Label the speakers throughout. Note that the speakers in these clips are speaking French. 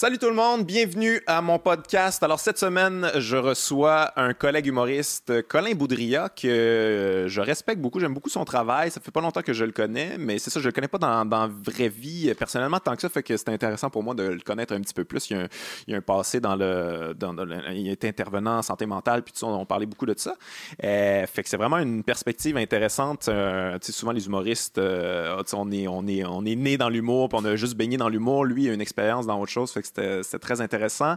Speaker 1: Salut tout le monde, bienvenue à mon podcast. Alors cette semaine, je reçois un collègue humoriste, Colin Boudria, que je respecte beaucoup, j'aime beaucoup son travail. Ça fait pas longtemps que je le connais, mais c'est ça, je le connais pas dans, dans vraie vie personnellement tant que ça, fait que c'est intéressant pour moi de le connaître un petit peu plus. Il y a un, passé dans le, Il était intervenant en santé mentale, puis on parlait beaucoup de ça. Euh, fait que c'est vraiment une perspective intéressante. Euh, tu sais, souvent les humoristes, euh, on est, on est, on est né dans l'humour, puis on a juste baigné dans l'humour. Lui, il a une expérience dans autre chose, fait que c'était très intéressant.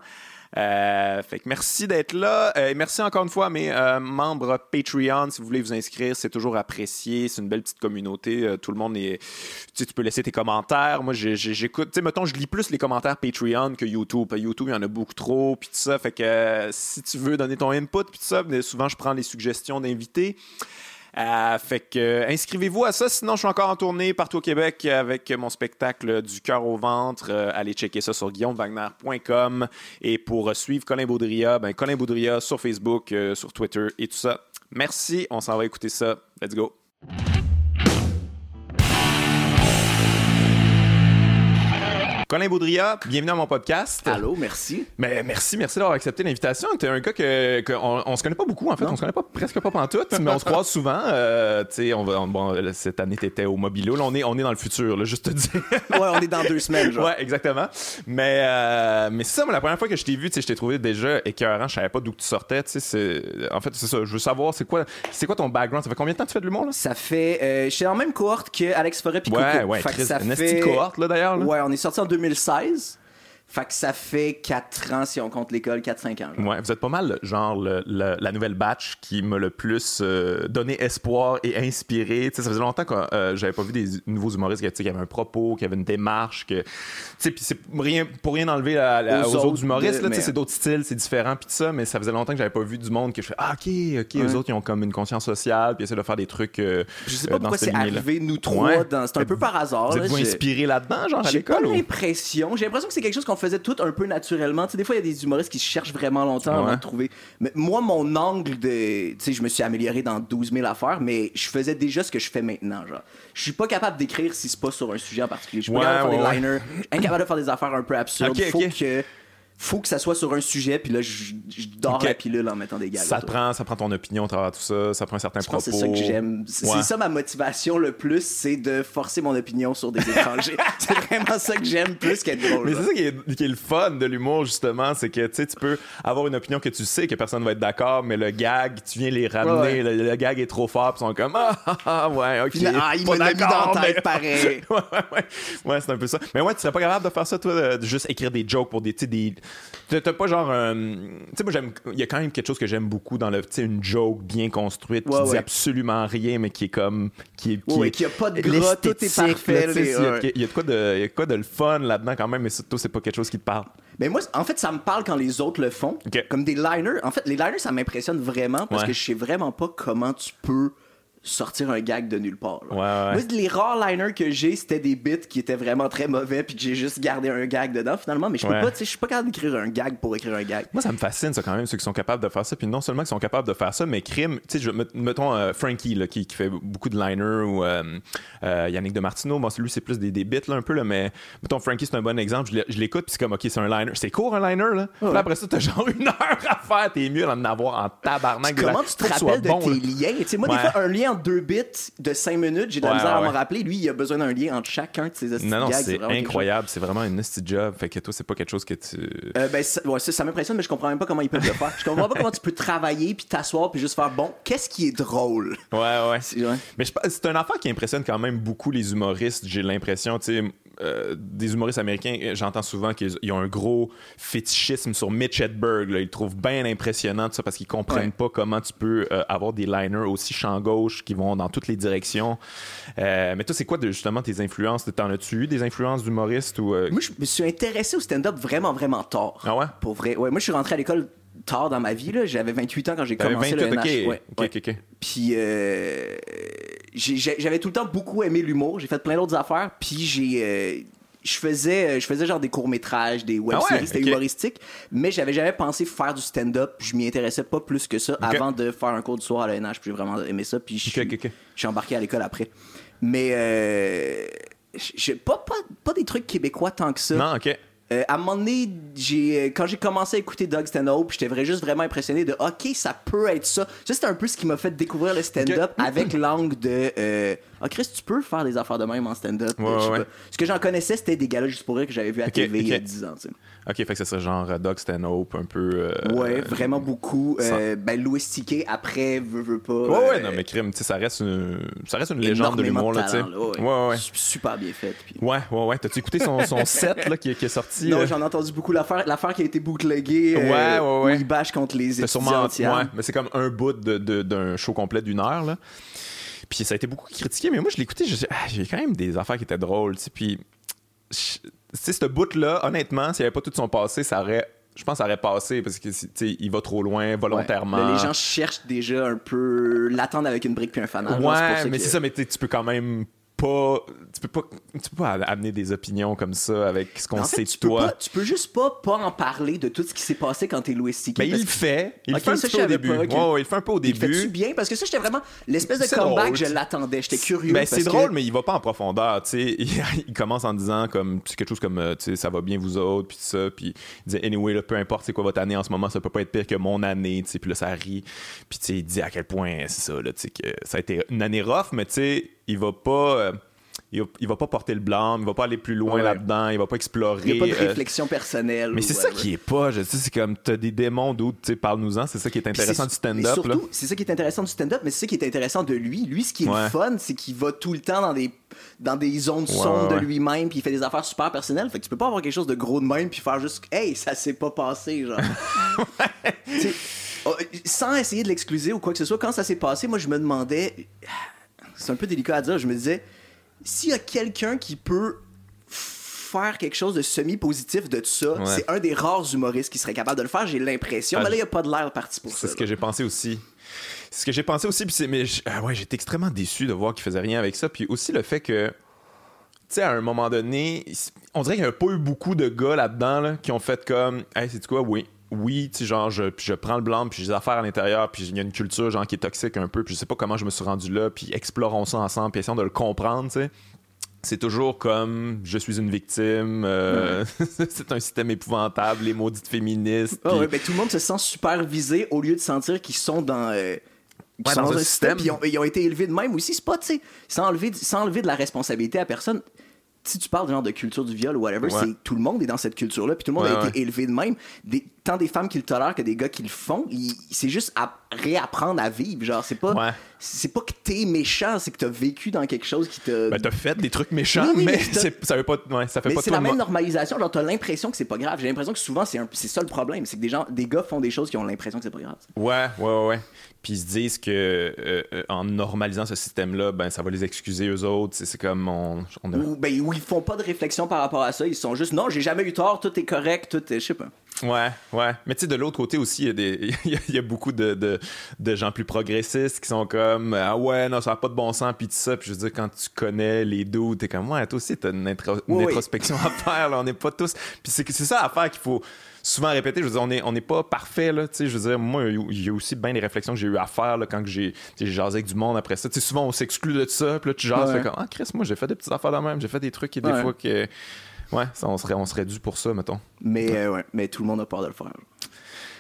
Speaker 1: Euh, fait que merci d'être là. Euh, merci encore une fois à mes euh, membres Patreon. Si vous voulez vous inscrire, c'est toujours apprécié. C'est une belle petite communauté. Tout le monde est. Tu peux laisser tes commentaires. Moi, j'écoute. Tu sais, mettons, je lis plus les commentaires Patreon que YouTube. YouTube, il y en a beaucoup trop. Puis tout ça. Fait que si tu veux donner ton input, puis tout ça, souvent, je prends les suggestions d'invités. Euh, fait que inscrivez-vous à ça. Sinon, je suis encore en tournée partout au Québec avec mon spectacle du cœur au ventre. Euh, allez checker ça sur guillaumewagner.com. Et pour suivre Colin Baudria, ben Colin Baudria sur Facebook, euh, sur Twitter et tout ça. Merci. On s'en va écouter ça. Let's go. Colin Baudria, bienvenue à mon podcast.
Speaker 2: Allô, merci.
Speaker 1: Mais merci, merci d'avoir accepté l'invitation. T'es un gars que, que on, on se connaît pas beaucoup en fait, on se connaît pas presque pas pantoute, mais on se croise souvent. Euh, tu on va, on- bon, là, cette année t'étais au Mobilo, là on est, on est dans le futur, là, juste te dire.
Speaker 2: Ouais, on est dans deux semaines, genre.
Speaker 1: ouais, exactement. Mais, euh, mais c'est ça, moi, la première fois que je t'ai vu, tu sais, je t'ai trouvé déjà écœurant. Je savais pas d'où tu sortais. Tu en fait, c'est ça. Je veux savoir, c'est quoi, c'est quoi ton background? Ça fait combien de temps que tu fais de l'humour là?
Speaker 2: Ça fait. Euh, J'étais dans la même cohorte que Alex Forêt puis
Speaker 1: Ouais,
Speaker 2: Coco.
Speaker 1: ouais,
Speaker 2: Fait
Speaker 1: Chris,
Speaker 2: ça
Speaker 1: une
Speaker 2: fait.
Speaker 1: petite cohorte là d'ailleurs.
Speaker 2: Ouais, on est sorti en pyramid size? Fait que ça fait 4 ans si on compte l'école, 4-5 ans. genre.
Speaker 1: Ouais, vous êtes pas mal, genre, le- le- la nouvelle batch qui m'a le plus euh, donné espoir et inspiré. Tu sais, ça faisait longtemps que euh, j'avais pas vu des nouveaux humoristes qui, avaient un propos, qui avaient une démarche. Que, c'est rien, pour rien enlever à- à-
Speaker 2: Aux
Speaker 1: aux, autres,
Speaker 2: autres
Speaker 1: humoristes,
Speaker 2: mais-
Speaker 1: c'est d'autres styles, c'est différent, puis tout ça, mais ça faisait longtemps que j'avais pas vu du monde que je fais Ah, ok, ok, eux
Speaker 2: Ouais.
Speaker 1: autres, ils ont comme une conscience sociale, puis essaient de faire des trucs. euh,
Speaker 2: Je sais
Speaker 1: euh,
Speaker 2: pas
Speaker 1: dans
Speaker 2: pourquoi c'est arrivé, nous trois,
Speaker 1: Ouais.
Speaker 2: dans... c'est un peu par hasard.
Speaker 1: Vous êtes-vous
Speaker 2: J'ai-
Speaker 1: inspiré là-dedans, genre, à
Speaker 2: J'ai pas
Speaker 1: l'école? ou-
Speaker 2: l'impression. J'ai l'impression que c'est quelque chose qu'on faisait tout un peu naturellement. Tu sais, des fois, il y a des humoristes qui cherchent vraiment longtemps avant
Speaker 1: Ouais.
Speaker 2: de trouver. Mais moi, mon angle de. Tu sais, je me suis amélioré dans 12 000 affaires, mais je faisais déjà ce que je fais maintenant. Genre, je suis pas capable d'écrire si c'est pas sur un sujet en particulier. Je suis
Speaker 1: Ouais,
Speaker 2: pas capable de faire des liners. Incapable de faire des affaires un peu absurdes. Faut que. Faut que ça soit sur un sujet, puis là, je, je dors la pilule en mettant des gags.
Speaker 1: Ça prend, ça prend ton opinion à travers tout ça, ça prend un certain
Speaker 2: Je
Speaker 1: propos.
Speaker 2: c'est ça que j'aime. C'est
Speaker 1: Ouais.
Speaker 2: ça ma motivation le plus, c'est de forcer mon opinion sur des étrangers. c'est vraiment ça que j'aime plus qu'être drôle.
Speaker 1: Mais c'est ça qui est, qui est le fun de l'humour, justement, c'est que tu sais, tu peux avoir une opinion que tu sais que personne va être d'accord, mais le gag, tu viens les ramener,
Speaker 2: Ouais.
Speaker 1: le, le gag est trop fort, puis ils sont comme Ah, ah, ah, ouais, ok.
Speaker 2: Puis ah, il me l'a mis dans la tête pareil.
Speaker 1: ouais, ouais, ouais. Ouais, c'est un peu ça. Mais ouais, tu serais pas capable de faire ça, toi, de, juste écrire des jokes pour des. T'as pas genre. euh, tu sais, moi, j'aime. Il y a quand même quelque chose que j'aime beaucoup dans le. Tu sais, une joke bien construite qui
Speaker 2: Ouais,
Speaker 1: dit
Speaker 2: ouais.
Speaker 1: absolument rien, mais qui est comme. Qui est. Qui
Speaker 2: Ouais, ouais,
Speaker 1: est-
Speaker 2: qu'il y a pas de gras, tout est parfait,
Speaker 1: il y
Speaker 2: ouais.
Speaker 1: y a de quoi de, il y a quoi de le fun là-dedans quand même, mais toi, c'est pas quelque chose qui te parle.
Speaker 2: Mais moi, en fait, ça me parle quand les autres le font.
Speaker 1: Ok.
Speaker 2: Comme des liners. En fait, les liners, ça m'impressionne vraiment parce
Speaker 1: Ouais.
Speaker 2: que je sais vraiment pas comment tu peux sortir un gag de nulle part. là.
Speaker 1: Ouais, ouais.
Speaker 2: Moi, les rares liners que j'ai, c'était des bits qui étaient vraiment très mauvais puis que j'ai juste gardé un gag dedans finalement. Mais je peux
Speaker 1: Ouais.
Speaker 2: pas, je suis pas capable d'écrire un gag pour écrire un gag.
Speaker 1: Moi, ça me fascine, ça, quand même, ceux qui sont capables de faire ça. Puis non seulement qu'ils sont capables de faire ça, mais crime, tu sais, mettons euh, Frankie, là, qui, qui fait beaucoup de liners, ou euh, euh, Yannick de Martino. Bon, lui, c'est plus des, des bits, là, un peu, là, mais mettons Frankie, c'est un bon exemple. Je l'écoute, puis c'est comme, OK, c'est un liner. C'est court, un liner, là. Puis après ça, t'as genre une heure à faire. T'es mieux d'en avoir en tabarnak.
Speaker 2: Comment tu te rappelles de
Speaker 1: bon,
Speaker 2: tes liens? Tu sais, moi, des fois, un lien en deux bits de 5 minutes, j'ai de la
Speaker 1: Ouais,
Speaker 2: misère à
Speaker 1: ouais.
Speaker 2: m'en rappeler. Lui, il a besoin d'un lien entre chacun de ses hosties
Speaker 1: Non, non,
Speaker 2: gags,
Speaker 1: c'est
Speaker 2: vraiment quelque chose.
Speaker 1: incroyable. C'est vraiment un nasty job. Fait que toi, c'est pas quelque chose que tu.
Speaker 2: Euh, ben, ça, ouais, ça, ça m'impressionne, mais je comprends même pas comment ils peuvent le faire. Je comprends pas comment tu peux travailler, puis t'asseoir, puis juste faire bon, qu'est-ce qui est drôle?
Speaker 1: Ouais, ouais.
Speaker 2: C'est- ouais.
Speaker 1: Mais je pense- c'est un affaire qui impressionne quand même beaucoup les humoristes, j'ai l'impression. Tu sais, euh, des humoristes américains, euh, j'entends souvent qu'ils ils ont un gros fétichisme sur Mitch Hedberg. Là. Ils le trouvent bien impressionnant tout ça parce qu'ils comprennent
Speaker 2: Ouais.
Speaker 1: pas comment tu peux euh, avoir des liners aussi champ gauche qui vont dans toutes les directions. Euh, mais toi, c'est quoi de, justement tes influences? T'en as-tu eu des influences d'humoristes ou.
Speaker 2: Moi, je me suis intéressé au stand-up vraiment, vraiment tard.
Speaker 1: Ah ouais?
Speaker 2: Pour vrai. Ouais, moi, je suis rentré à l'école tard dans ma vie. J'avais 28 ans quand j'ai commencé
Speaker 1: 28,
Speaker 2: le NH.
Speaker 1: ok.
Speaker 2: Ouais,
Speaker 1: ok,
Speaker 2: ouais.
Speaker 1: ok, ok.
Speaker 2: Puis euh, j'avais tout le temps beaucoup aimé l'humour. J'ai fait plein d'autres affaires. Puis j'ai euh, je faisais je faisais genre des courts métrages, des web
Speaker 1: Ah ouais,
Speaker 2: c'était humoristique. Mais j'avais jamais pensé faire du stand-up. Je m'y intéressais pas plus que ça avant de faire un cours du soir à l'ENH. Puis j'ai vraiment aimé ça. Puis je suis- je embarqué à l'école après. Mais euh, pas, pas, pas des trucs québécois tant que ça.
Speaker 1: Non, ok.
Speaker 2: Euh, à un moment donné, j'ai, quand j'ai commencé à écouter Doug Stanhope, j'étais vrai, juste vraiment impressionné de OK, ça peut être ça. Ça, c'était un peu ce qui m'a fait découvrir le stand-up avec l'angle de euh, Ah, Chris, tu peux faire des affaires de même en stand-up?
Speaker 1: Ouais, ouais.
Speaker 2: Ce que j'en connaissais, c'était des galas juste pour rire que j'avais vu à TV il y a
Speaker 1: ok.
Speaker 2: 10 ans. tu sais.
Speaker 1: Ok, fait que ça, genre euh, Doug Stanhope, un peu. euh,
Speaker 2: Ouais, vraiment beaucoup. Euh, ben, Louis C.K. après, veut, veut pas.
Speaker 1: Ouais, ouais, non, mais crime, tu sais, ça reste une, ça reste une légende de l'humour, là, tu sais. Ouais, ouais.
Speaker 2: Su- Super bien fait. puis-
Speaker 1: Ouais, ouais, ouais. T'as-tu écouté son, son set, là, qui, qui est sorti?
Speaker 2: Non, j'en ai entendu beaucoup. L'affaire, l'affaire qui a été bootleguée. euh,
Speaker 1: Ouais, ouais, ouais.
Speaker 2: Où il bâche contre les
Speaker 1: C'est
Speaker 2: étudiants.
Speaker 1: sûrement. Ouais, mais c'est comme un bout de- de- d'un show complet d'une heure, là. Puis ça a été beaucoup critiqué, mais moi, je l'ai écouté, je sais, ah, j'ai quand même des affaires qui étaient drôles, tu sais. Puis, je- sais, ce bout-là, honnêtement, s'il n'y avait pas tout son passé, ça aurait. Je pense que ça aurait passé parce que, tu sais, il va trop loin volontairement.
Speaker 2: Ouais. Les gens cherchent déjà un peu l'attendre avec une brique puis un fanal.
Speaker 1: Ouais, mais c'est ça, mais tu peux quand même pas. Tu peux pas, tu peux pas amener des opinions comme ça avec ce qu'on
Speaker 2: En
Speaker 1: sait
Speaker 2: fait,
Speaker 1: de
Speaker 2: tu peux,
Speaker 1: toi.
Speaker 2: pas, tu peux juste pas, pas en parler de tout ce qui s'est passé quand t'es Louis C.K.
Speaker 1: Mais il le
Speaker 2: que-
Speaker 1: fait. Il
Speaker 2: Ok,
Speaker 1: le fait un
Speaker 2: ça,
Speaker 1: peu au début.
Speaker 2: pas, ok.
Speaker 1: Ouais, ouais, il le fait un peu au
Speaker 2: Il fait-tu
Speaker 1: début.
Speaker 2: bien? Parce que ça, j'étais vraiment. L'espèce de comeback,
Speaker 1: drôle,
Speaker 2: je l'attendais. J'étais curieux.
Speaker 1: Ben, c'est
Speaker 2: que-
Speaker 1: drôle, mais il va pas en profondeur. Tu sais, il, il commence en disant comme quelque chose comme euh, tu sais, ça va bien vous autres, puis ça, puis il dit anyway, là, peu importe c'est quoi votre année en ce moment, ça peut pas être pire que mon année, tu sais, puis là ça rit, puis tu sais, il dit à quel point c'est ça, là, tu sais, que ça a été une année rough, mais tu sais, il va pas. euh, il va, il va pas porter le blâme, il va pas aller plus loin
Speaker 2: Ouais.
Speaker 1: là-dedans, il va pas explorer.
Speaker 2: Il n'y a pas de
Speaker 1: euh,
Speaker 2: réflexion personnelle.
Speaker 1: mais c'est ça qui est pas, je sais, c'est comme t'as des démons d'où, tu sais, parle-nous-en, c'est ça qui est intéressant du stand-up,
Speaker 2: surtout, C'est ça qui est intéressant du stand-up, mais c'est ça qui est intéressant de lui. Lui, ce qui est
Speaker 1: Ouais.
Speaker 2: le fun, c'est qu'il va tout le temps dans des, dans des zones
Speaker 1: Ouais,
Speaker 2: sombres de lui-même, puis il fait des affaires super personnelles. Fait que tu peux pas avoir quelque chose de gros de même, puis faire juste Hey, ça s'est pas passé, genre. Oh, sans essayer de l'excluser ou quoi que ce soit, quand ça s'est passé, moi, je me demandais. C'est un peu délicat à dire, je me disais, s'il y a quelqu'un qui peut faire quelque chose de semi-positif de tout ça,
Speaker 1: Ouais.
Speaker 2: c'est un des rares humoristes qui serait capable de le faire, j'ai l'impression.
Speaker 1: Ah,
Speaker 2: mais là, il n'y a pas de l'air parti pour ça.
Speaker 1: C'est ce que j'ai pensé aussi. C'est ce que j'ai pensé aussi, puis c'est mais ah ouais, j'étais extrêmement déçu de voir qu'il faisait rien avec ça, puis aussi le fait que tu sais à un moment donné, on dirait qu'il n'y a pas eu beaucoup de gars là-dedans là, qui ont fait comme hey, c'est quoi? Oui. Oui, tu sais, genre, je, puis je prends le blanc, puis j'ai des affaires à l'intérieur, puis il y a une culture, genre, qui est toxique un peu, puis je sais pas comment je me suis rendu là, puis explorons ça ensemble, puis essayons de le comprendre, tu sais. C'est toujours comme je suis une victime, euh, c'est un système épouvantable, les maudites féministes.
Speaker 2: Ah
Speaker 1: puis-
Speaker 2: ouais, ben, tout le monde se sent super visé au lieu de sentir qu'ils sont dans. euh, qu'ils
Speaker 1: Ouais,
Speaker 2: sont
Speaker 1: dans un
Speaker 2: un
Speaker 1: système.
Speaker 2: Ils ont, ils ont été élevés de même aussi. C'est pas, tu sais, sans enlever de la responsabilité à personne. Si tu parles de genre de culture du viol ou whatever,
Speaker 1: Ouais.
Speaker 2: c'est tout le monde est dans cette culture-là, puis tout le monde
Speaker 1: Ouais,
Speaker 2: a été
Speaker 1: ouais.
Speaker 2: élevé de même. Des, tant des femmes qui le tolèrent que des gars qui le font, c'est juste à réapprendre à vivre. Genre, c'est pas, c'est pas que t'es méchant, c'est que t'as vécu dans quelque chose qui t'a.
Speaker 1: Ben, t'as fait des trucs méchants,
Speaker 2: Oui, oui,
Speaker 1: mais
Speaker 2: mais
Speaker 1: ça veut pas, ça fait
Speaker 2: mais
Speaker 1: pas
Speaker 2: c'est la même normalisation, genre t'as l'impression que c'est pas grave. J'ai l'impression que souvent c'est un- c'est ça le problème, c'est que des gens, des gars font des choses qui ont l'impression que c'est pas grave.
Speaker 1: Ouais, ouais, ouais. Puis ils se disent que euh, euh, en normalisant ce système-là, ben ça va les excuser eux autres. C'est comme on, on a-
Speaker 2: Ou ben où ils font pas de réflexion par rapport à ça, ils sont juste non, j'ai jamais eu tort, tout est correct, tout est, je sais pas.
Speaker 1: Ouais, ouais. Mais tu sais, de l'autre côté aussi, il y a, y y beaucoup de, de, de gens plus progressistes qui sont comme Ah ouais, non, ça n'a pas de bon sens, puis tout ça. Puis je veux dire, quand tu connais les deux, t'es comme Ouais, toi aussi, t'as une, intro- une
Speaker 2: Oui,
Speaker 1: introspection à faire, là. On n'est pas tous. Puis c'est ça à faire qu'il faut souvent répéter. Je veux dire, on n'est on n'est pas parfait, là. Je veux dire, moi, il y a aussi bien des réflexions que j'ai eu à faire, là, quand j'ai j'ai jasé avec du monde après ça. Souvent, on s'exclut de ça, puis là, tu jases,
Speaker 2: Ouais.
Speaker 1: fais comme Ah, Chris, moi, j'ai fait des petites affaires de même, j'ai fait des trucs et des
Speaker 2: Ouais.
Speaker 1: fois que. Ouais, ça, on, serait, on serait dû pour ça, mettons.
Speaker 2: Mais euh, ouais, mais tout le monde a peur de le faire.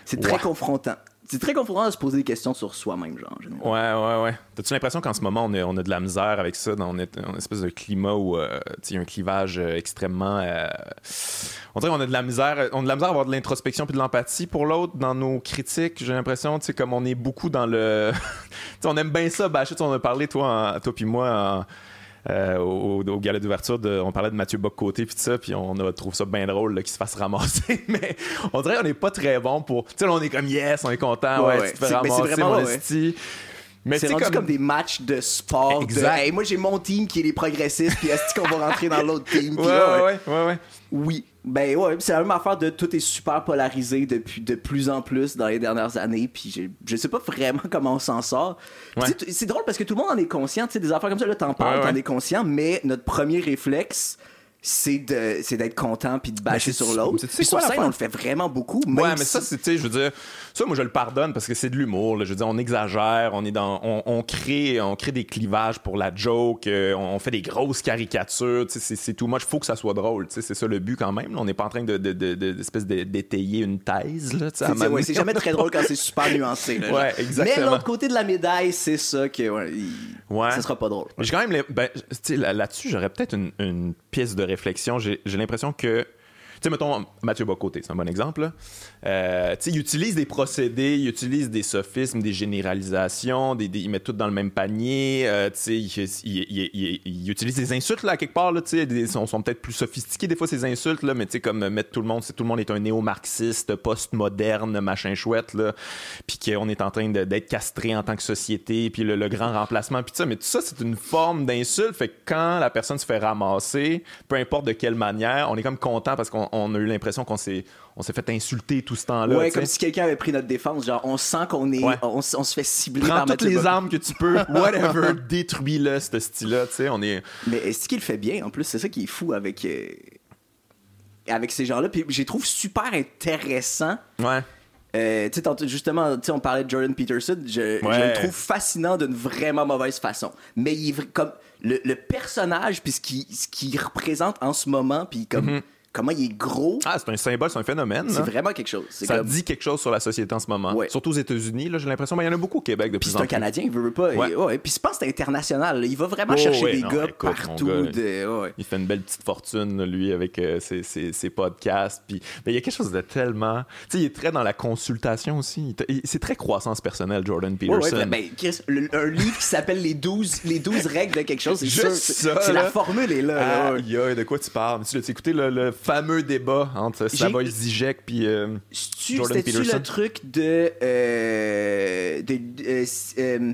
Speaker 2: C'est très confrontant. C'est très confrontant de se poser des questions sur soi-même, genre. en.
Speaker 1: Ouais, ouais, ouais. T'as-tu l'impression qu'en ce moment, on a, on a de la misère avec ça, dans on est dans une espèce de climat où euh, il y a un clivage euh, extrêmement. euh, On dirait qu'on a de la misère, on a de la misère à avoir de l'introspection puis de l'empathie pour l'autre dans nos critiques. J'ai l'impression, tu sais, comme on est beaucoup dans le. On aime bien ça, sais, On a parlé, toi, toi puis moi, en- euh, au, au gala d'ouverture, de- on parlait de Mathieu Bock-Côté puis tout ça, puis on a trouvé ça bien drôle qu'il se fasse ramasser. Mais on dirait qu'on n'est pas très bon pour. Tu sais, on est comme yes, on est content, ouais,
Speaker 2: Ouais,
Speaker 1: tu te fais
Speaker 2: mais
Speaker 1: ramasser,
Speaker 2: vraiment
Speaker 1: mon esti. Mais
Speaker 2: C'est rendu comme... des matchs de sport. de,
Speaker 1: Exact.
Speaker 2: Hey, moi j'ai mon team qui est les progressistes, puis est-ce qu'on va rentrer dans l'autre team? Puis
Speaker 1: Ouais,
Speaker 2: là,
Speaker 1: ouais, ouais, ouais, ouais.
Speaker 2: Oui. Ben ouais, c'est la même affaire de tout est super polarisé depuis de plus en plus dans les dernières années, puis je, je sais pas vraiment comment on s'en sort.
Speaker 1: Ouais.
Speaker 2: C'est drôle parce que tout le monde en est conscient, tu sais, des affaires comme ça, là, t'en parles,
Speaker 1: Ouais,
Speaker 2: t'en es conscient, mais notre premier réflexe, c'est de c'est d'être content puis de bâcher
Speaker 1: c'est-
Speaker 2: sur l'autre. Puis sur scène, on le fait vraiment beaucoup. Même
Speaker 1: Ouais, mais
Speaker 2: si-
Speaker 1: ça, c'est, tu sais, je veux dire, ça, moi, je le pardonne parce que c'est de l'humour. Je veux dire, on exagère, on est dans, on, on crée, on crée des clivages pour la joke, euh, on, fait des grosses caricatures. C'est, tout much. Faut que ça soit drôle. C'est ça le but quand même. là. On n'est pas en train de, de, de- de- d'espèce de- d'étayer une thèse.
Speaker 2: C'est- ouais, jamais très drôle quand c'est super nuancé. là,
Speaker 1: Ouais,
Speaker 2: genre.
Speaker 1: exactement.
Speaker 2: Mais l'autre côté de la médaille, c'est ça que ouais, il-
Speaker 1: Ouais.
Speaker 2: ça sera pas drôle.
Speaker 1: J'ai quand même. les- Ben, là-dessus, j'aurais peut-être une, une pièce de réflexion. J'ai l'impression que. Sais, mettons, Mathieu Bocoté, c'est un bon exemple. Euh, il utilise des procédés, il utilise des sophismes, des généralisations, des, il met tout dans le même panier. euh, il, il- il- il- il utilise des insultes, là, quelque part. Là, des- sont, sont peut-être plus sophistiqués, des fois, ces insultes, là, mais comme mettre tout le monde, tout le monde est un néo-marxiste, post-moderne, machin chouette, puis qu'on est en train d'être castré en tant que société, puis le, grand remplacement, puis ça. Mais tout ça, c'est une forme d'insulte. Fait que quand la personne se fait ramasser, peu importe de quelle manière, on est comme content parce qu'on on a eu l'impression qu'on s'est on s'est fait insulter tout ce temps-là.
Speaker 2: ouais, comme si quelqu'un avait pris notre défense. Genre, on sent qu'on est.
Speaker 1: Ouais.
Speaker 2: On, se fait cibler
Speaker 1: Prends
Speaker 2: par
Speaker 1: toutes les armes que tu peux, whatever, détruis-le, ce style-là, tu sais, on est...
Speaker 2: Mais est-ce qu'il le fait bien en plus? C'est ça qui est fou avec. euh, avec ces gens-là. Puis je les trouve super intéressants.
Speaker 1: Ouais.
Speaker 2: Euh, tu sais, tantôt, justement, tu sais, on parlait de Jordan Peterson. Je, je
Speaker 1: Ouais.
Speaker 2: le trouve fascinant d'une vraiment mauvaise façon. Mais il est comme le, le personnage, puis ce qu'il ce qu'il représente en ce moment, puis comme comment il est gros,
Speaker 1: Ah, c'est un symbole, c'est un phénomène.
Speaker 2: c'est
Speaker 1: là.
Speaker 2: vraiment quelque chose.
Speaker 1: Ça
Speaker 2: comme-
Speaker 1: dit quelque chose sur la société en ce moment.
Speaker 2: Ouais.
Speaker 1: Surtout aux États-Unis, là, j'ai l'impression, mais il y en a beaucoup au Québec de
Speaker 2: Puis c'est un
Speaker 1: plus.
Speaker 2: Canadien, il veut, veut pas.
Speaker 1: Ouais.
Speaker 2: Et- Puis je pense que c'est international. là. Il va vraiment
Speaker 1: Oh,
Speaker 2: chercher
Speaker 1: ouais,
Speaker 2: des
Speaker 1: non,
Speaker 2: gars
Speaker 1: écoute,
Speaker 2: partout.
Speaker 1: gars,
Speaker 2: de- ouais.
Speaker 1: Il fait une belle petite fortune, là, lui, avec euh, ses, ses- ses podcasts. Puis, mais il y a quelque chose de tellement. Tu sais, il est très dans la consultation aussi. C'est très croissance personnelle, Jordan Peterson.
Speaker 2: ben, Chris, le- un livre qui s'appelle les 12, les 12 règles de quelque chose, c'est
Speaker 1: Juste
Speaker 2: sûr, c'est-
Speaker 1: ça,
Speaker 2: c'est la
Speaker 1: là.
Speaker 2: formule est là. là, ouais.
Speaker 1: Aïe, aïe, de quoi tu parles? Tu as écouté le, le fameux débat entre Savoy Zizek puis euh, Jordan Peterson?
Speaker 2: le truc de. euh, de euh, euh,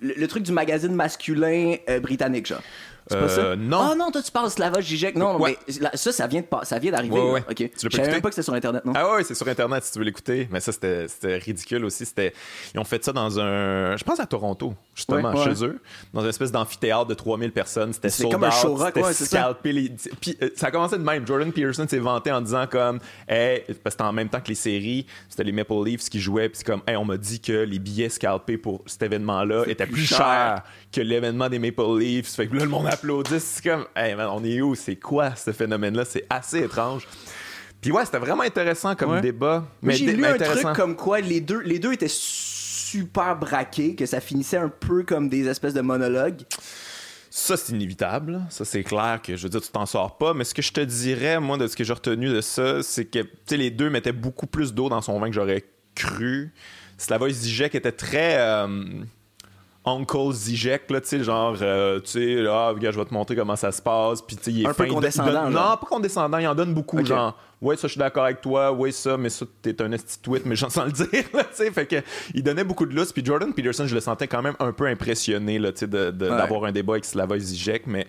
Speaker 2: le, le truc du magazine masculin britannique, genre? C'est pas
Speaker 1: Euh,
Speaker 2: ça?
Speaker 1: non.
Speaker 2: Ah non, toi tu parles de Slavoj Žižek. Non, non,
Speaker 1: Ouais.
Speaker 2: mais ça, ça vient de pas- ça vient d'arriver.
Speaker 1: Ouais,
Speaker 2: là.
Speaker 1: ouais.
Speaker 2: Ok.
Speaker 1: Tu l'as
Speaker 2: Je
Speaker 1: pas
Speaker 2: savais
Speaker 1: écouté?
Speaker 2: même pas que c'était sur Internet, non?
Speaker 1: Ah ouais, c'est sur Internet si tu veux l'écouter. Mais ça, c'était c'était ridicule aussi. C'était Ils ont fait ça dans un. Je pense à Toronto, justement,
Speaker 2: Ouais, ouais.
Speaker 1: chez eux. Dans une espèce d'amphithéâtre de 3000 personnes. C'était
Speaker 2: C'est
Speaker 1: sold
Speaker 2: comme un
Speaker 1: out,
Speaker 2: show rock,
Speaker 1: c'était
Speaker 2: ouais, c'est ça.
Speaker 1: scalpé les- Puis euh, ça a commencé de même. Jordan Peterson s'est vanté en disant comme. Hey, parce que c'était en même temps que les séries, c'était les Maple Leafs qui jouaient. Puis c'est comme, hey, on m'a dit que les billets scalpés pour cet événement-là étaient
Speaker 2: plus
Speaker 1: plus
Speaker 2: cher.
Speaker 1: Que l'événement des Maple Leafs. Fait que là, le monde applaudit. C'est comme, hey, man, on est où? C'est quoi ce phénomène-là? C'est assez étrange. Puis ouais, c'était vraiment intéressant comme
Speaker 2: Ouais.
Speaker 1: débat.
Speaker 2: Mais j'ai lu
Speaker 1: mais
Speaker 2: un truc comme quoi les deux, les deux étaient super braqués, que ça finissait un peu comme des espèces de monologues.
Speaker 1: Ça, c'est inévitable. Ça, c'est clair que, je veux dire, tu t'en sors pas. Mais ce que je te dirais, moi, de ce que j'ai retenu de ça, c'est que, tu sais, les deux mettaient beaucoup plus d'eau dans son vin que j'aurais cru. Slavoj Zizek était très... euh, Uncle Zizek, là, tu sais, genre, euh, tu sais, là, ah, je vais te montrer comment ça se passe. Puis, tu sais, il est
Speaker 2: Un peu
Speaker 1: fin, donne-
Speaker 2: condescendant,
Speaker 1: donne-. Non, pas condescendant, il en donne beaucoup,
Speaker 2: Ok.
Speaker 1: genre, ouais, ça, je suis d'accord avec toi, ouais, ça, mais ça, t'es un esti tweet, mais j'en sens le dire, tu sais. Fait que, il donnait beaucoup de lousse. Puis, Jordan Peterson, je le sentais quand même un peu impressionné, là, tu sais,
Speaker 2: Ouais.
Speaker 1: d'avoir un débat avec Slavoj Zizek, mais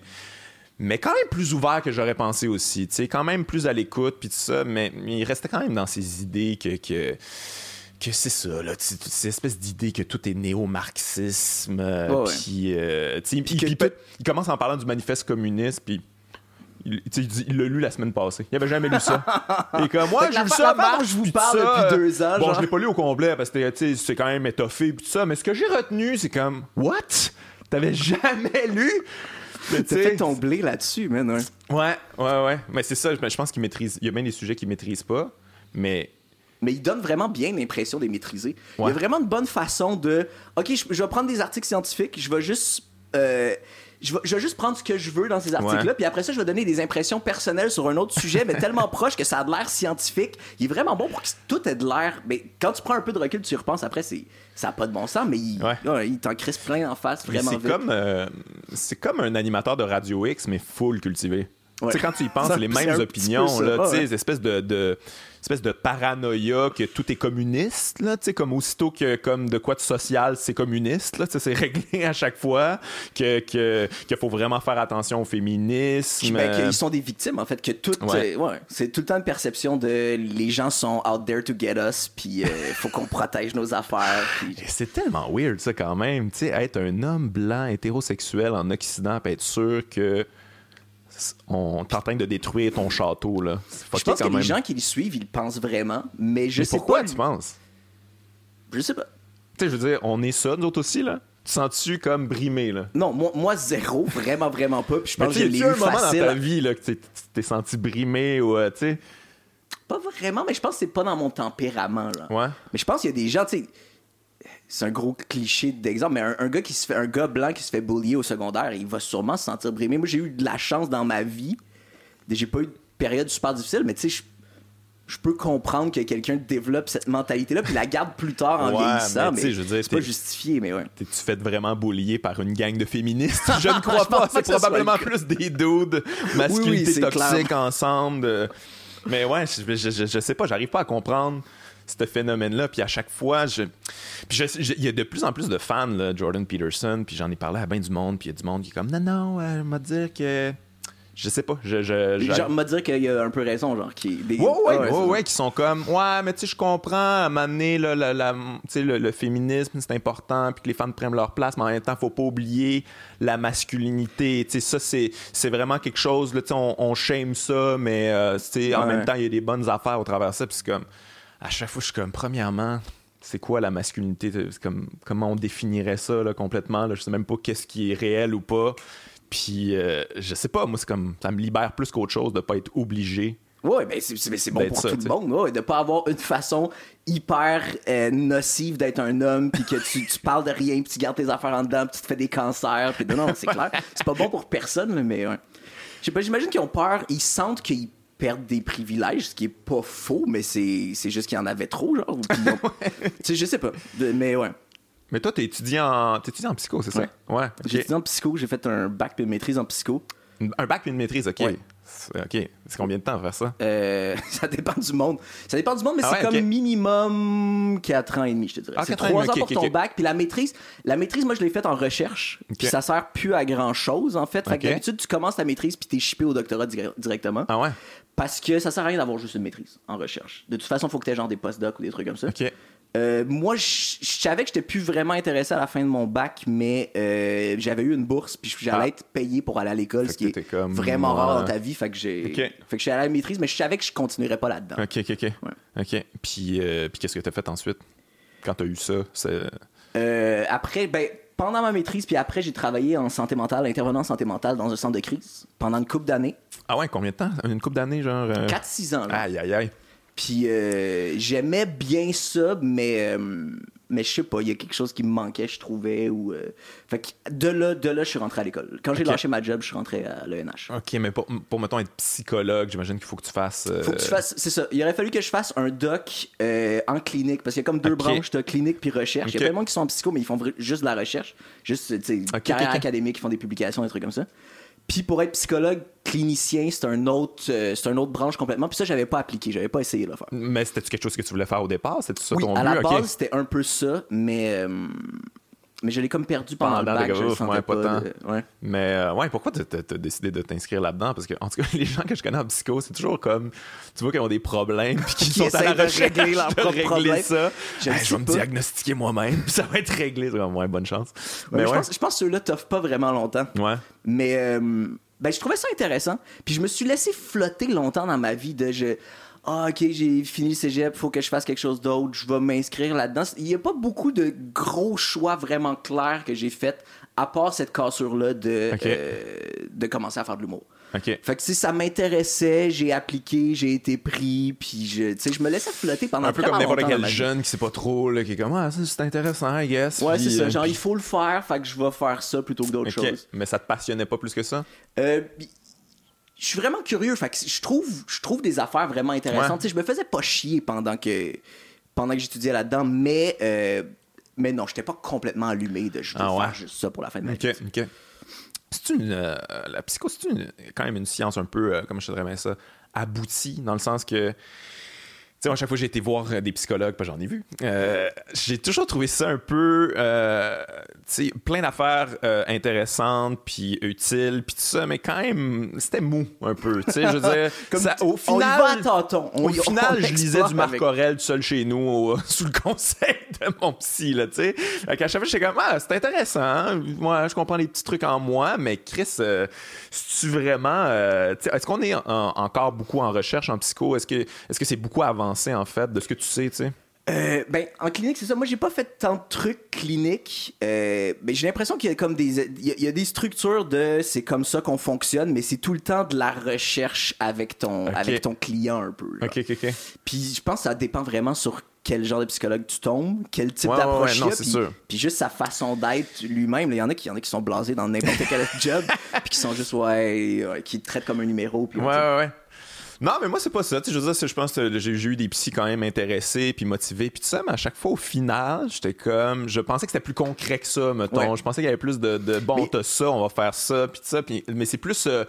Speaker 1: mais quand même plus ouvert que j'aurais pensé aussi, tu sais, quand même plus à l'écoute puis tout ça, mais il restait quand même dans ses idées que que, que c'est ça là, ces espèces d'idées que tout est néo-marxisme, euh,
Speaker 2: Ouais, ouais.
Speaker 1: puis euh, tu sais, puis-
Speaker 2: tout-
Speaker 1: il commence en parlant du manifeste communiste puis il, il il l'a lu la semaine passée. Il avait jamais lu ça. Et comme moi, j'ai vu ça, marche,
Speaker 2: je vous parle
Speaker 1: ça,
Speaker 2: depuis deux ans,
Speaker 1: Bon,
Speaker 2: genre.
Speaker 1: je l'ai pas lu au complet parce que c'est quand même étoffé puis tout ça, mais ce que j'ai retenu, c'est comme what? T'avais jamais lu?
Speaker 2: T'as fait ton blé là-dessus, man. ouais.
Speaker 1: Ouais, ouais, ouais. Mais c'est ça, je je pense qu'il maîtrise. Il y a bien des sujets qu'il maîtrise pas, mais.
Speaker 2: Mais il donne vraiment bien l'impression de les maîtriser. Il y a vraiment une bonne façon de. Ok, je, je vais prendre des articles scientifiques, je vais juste. euh, je, vais, je vais juste prendre ce que je veux dans ces articles-là, puis après ça, je vais donner des impressions personnelles sur un autre sujet, mais tellement proche que ça a de l'air scientifique. Il est vraiment bon pour que tout ait de l'air. Mais quand tu prends un peu de recul, tu y repenses après, c'est ça n'a pas de bon sens, mais il,
Speaker 1: Ouais.
Speaker 2: ouais, il t'en crisse plein en face, vraiment
Speaker 1: c'est comme, euh, c'est comme un animateur de Radio X, mais full cultivé.
Speaker 2: Ouais.
Speaker 1: Quand tu y penses,
Speaker 2: Ça,
Speaker 1: les mêmes opinions,
Speaker 2: peu
Speaker 1: là,
Speaker 2: ouais.
Speaker 1: espèces de, de- espèce de paranoïa que tout est communiste, là, tu sais, comme aussitôt que comme de quoi de social, c'est communiste, là, c'est réglé à chaque fois, que, que, qu'il faut vraiment faire attention au féminisme.
Speaker 2: Ben,
Speaker 1: euh,
Speaker 2: qu'ils sont des victimes, en fait, que tout.
Speaker 1: Ouais.
Speaker 2: euh, ouais, c'est tout le temps une perception de les gens sont out there to get us, puis il faut qu'on protège nos affaires. puis-
Speaker 1: Et C'est tellement weird, ça, quand même. Tu sais, être un homme blanc hétérosexuel en Occident, puis être sûr que on est en train de détruire ton château, là.
Speaker 2: Je pense que
Speaker 1: même.
Speaker 2: les gens qui le suivent, ils le pensent vraiment, mais je
Speaker 1: Mais
Speaker 2: sais
Speaker 1: pourquoi
Speaker 2: pas.
Speaker 1: tu penses?
Speaker 2: Je sais pas.
Speaker 1: Tu sais, je veux dire, on est ça, nous autres aussi, là. Tu sens-tu comme brimé, là?
Speaker 2: Non, moi, moi zéro, vraiment, vraiment pas. Puis je pense que
Speaker 1: a
Speaker 2: eu
Speaker 1: un moment
Speaker 2: facile.
Speaker 1: dans ta vie, là, que tu t'es senti brimé ou, euh, tu sais...
Speaker 2: Pas vraiment, mais je pense que c'est pas dans mon tempérament. Là.
Speaker 1: Ouais.
Speaker 2: Mais je pense qu'il y a des gens, tu sais. C'est un gros cliché d'exemple, mais un, un gars qui se fait un gars blanc qui se fait bullier au secondaire, il va sûrement se sentir brimé. Moi, j'ai eu de la chance dans ma vie. J'ai pas eu de période super difficile, mais tu sais, je, peux comprendre que quelqu'un développe cette mentalité-là puis la garde plus tard en
Speaker 1: Ouais,
Speaker 2: vieillissant.
Speaker 1: mais tu
Speaker 2: c'est pas justifié, mais ouais.
Speaker 1: T'es-tu fait vraiment boulier par une gang de féministes? Je ne crois pas. C'est probablement plus des dudes masculinité toxique
Speaker 2: clair.
Speaker 1: ensemble. de- Mais ouais, je, je, je- je sais pas, j'arrive pas à comprendre ce phénomène-là. Puis à chaque fois, je... Il y a de plus en plus de fans, là, Jordan Peterson, puis j'en ai parlé à bien du monde, puis il y a du monde qui est comme, non, non, euh, m'a dire que... Je sais pas, je... je, je-
Speaker 2: Genre, me dire qu'il y a un peu raison, genre, qui des...
Speaker 1: Ouais, ouais,
Speaker 2: Ah
Speaker 1: ouais, qui sont comme, ouais, mais tu sais, je comprends, à m'amener la, la, la- tu sais, le, le féminisme, c'est important, puis que les femmes prennent leur place, mais en même temps, faut pas oublier la masculinité. Tu sais, ça, c'est, vraiment quelque chose, là, tu sais, on, on shame ça, mais euh, tu sais, en même temps, il y a des bonnes affaires au travers de ça, puis c'est comme, à chaque fois, je suis comme, premièrement, c'est quoi la masculinité? Comme, comment on définirait ça, là, complètement, là? Je sais même pas qu'est-ce qui est réel ou pas. Puis, euh, je sais pas, moi, c'est comme, ça me libère plus qu'autre chose de pas être obligé.
Speaker 2: Ouais, ben c'est, c'est- bon pour
Speaker 1: ça,
Speaker 2: tout le monde, ouais, de pas avoir une façon hyper euh, nocive d'être un homme, puis que tu, tu parles de rien, puis tu gardes tes affaires en dedans, puis tu te fais des cancers, puis non, non, c'est clair. C'est pas bon pour personne, là, mais ouais. Je sais pas, j'imagine qu'ils ont peur, ils sentent qu'ils perdent des privilèges, ce qui est pas faux, mais c'est, c'est juste qu'il y en avait trop, genre. Tu je sais pas, De- mais ouais.
Speaker 1: Mais toi, t'es étudiant t'es étudiant en psycho, c'est ça?
Speaker 2: Ouais.
Speaker 1: Ouais.
Speaker 2: J'ai étudié en psycho, j'ai fait un bac puis une maîtrise en psycho.
Speaker 1: Un bac puis une maîtrise, ok.
Speaker 2: Ouais.
Speaker 1: C'est- Ok. C'est combien de temps à faire ça?
Speaker 2: Euh, ça dépend du monde. Ça dépend du monde, mais
Speaker 1: Ah
Speaker 2: c'est
Speaker 1: ouais,
Speaker 2: comme minimum 4 ans et demi, je te dirais.
Speaker 1: Ah,
Speaker 2: c'est
Speaker 1: quatre ans et
Speaker 2: 3
Speaker 1: demi,
Speaker 2: ans pour ton bac. Puis la maîtrise, la maîtrise, moi, je l'ai faite en recherche. Puis ça sert plus à grand chose, en fait. Fait que d'habitude, tu commences ta maîtrise puis t'es shippé au doctorat dir- directement.
Speaker 1: Ah ouais?
Speaker 2: Parce que ça sert à rien d'avoir juste une maîtrise en recherche. De toute façon, il faut que tu aies genre des postdocs ou des trucs comme ça. Euh, moi, je savais que j'étais plus vraiment intéressé à la fin de mon bac, mais euh, j'avais eu une bourse, puis j'allais
Speaker 1: Ah.
Speaker 2: être payé pour aller à l'école, ce qui est
Speaker 1: comme,
Speaker 2: vraiment rare dans ta vie. Fait que j'ai,
Speaker 1: Ok.
Speaker 2: fait que je suis allé à la maîtrise, mais je savais que je continuerais pas là-dedans.
Speaker 1: Ok, ok, ok. Ok. Puis, euh, puis qu'est-ce que t'as fait ensuite? Quand t'as eu ça? C'est...
Speaker 2: Après, ben, pendant ma maîtrise, puis après, j'ai travaillé en santé mentale, intervenant en santé mentale dans un centre de crise pendant une couple d'années,
Speaker 1: Ah ouais, combien de temps? Une couple d'années, genre? euh?
Speaker 2: 4-6 ans. là.
Speaker 1: Aïe, aïe, aïe.
Speaker 2: Puis euh, j'aimais bien ça, mais, euh, mais je sais pas, il y a quelque chose qui me manquait, je trouvais. Ou, euh, Fait que de là, de là, je suis rentré à l'école. Quand j'ai
Speaker 1: Ok.
Speaker 2: lâché ma job, je suis rentré à l'ENH.
Speaker 1: Ok, mais pour, pour mettons, être psychologue, j'imagine qu'il faut que tu fasses... euh,
Speaker 2: Faut que tu fasses, c'est ça. Il aurait fallu que je fasse un doc euh, en clinique parce qu'il y a comme deux branches, t'as clinique puis recherche. Il y a plein de monde qui sont en psycho, mais ils font juste de la recherche, juste tu sais, carrière académique, ils font des publications, des trucs comme ça. Puis pour être psychologue clinicien, c'est un autre, euh, c'est une autre branche complètement. Puis ça, j'avais pas appliqué, j'avais pas essayé de le faire.
Speaker 1: Mais c'était quelque chose que tu voulais faire au départ? C'était ça
Speaker 2: Oui,
Speaker 1: ton
Speaker 2: à
Speaker 1: but?
Speaker 2: la base, c'était un peu ça, mais, euh, mais je l'ai comme perdu pendant
Speaker 1: Pendant
Speaker 2: le bac. Je le
Speaker 1: ouais, pas
Speaker 2: pas.
Speaker 1: tant.
Speaker 2: de- ouais.
Speaker 1: Mais euh, ouais, pourquoi t'as- t'as t'as décidé de t'inscrire là-dedans? Parce que, en tout cas, les gens que je connais en psycho, c'est toujours comme, tu vois qu'ils ont des problèmes, puis qu'ils
Speaker 2: Qui
Speaker 1: sont à la
Speaker 2: de
Speaker 1: recherche
Speaker 2: régler leurs
Speaker 1: de régler
Speaker 2: problèmes.
Speaker 1: ça.
Speaker 2: Je
Speaker 1: Hey,
Speaker 2: sais
Speaker 1: je vais me diagnostiquer moi-même, puis ça va être réglé. C'est ouais, bonne chance. Mais
Speaker 2: je,
Speaker 1: ouais,
Speaker 2: pense, je pense que ceux-là t'offrent pas vraiment longtemps.
Speaker 1: ouais.
Speaker 2: Mais euh, ben, je trouvais ça intéressant. Puis je me suis laissé flotter longtemps dans ma vie de je. Ah, ok, j'ai fini le cégep, faut que je fasse quelque chose d'autre, je vais m'inscrire là-dedans. Il n'y a pas beaucoup de gros choix vraiment clairs que j'ai fait, à part cette cassure-là de, euh, de commencer à faire de l'humour.
Speaker 1: OK.
Speaker 2: Fait que si ça m'intéressait, j'ai appliqué, j'ai été pris, puis je, tu sais, je me laissais flotter pendant
Speaker 1: Un peu comme n'importe quel jeune qui sait pas trop, là, qui est comme, ah, ça, c'est intéressant, I guess.
Speaker 2: Ouais, c'est ça.
Speaker 1: euh,
Speaker 2: Genre, il faut le faire, fait que je vais faire ça plutôt que d'autres choses.
Speaker 1: Mais ça te passionnait pas plus que ça?
Speaker 2: Euh, je suis vraiment curieux. Fait que je trouve, je trouve des affaires vraiment intéressantes.
Speaker 1: Ouais.
Speaker 2: Je me faisais pas chier pendant que, pendant que j'étudiais là-dedans, mais, euh, mais non, j'étais pas complètement allumé de je veux
Speaker 1: Ah ouais?
Speaker 2: faire juste ça pour la fin de ma vie.
Speaker 1: OK. C'est une. euh, la psycho, c'est une, quand même une science un peu, euh, comment je dirais bien ça, aboutie, dans le sens que. Sais, à chaque fois que j'ai été voir euh, des psychologues, j'en ai vu, euh, j'ai toujours trouvé ça un peu, euh, tu sais, plein d'affaires intéressantes, puis utiles, puis tout ça, mais quand même, c'était mou un peu, tu sais, je veux dire,
Speaker 2: ça, au final, on
Speaker 1: au final, je lisais du Marc Aurel tout seul chez nous, sous le conseil de mon psy, là, tu sais. À chaque fois, j'étais comme, ah, c'est intéressant, hein. moi, je comprends les petits trucs en moi, mais Chris, c'est-tu vraiment, est-ce qu'on est encore beaucoup en recherche en psycho? Est-ce que est-ce que c'est beaucoup avancé, en fait, de ce que tu sais, tu sais?
Speaker 2: Euh, ben, en clinique, c'est ça. Moi, j'ai pas fait tant de trucs cliniques. Euh, mais j'ai l'impression qu'il y a comme des, il y, a des structures de, c'est comme ça qu'on fonctionne, mais c'est tout le temps de la recherche avec ton, avec ton client un peu.
Speaker 1: Ok, ok, ok.
Speaker 2: Puis je pense que ça dépend vraiment sur quel genre de psychologue tu tombes, quel type d'approche il
Speaker 1: y a,
Speaker 2: puis, juste sa façon d'être lui-même. Il y en a qui, y en a qui sont blasés dans n'importe quel job, puis qui sont juste ouais, qui te traitent comme un numéro. Puis,
Speaker 1: ouais, ouais, ouais. Non, mais moi, c'est pas ça. je veux dire, je pense que j'ai eu des psys quand même intéressés puis motivés puis tout ça, mais à chaque fois, au final, j'étais comme. Je pensais que c'était plus concret que ça, mettons. Je pensais qu'il y avait plus de, bon, t'as ça, on va faire ça, puis ça. mais c'est plus. Euh,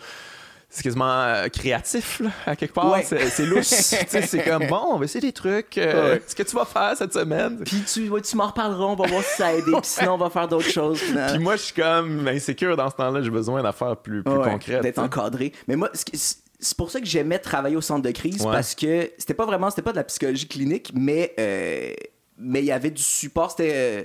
Speaker 1: c'est quasiment euh, créatif, là, à quelque part. C'est louche. c'est comme, bon, on va essayer des trucs. Euh, ce que tu vas faire cette semaine?
Speaker 2: Puis tu, tu m'en reparleras, on va voir si ça a aidé. puis sinon, on va faire d'autres choses.
Speaker 1: Puis moi, je suis comme insécure dans ce temps-là. J'ai besoin d'affaires plus, plus concrètes.
Speaker 2: D'être encadré. Mais moi, c'est pour ça que j'aimais travailler au centre de crise parce que c'était pas vraiment c'était pas de la psychologie clinique mais euh, mais il y avait du support. C'était euh,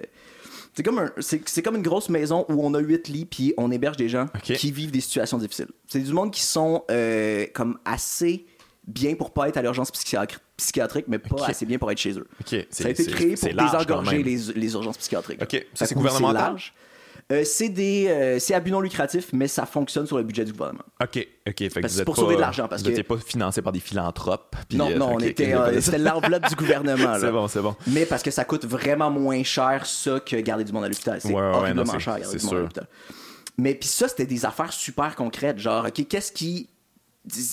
Speaker 2: c'est comme un, c'est, comme une grosse maison où on a huit lits puis on héberge des gens qui vivent des situations difficiles. C'est du monde qui sont euh, comme assez bien pour pas être à l'urgence psychiatrique mais pas assez bien pour être chez eux. Ça a été créé pour désengorger les, les, urgences psychiatriques.
Speaker 1: Ça c'est gouvernemental?
Speaker 2: Euh, c'est des euh, c'est à but non lucratif, mais ça fonctionne sur le budget du gouvernement.
Speaker 1: OK, OK.
Speaker 2: c'est pour sauver de l'argent. Parce
Speaker 1: vous n'étiez pas financé par des philanthropes.
Speaker 2: non,
Speaker 1: euh,
Speaker 2: non, on était, c'était l'enveloppe du gouvernement.
Speaker 1: c'est bon, c'est bon.
Speaker 2: Mais parce que ça coûte vraiment moins cher, ça, que garder du monde à l'hôpital. C'est horriblement cher, garder du monde à l'hôpital. Mais puis ça, c'était des affaires super concrètes. Genre, OK, qu'est-ce qui...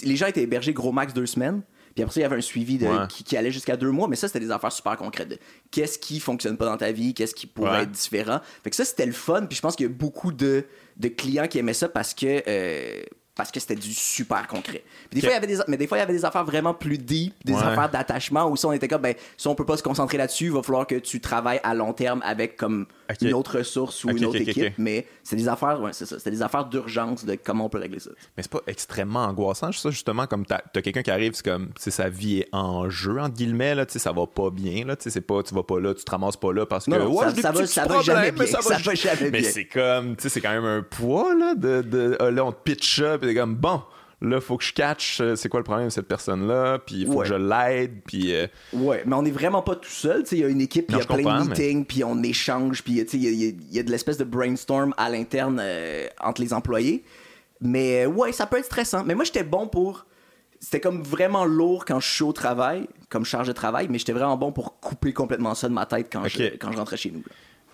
Speaker 2: Les gens étaient hébergés gros max deux semaines. Puis après ça, il y avait un suivi de, qui, allait jusqu'à deux mois, mais ça, c'était des affaires super concrètes. Qu'est-ce qui fonctionne pas dans ta vie, qu'est-ce qui pourrait être différent. Fait que ça, c'était le fun. Puis je pense qu'il y a beaucoup de, de clients qui aimaient ça parce que. Euh, parce que c'était du super concret. des fois, il y avait des, mais des fois, il y avait des affaires vraiment plus deep, des affaires d'attachement où si on était comme, ben, si on peut pas se concentrer là-dessus, il va falloir que tu travailles à long terme avec comme une autre ressource ou une autre équipe. Mais c'est des affaires, ouais, c'est ça, c'est des affaires d'urgence de comment on peut régler ça.
Speaker 1: Mais c'est pas extrêmement angoissant, ça, justement, comme t'as as, quelqu'un qui arrive, c'est comme, c'est sa vie est en jeu, entre guillemets, là, tu sais, ça va pas bien, là, tu sais, c'est pas, tu vas pas là, tu te ramasses pas là parce que,
Speaker 2: non, ouais, ça, va, ça va jamais bien, ça va, jamais
Speaker 1: bien. Mais c'est comme, tu sais, c'est quand même un poids, là, de, de, ah, là, on te pitch up, et comme, bon, là, faut que je catch euh, c'est quoi le problème de cette personne-là, puis il faut que je l'aide, puis... Euh,
Speaker 2: ouais, mais on est vraiment pas tout seul, tu sais, il y a une équipe, il y a plein de meetings, puis on échange, puis il y, a de l'espèce de brainstorm à l'interne euh, entre les employés. Mais ouais, ça peut être stressant. Mais moi, j'étais bon pour... C'était comme vraiment lourd quand je suis au travail, comme charge de travail, mais j'étais vraiment bon pour couper complètement ça de ma tête quand, je, quand je rentrais chez nous.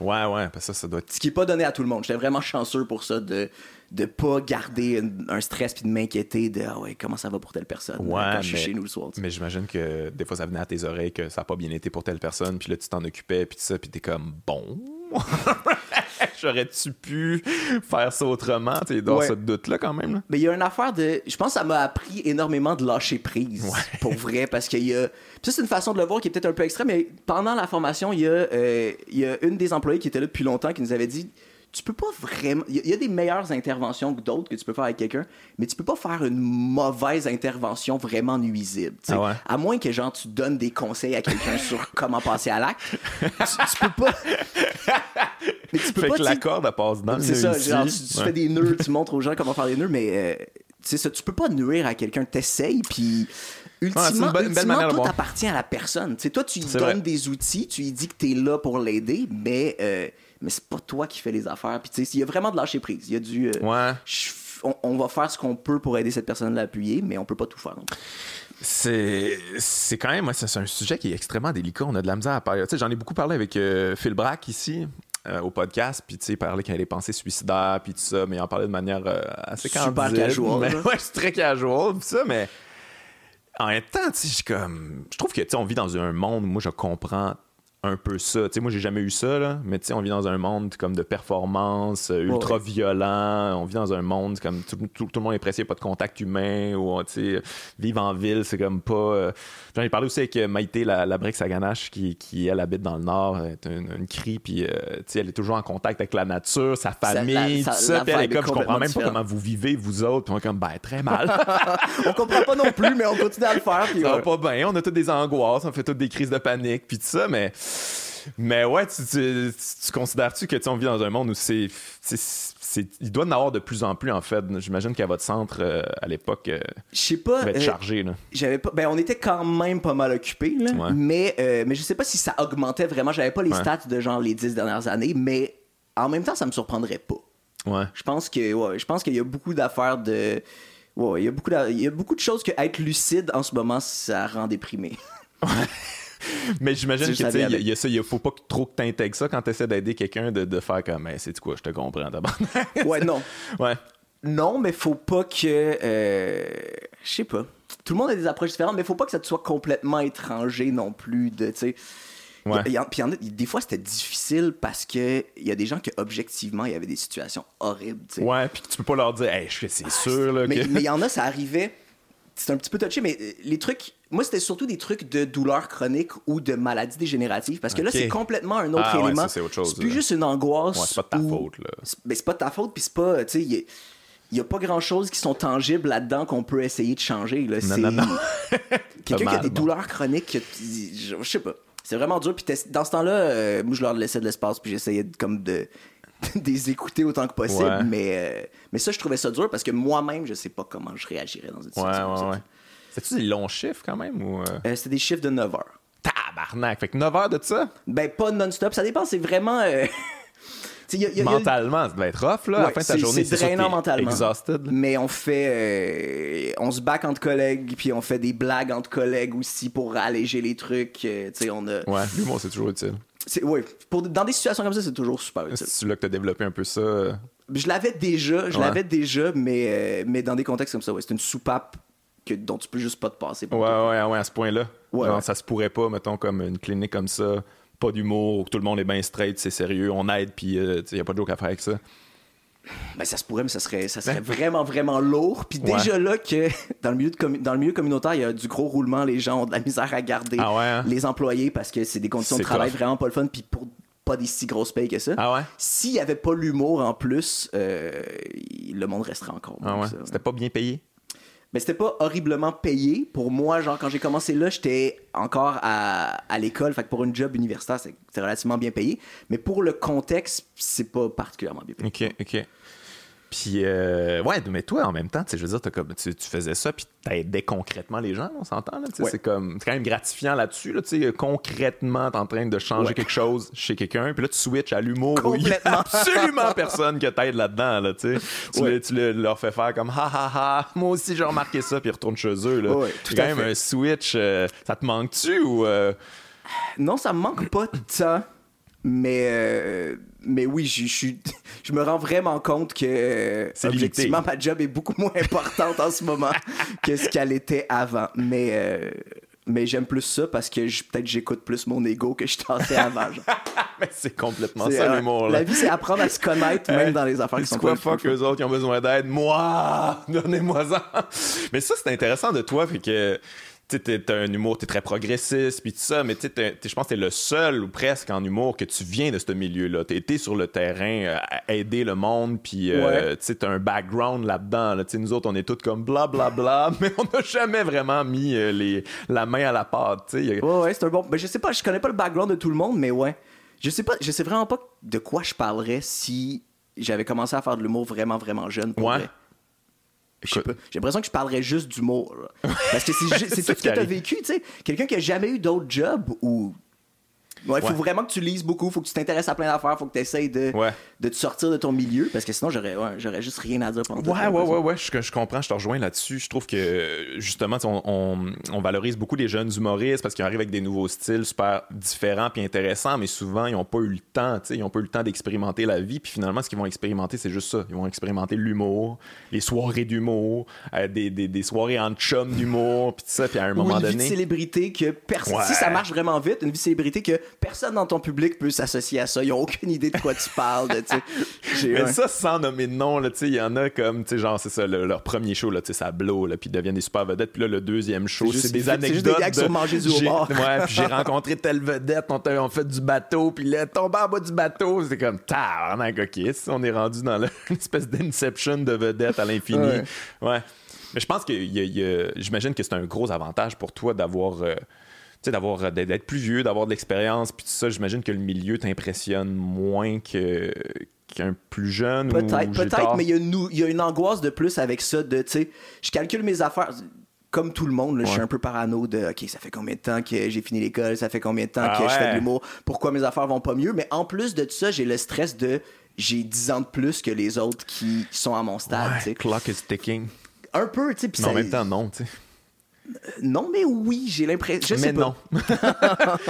Speaker 1: Ouais, ouais, parce que ça, ça doit être...
Speaker 2: Ce qui n'est pas donné à tout le monde. J'étais vraiment chanceux pour ça de de pas garder un, stress puis de m'inquiéter de ah ouais comment ça va pour telle personne
Speaker 1: ouais,
Speaker 2: quand je suis chez nous le soir.
Speaker 1: Mais j'imagine que des fois ça venait à tes oreilles que ça a pas bien été pour telle personne puis là tu t'en occupais puis ça puis t'es comme bon j'aurais-tu pu faire ça autrement? Tu dans ce doute là quand même
Speaker 2: mais il y a une affaire de je pense que ça m'a appris énormément de lâcher prise pour vrai parce qu'il y a ça c'est une façon de le voir qui est peut-être un peu extrême mais pendant la formation il y a euh, il y a une des employées qui était là depuis longtemps qui nous avait dit tu peux pas vraiment. Il y, a des meilleures interventions que d'autres que tu peux faire avec quelqu'un, mais tu peux pas faire une mauvaise intervention vraiment nuisible.
Speaker 1: Ah
Speaker 2: à moins que genre tu donnes des conseils à quelqu'un sur comment passer à l'acte. Tu, peux pas.
Speaker 1: mais tu peux fait pas. que la corde elle passe dans
Speaker 2: C'est ça, genre tu, fais des nœuds, tu montres aux gens comment faire des nœuds, mais euh, ça, tu peux pas nuire à quelqu'un, t'essayes, puis ultimement, tout appartient à la personne. toi, tu lui donnes des outils, tu lui dis que tu es là pour l'aider, mais euh, mais c'est pas toi qui fais les affaires. Puis tu sais, il y a vraiment de lâcher prise. Il y a du. Euh,
Speaker 1: ouais.
Speaker 2: on, va faire ce qu'on peut pour aider cette personne-là à appuyer, mais on peut pas tout faire.
Speaker 1: C'est, c'est quand même, c'est un sujet qui est extrêmement délicat. On a de la misère à parler. Tu sais, j'en ai beaucoup parlé avec euh, Phil Brack ici. Euh, au podcast, puis tu sais, il parlait qu'il a des pensées suicidaires, puis tout ça, mais il en parlait de manière assez
Speaker 2: Super casual.
Speaker 1: ouais, c'est très casual, tout ça, mais en même temps, tu sais, comme, je trouve que, tu sais, on vit dans un monde où moi, je comprends un peu ça. Tu sais, moi, j'ai jamais eu ça, là, mais tu sais, on vit dans un monde comme de performance, euh, ultra violent. On vit dans un monde comme tout, tout, le monde est pressé, il n'y a pas de contact humain. Ou, tu sais, vivre en ville, c'est comme pas. Euh, J'en ai parlé aussi avec Maïté, la, la brique Saganache, qui, qui, elle, habite dans le Nord, elle est une, une crie, puis, euh, tu sais, elle est toujours en contact avec la nature, sa famille, ça, tout ça. Puis elle est comme, je comprends même pas comment vous vivez, vous autres. Puis on est comme, ben, très mal.
Speaker 2: on comprend pas non plus, mais on continue à le faire. Puis
Speaker 1: ça va pas bien, on a toutes des angoisses, on fait toutes des crises de panique, puis tout ça, mais. Mais ouais, tu, tu, considères-tu que on vit dans un monde où c'est. Il doit en avoir de plus en plus, en fait. J'imagine qu'à votre centre, euh, à l'époque, euh,
Speaker 2: je sais pas.
Speaker 1: être euh, chargé. Là.
Speaker 2: J'avais pas. Ben, on était quand même pas mal occupés, là. Mais, mais je sais pas si ça augmentait vraiment. J'avais pas les stats de genre les dix dernières années, mais en même temps, ça me surprendrait pas.
Speaker 1: Ouais.
Speaker 2: Je pense que ouais, je pense qu'il y a beaucoup d'affaires de. Ouais, il y a beaucoup de, il y a beaucoup de choses que être lucide en ce moment, ça rend déprimé.
Speaker 1: mais j'imagine que il y, a ça, il faut pas trop que t'intègres ça quand t'essaies d'aider quelqu'un de, de, faire comme mais c'est quoi, je te comprends d'abord.
Speaker 2: ouais, non.
Speaker 1: Ouais.
Speaker 2: Non, mais faut pas que euh, je sais pas. Tout le monde a des approches différentes, mais faut pas que ça te soit complètement étranger non plus de tu sais. Ouais. y a, des fois, c'était difficile parce que il y a des gens qui, objectivement, il y avait des situations horribles. T'sais.
Speaker 1: Ouais, puis tu peux pas leur dire, hey, c'est sûr. Là,
Speaker 2: mais
Speaker 1: il
Speaker 2: y en a, ça arrivait c'est un petit peu touché, mais euh, les trucs, moi, c'était surtout des trucs de douleur chronique ou de maladie dégénérative, parce que là, c'est complètement un autre
Speaker 1: ah,
Speaker 2: élément.
Speaker 1: c'est
Speaker 2: plus juste une angoisse.
Speaker 1: Ouais, c'est pas de ta faute, là.
Speaker 2: Ben, c'est pas de ta faute, puis c'est pas, tu sais, il y, a pas grand chose qui sont tangibles là-dedans qu'on peut essayer de changer. Là.
Speaker 1: Non, non, non.
Speaker 2: Quelqu'un qui a des douleurs chroniques, je, sais pas. C'est vraiment dur. Puis dans ce temps-là, euh, moi, je leur laissais de l'espace, puis j'essayais de, comme de des écouter autant que possible. Mais, euh, mais ça, je trouvais ça dur parce que moi-même, je sais pas comment je réagirais dans une situation
Speaker 1: ouais, ouais, ouais. C'est-tu des longs chiffres quand même ou. Euh?
Speaker 2: Euh, c'était des chiffres de 9 heures.
Speaker 1: Tabarnak! Fait que 9 heures de ça?
Speaker 2: Ben, pas non-stop. Ça dépend, c'est vraiment.
Speaker 1: Y a, y a, mentalement, ça doit être rough, là. à la fin de ta journée, c'est
Speaker 2: drainant mentalement.
Speaker 1: Exhausted.
Speaker 2: Mais on fait. on se back entre collègues, puis on fait des blagues entre collègues aussi pour alléger les trucs. tu sais, on a.
Speaker 1: Ouais, l'humour, c'est toujours utile.
Speaker 2: Oui, dans des situations comme ça, c'est toujours super utile.
Speaker 1: C'est là que tu as développé un peu ça.
Speaker 2: Je l'avais déjà, je l'avais déjà, mais, euh, mais dans des contextes comme ça, ouais, c'est une soupape que, dont tu peux juste pas te passer.
Speaker 1: Ouais, ouais, ouais, à ce point-là. Ouais, Ça se pourrait pas, mettons, comme une clinique comme ça, pas d'humour, où tout le monde est bien straight, c'est sérieux, on aide, puis il euh, n'y a pas de joke à faire avec ça.
Speaker 2: Ben, ça se pourrait, mais ça serait, ça serait vraiment, vraiment lourd. Puis déjà là, que dans le, milieu dans le milieu communautaire, il y a du gros roulement, les gens ont de la misère à garder
Speaker 1: ah hein?
Speaker 2: les employés parce que c'est des conditions de travail vraiment pas le fun, puis pour pas des si grosses payes que ça.
Speaker 1: Ah ouais?
Speaker 2: S'il y avait pas l'humour en plus, euh, le monde resterait encore.
Speaker 1: Ah ouais? C'était pas bien payé?
Speaker 2: Mais c'était pas horriblement payé. Pour moi, genre, quand j'ai commencé là, j'étais encore à, à l'école. Fait que pour une job universitaire, c'était relativement bien payé. Mais pour le contexte, c'est pas particulièrement bien payé.
Speaker 1: OK, OK. Puis, euh, ouais, mais toi, en même temps, je veux dire, comme, tu, faisais ça, puis t'aidais concrètement les gens, on s'entend, là, c'est comme, quand même gratifiant là-dessus, là, tu sais, concrètement, t'es en train de changer quelque chose chez quelqu'un, puis là, tu switches à l'humour où il y a absolument personne que t'aides là-dedans, là, tu sais. Tu, leur fais faire comme, ha, ha, ha, moi aussi, j'ai remarqué ça, puis ils retournent chez eux, là.
Speaker 2: c'est
Speaker 1: quand même un switch, euh, ça te manque-tu, ou... Euh?
Speaker 2: Non, ça me manque pas de ça, mais mais oui, je, je, je, me rends vraiment compte que objectivement ma job est beaucoup moins importante en ce moment que ce qu'elle était avant. Mais euh, mais j'aime plus ça parce que peut-être j'écoute plus mon ego que je tentais avant.
Speaker 1: mais c'est complètement ça l'humour.
Speaker 2: La vie, c'est apprendre à se connaître même dans les affaires qui sont
Speaker 1: quoi fuck eux autres qui ont besoin d'aide. Moi, donnez-moi ça. Mais ça, c'est intéressant de toi, fait que t'es un humour, t'es très progressiste, puis tout ça, mais je pense que t'es le seul ou presque en humour que tu viens de ce milieu-là. T'as été sur le terrain euh, à aider le monde, puis euh, tu t'as un background là-dedans. Là. Nous autres, on est tous comme blablabla, bla, bla, mais on n'a jamais vraiment mis euh, les, la main à la pâte.
Speaker 2: Ouais, ouais, c'est un bon. Ben, je sais pas, je connais pas le background de tout le monde, mais ouais. Je sais pas, je sais vraiment pas de quoi je parlerais si j'avais commencé à faire de l'humour vraiment, vraiment jeune. Pour ouais. J'ai l'impression que je parlerais juste d'humour. Parce que c'est tout ce que tu as vécu, tu sais. Quelqu'un qui a jamais eu d'autre job ou Ouais, il faut vraiment que tu lises beaucoup, faut que tu t'intéresses à plein d'affaires, faut que tu essayes de, de te sortir de ton milieu, parce que sinon, j'aurais j'aurais juste rien à dire pendant
Speaker 1: Ouais, ouais, ouais, ouais, je, je, comprends, je te rejoins là-dessus. Je trouve que, justement, on, on, valorise beaucoup les jeunes humoristes parce qu'ils arrivent avec des nouveaux styles super différents puis intéressants, mais souvent, ils n'ont pas eu le temps, ils n'ont pas eu le temps d'expérimenter la vie, puis finalement, ce qu'ils vont expérimenter, c'est juste ça. Ils vont expérimenter l'humour, les soirées d'humour, euh, des, des, des, soirées en chum d'humour, puis tout ça, puis à un moment donné...
Speaker 2: une vie de célébrité que... Si ça marche vraiment vite, une vie de célébrité que personne dans ton public peut s'associer à ça. Ils ont aucune idée de quoi tu parles. J'ai-
Speaker 1: Mais ça, sans nommer de nom, il y en a comme, tu sais, genre, c'est ça, le- leur premier show, là, ça blow, là, puis ils deviennent des super vedettes. Puis là, le deuxième show,
Speaker 2: C'est
Speaker 1: c'est des
Speaker 2: c'est
Speaker 1: anecdotes.
Speaker 2: juste des gags
Speaker 1: de-
Speaker 2: sur manger du
Speaker 1: j'ai-
Speaker 2: homard.
Speaker 1: Ouais, puis j'ai rencontré telle vedette, on, fait du bateau, puis là, tombé en bas du bateau. C'est comme, tabarnak, ok, on est rendu dans le- une espèce d'inception de vedettes à l'infini.
Speaker 2: Ouais.
Speaker 1: Ouais. Mais je pense que j'imagine que c'est un gros avantage pour toi d'avoir. euh, sais, d'avoir d'être d'être plus vieux, d'avoir de l'expérience, puis tout ça, j'imagine que le milieu t'impressionne moins que qu'un plus jeune ou
Speaker 2: Peut-être, peut-être, mais il y, a une, nou- il y a une angoisse de plus avec ça de, tu sais, je calcule mes affaires. Comme tout le monde, là, je suis un peu parano de OK, ça fait combien de temps que j'ai fini l'école, ça fait combien de temps
Speaker 1: Ah
Speaker 2: que je fais de l'humour, pourquoi mes affaires vont pas mieux. Mais en plus de ça, j'ai le stress de j'ai 10 ans de plus que les autres qui sont à mon stade.
Speaker 1: Ouais, clock is ticking.
Speaker 2: Un peu, tu sais.
Speaker 1: en même temps, non, tu sais.
Speaker 2: Non, mais oui, j'ai l'impression. Sais
Speaker 1: Mais
Speaker 2: pas.
Speaker 1: non.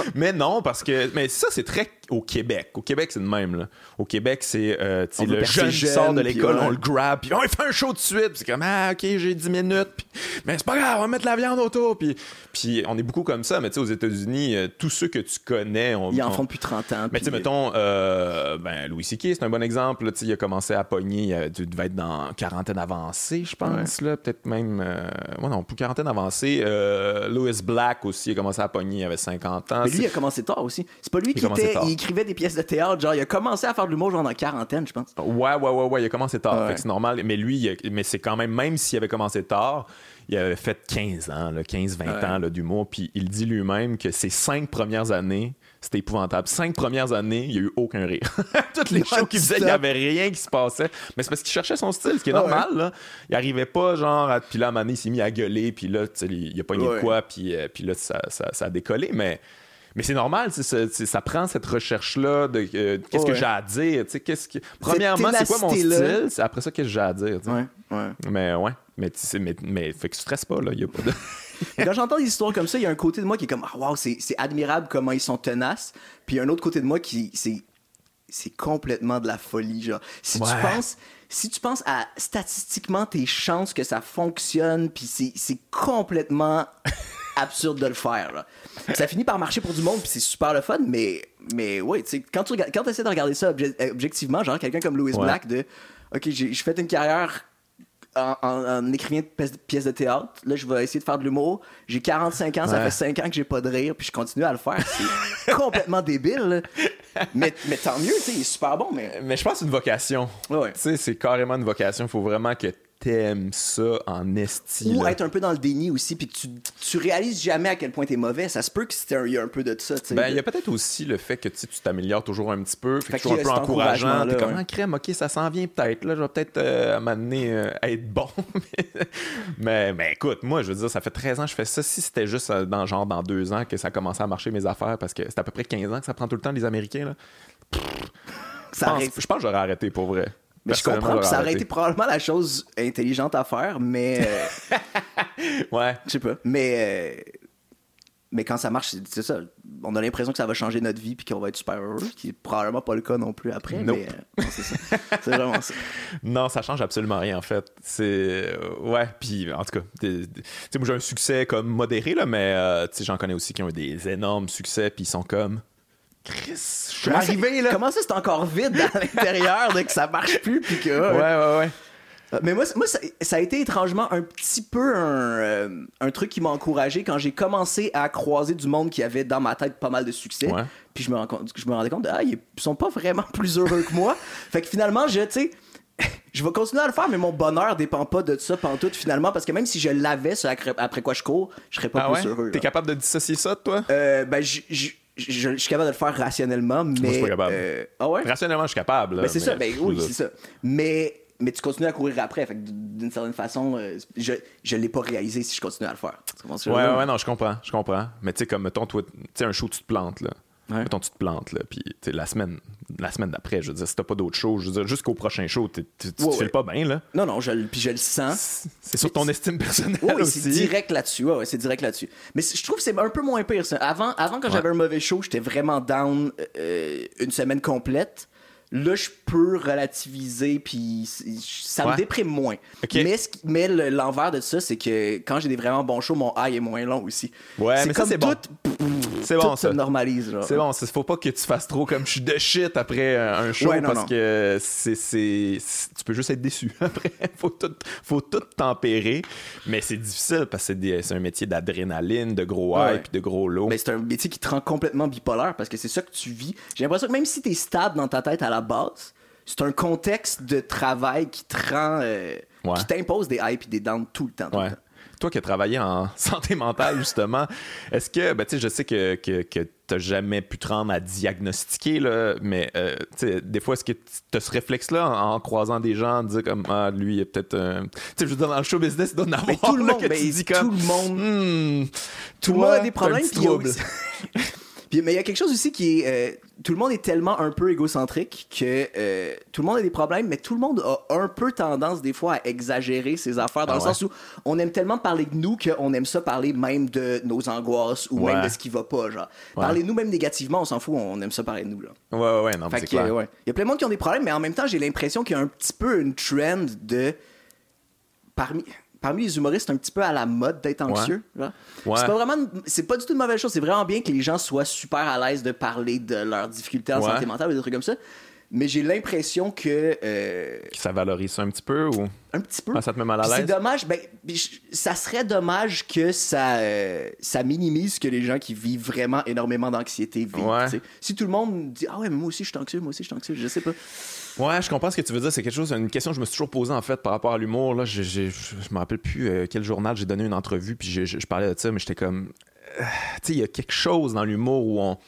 Speaker 1: mais non, parce que. Mais ça, c'est très au Québec. Au Québec, c'est le même. Là. Au Québec, c'est euh, tu le jeune qui
Speaker 2: jeune,
Speaker 1: sort de l'école,
Speaker 2: ouais.
Speaker 1: on le grab, puis on il fait un show de suite. Puis c'est comme, ah, ok, j'ai 10 minutes. Puis, mais c'est pas grave, on va mettre la viande autour. Puis, puis on est beaucoup comme ça. Mais tu sais, aux États-Unis, euh, tous ceux que tu connais, on.
Speaker 2: Ils en
Speaker 1: on-
Speaker 2: font depuis 30 ans.
Speaker 1: mais tu sais, mettons, euh, ben, Louis C.K., c'est un bon exemple. là, tu il a commencé à pogner, il devait être dans quarantaine avancée, je pense. là Peut-être même. Euh, ouais, non, pour quarantaine avancée. Euh, Louis Black aussi, a commencé à pogner, il avait 50 ans.
Speaker 2: Mais lui, il a commencé tard aussi. C'est pas lui
Speaker 1: Il
Speaker 2: qui était. Il écrivait des pièces de théâtre. Genre, il a commencé à faire de l'humour genre dans la quarantaine, je pense.
Speaker 1: Ouais, ouais, ouais, ouais, il a commencé tard.
Speaker 2: Ouais.
Speaker 1: c'est normal. Mais lui, il a- mais c'est quand même, même s'il avait commencé tard, il avait fait 15 ans, là, 15-20
Speaker 2: Ouais.
Speaker 1: ans d'humour. Puis il dit lui-même que ses cinq premières années, c'était épouvantable. Cinq premières années, il n'y a eu aucun rire. Toutes les shows qu'il faisait, il n'y avait rien qui se passait. Mais c'est parce qu'il cherchait son style, ce qui est
Speaker 2: Ah
Speaker 1: normal. Là. Il arrivait pas, genre, à- puis là, à un moment donné, il s'est mis à gueuler, puis là, il a pogné de
Speaker 2: Ouais.
Speaker 1: quoi, puis, euh, puis là, ça, ça, ça a décollé. Mais. Mais c'est normal, ça, prend cette recherche-là de euh, qu'est-ce que j'ai à dire. Qu'est-ce que... Premièrement, c'est quoi mon style? C'est après ça qu'est-ce que j'ai à dire.
Speaker 2: Ouais, ouais.
Speaker 1: Mais ouais, mais, mais, mais fait que tu stresses pas, là. Y a pas de...
Speaker 2: Quand j'entends des histoires comme ça, il y a un côté de moi qui est comme, ah, wow, c'est admirable comment ils sont tenaces. Puis il y a un autre côté de moi qui, c'est c'est complètement de la folie, genre. Si tu penses, si tu penses à statistiquement tes chances que ça fonctionne, puis c'est complètement absurde de le faire, là. Ça finit par marcher pour du monde, puis c'est super le fun, mais, mais ouais, tu sais, quand tu regardes- quand essaies de regarder ça obje- objectivement, genre quelqu'un comme Louis
Speaker 1: Ouais.
Speaker 2: Black, de, ok, j'ai fait une carrière en, en, en écrivant de pièces, de théâtre. Là, je vais essayer de faire de l'humour. J'ai 45 ans, ça fait 5 ans que j'ai pas de rire, puis je continue à le faire. C'est complètement débile. Mais, mais tant mieux, tu sais, il est super bon, mais.
Speaker 1: Mais je pense que c'est une vocation.
Speaker 2: Ouais.
Speaker 1: Tu sais, c'est carrément une vocation. Il faut vraiment que t'aimes ça en esti.
Speaker 2: Ou être un peu dans le déni aussi, puis que tu, tu réalises jamais à quel point t'es mauvais. Ça se peut que c'était un- il y a un peu de ça, tu.
Speaker 1: Ben, il y a peut-être aussi le fait que tu tu t'améliores toujours un petit peu. Fait,
Speaker 2: Fait
Speaker 1: que
Speaker 2: qu'il
Speaker 1: toujours
Speaker 2: a
Speaker 1: un peu encourageant. T'es comme,
Speaker 2: ouais.
Speaker 1: ah, crème, ok, ça s'en vient peut-être. Là, je vais peut-être euh, m'amener euh, à être bon. mais, mais écoute, moi, je veux dire, ça fait 13 ans que je fais ça. Si c'était juste euh, dans, genre dans deux ans que ça commençait à marcher mes affaires, parce que c'est à peu près 15 ans que ça prend tout le temps, les Américains. Là. Je
Speaker 2: ça
Speaker 1: pense, je pense que j'aurais arrêté pour vrai.
Speaker 2: Mais je comprends, puis ça aurait été probablement la chose intelligente à faire, mais. euh.
Speaker 1: Ouais.
Speaker 2: Je sais pas. Mais, euh, mais quand ça marche, c'est- ça. On a l'impression que ça va changer notre vie puis qu'on va être super heureux, ce qui est probablement pas le cas non plus après.
Speaker 1: Nope.
Speaker 2: Mais euh, non, c'est ça. C'est vraiment ça.
Speaker 1: Non, ça change absolument rien en fait. C'est ouais, puis en tout cas, des- moi j'ai un succès comme modéré là, mais euh, j'en connais aussi qui ont eu des énormes succès puis ils sont comme Chris, je suis
Speaker 2: Comment ça-
Speaker 1: arrivé là.
Speaker 2: Comment ça, c'est encore vide à l'intérieur que ça marche plus puis que.
Speaker 1: Ouais ouais ouais.
Speaker 2: Euh, Mais moi, moi ça, ça a été étrangement un petit peu un, euh, un truc qui m'a encouragé quand j'ai commencé à croiser du monde qui avait dans ma tête pas mal de succès.
Speaker 1: Ouais.
Speaker 2: Puis je me, rends je me rendais compte, de, ah, ils sont pas vraiment plus heureux que moi. fait que finalement, je, tu sais, je vais continuer à le faire, mais mon bonheur dépend pas de ça pantoute finalement, parce que même si je l'avais, ce après, quoi je cours, je serais pas
Speaker 1: Ah
Speaker 2: plus
Speaker 1: ouais?
Speaker 2: heureux.
Speaker 1: T'es capable de dissocier ça de toi?
Speaker 2: Euh, ben, je, je, je- je suis capable de le faire rationnellement, mais.
Speaker 1: je suis pas capable.
Speaker 2: euh, ah ouais?
Speaker 1: Rationnellement, je suis capable.
Speaker 2: Ben, c'est
Speaker 1: mais
Speaker 2: ça, ben oui, c'est ça. Mais, mais tu continues à courir après. Fait d'une certaine façon, euh, je je l'ai pas réalisé si je continue à le faire. Tu
Speaker 1: Ouais, ouais, non, je comprends, je comprends. Mais tu sais, comme, mettons, toi, tu sais, un show, tu te plantes, là.
Speaker 2: Ouais.
Speaker 1: Mettons, tu te plantes, là. Puis, la semaine, la semaine d'après, je veux dire, si t'as pas je veux dire, jusqu'au prochain show, tu
Speaker 2: Ouais,
Speaker 1: te
Speaker 2: ouais.
Speaker 1: pas bien, là.
Speaker 2: Non, non, je, puis je le sens.
Speaker 1: C'est sur ton estime personnelle
Speaker 2: Oui,
Speaker 1: aussi.
Speaker 2: c'est direct là-dessus. Ouais, c'est direct là-dessus. Mais c'est- je trouve que c'est un peu moins pire. Ça. Avant, avant quand j'avais un mauvais show, j'étais vraiment down euh, une semaine complète. Là, je peux relativiser, puis ça me déprime moins. Mais, mais le- l'envers de ça, c'est que quand j'ai des vraiment bons shows, mon high est moins long aussi.
Speaker 1: Ouais, mais ça,
Speaker 2: comme
Speaker 1: c'est bon.
Speaker 2: tout-
Speaker 1: bon,
Speaker 2: se
Speaker 1: ça.
Speaker 2: normalise.
Speaker 1: C'est bon, faut pas que tu fasses trop comme je suis de shit après euh, un show
Speaker 2: Ouais, non,
Speaker 1: parce
Speaker 2: non.
Speaker 1: que c'est, tu peux juste être déçu après. faut tout, faut tout tempérer, mais c'est difficile parce que c'est, un métier d'adrénaline, de gros
Speaker 2: Ouais.
Speaker 1: hype, puis de gros lot.
Speaker 2: Mais c'est un métier qui te rend complètement bipolaire parce que c'est ça que tu vis. J'ai l'impression que même si t'es stable dans ta tête à la base, c'est un contexte de travail qui te rend. euh,
Speaker 1: Ouais.
Speaker 2: qui t'impose des highs et des downs tout le temps. tout le
Speaker 1: Ouais.
Speaker 2: temps.
Speaker 1: Toi qui as travaillé en santé mentale, justement, est-ce que, ben, tu sais, je sais que, que, que tu jamais pu te rendre à diagnostiquer, là, mais euh, des fois, est-ce que tu as ce réflexe-là en, en croisant des gens, de dire comme, ah, lui, il est peut-être un. Tu sais, je veux dire, dans le show business, il doit en avoir.
Speaker 2: Mais tout le
Speaker 1: là,
Speaker 2: monde,
Speaker 1: que
Speaker 2: ben,
Speaker 1: tu dis
Speaker 2: tout
Speaker 1: comme,
Speaker 2: le monde.
Speaker 1: Hmm,
Speaker 2: Tout le monde a des problèmes. puis Puis, mais il y a quelque chose aussi qui est. euh, tout le monde est tellement un peu égocentrique que euh, tout le monde a des problèmes, mais tout le monde a un peu tendance des fois à exagérer ses affaires, dans
Speaker 1: Ah
Speaker 2: le
Speaker 1: ouais.
Speaker 2: sens où on aime tellement parler de nous qu'on aime ça parler même de nos angoisses ou
Speaker 1: Ouais.
Speaker 2: même de ce qui va pas. Genre.
Speaker 1: Ouais.
Speaker 2: Parler de nous même négativement, on s'en fout, on aime ça parler de nous. Là.
Speaker 1: Ouais, ouais, ouais, non, c'est clair.
Speaker 2: Il y a plein de monde qui ont des problèmes, mais en même temps, j'ai l'impression qu'il y a un petit peu une trend de. Parmi, parmi les humoristes, un petit peu à la mode d'être anxieux. genre.
Speaker 1: Ouais.
Speaker 2: C'est pas vraiment. C'est pas du tout une mauvaise chose. C'est vraiment bien que les gens soient super à l'aise de parler de leurs difficultés en
Speaker 1: Ouais.
Speaker 2: santé mentale ou des trucs comme ça. Mais j'ai l'impression que. euh,
Speaker 1: Ça valorise ça un petit peu ou?
Speaker 2: Un petit peu.
Speaker 1: Ah, ça te met mal à
Speaker 2: Puis C'est
Speaker 1: l'aise?
Speaker 2: dommage. Ben, ça serait dommage que ça, euh, ça minimise que les gens qui vivent vraiment énormément d'anxiété vivent.
Speaker 1: Ouais.
Speaker 2: Si tout le monde dit Ah ouais, mais moi aussi je suis anxieux, moi aussi je suis anxieux, je sais pas.
Speaker 1: Ouais, je comprends ce que tu veux dire. C'est quelque chose, une question que je me suis toujours posée en fait par rapport à l'humour. Là, j'ai- je me rappelle plus euh, quel journal j'ai donné une entrevue, puis je je parlais de ça, mais j'étais comme, euh, tu sais, il y a quelque chose dans l'humour où on, tu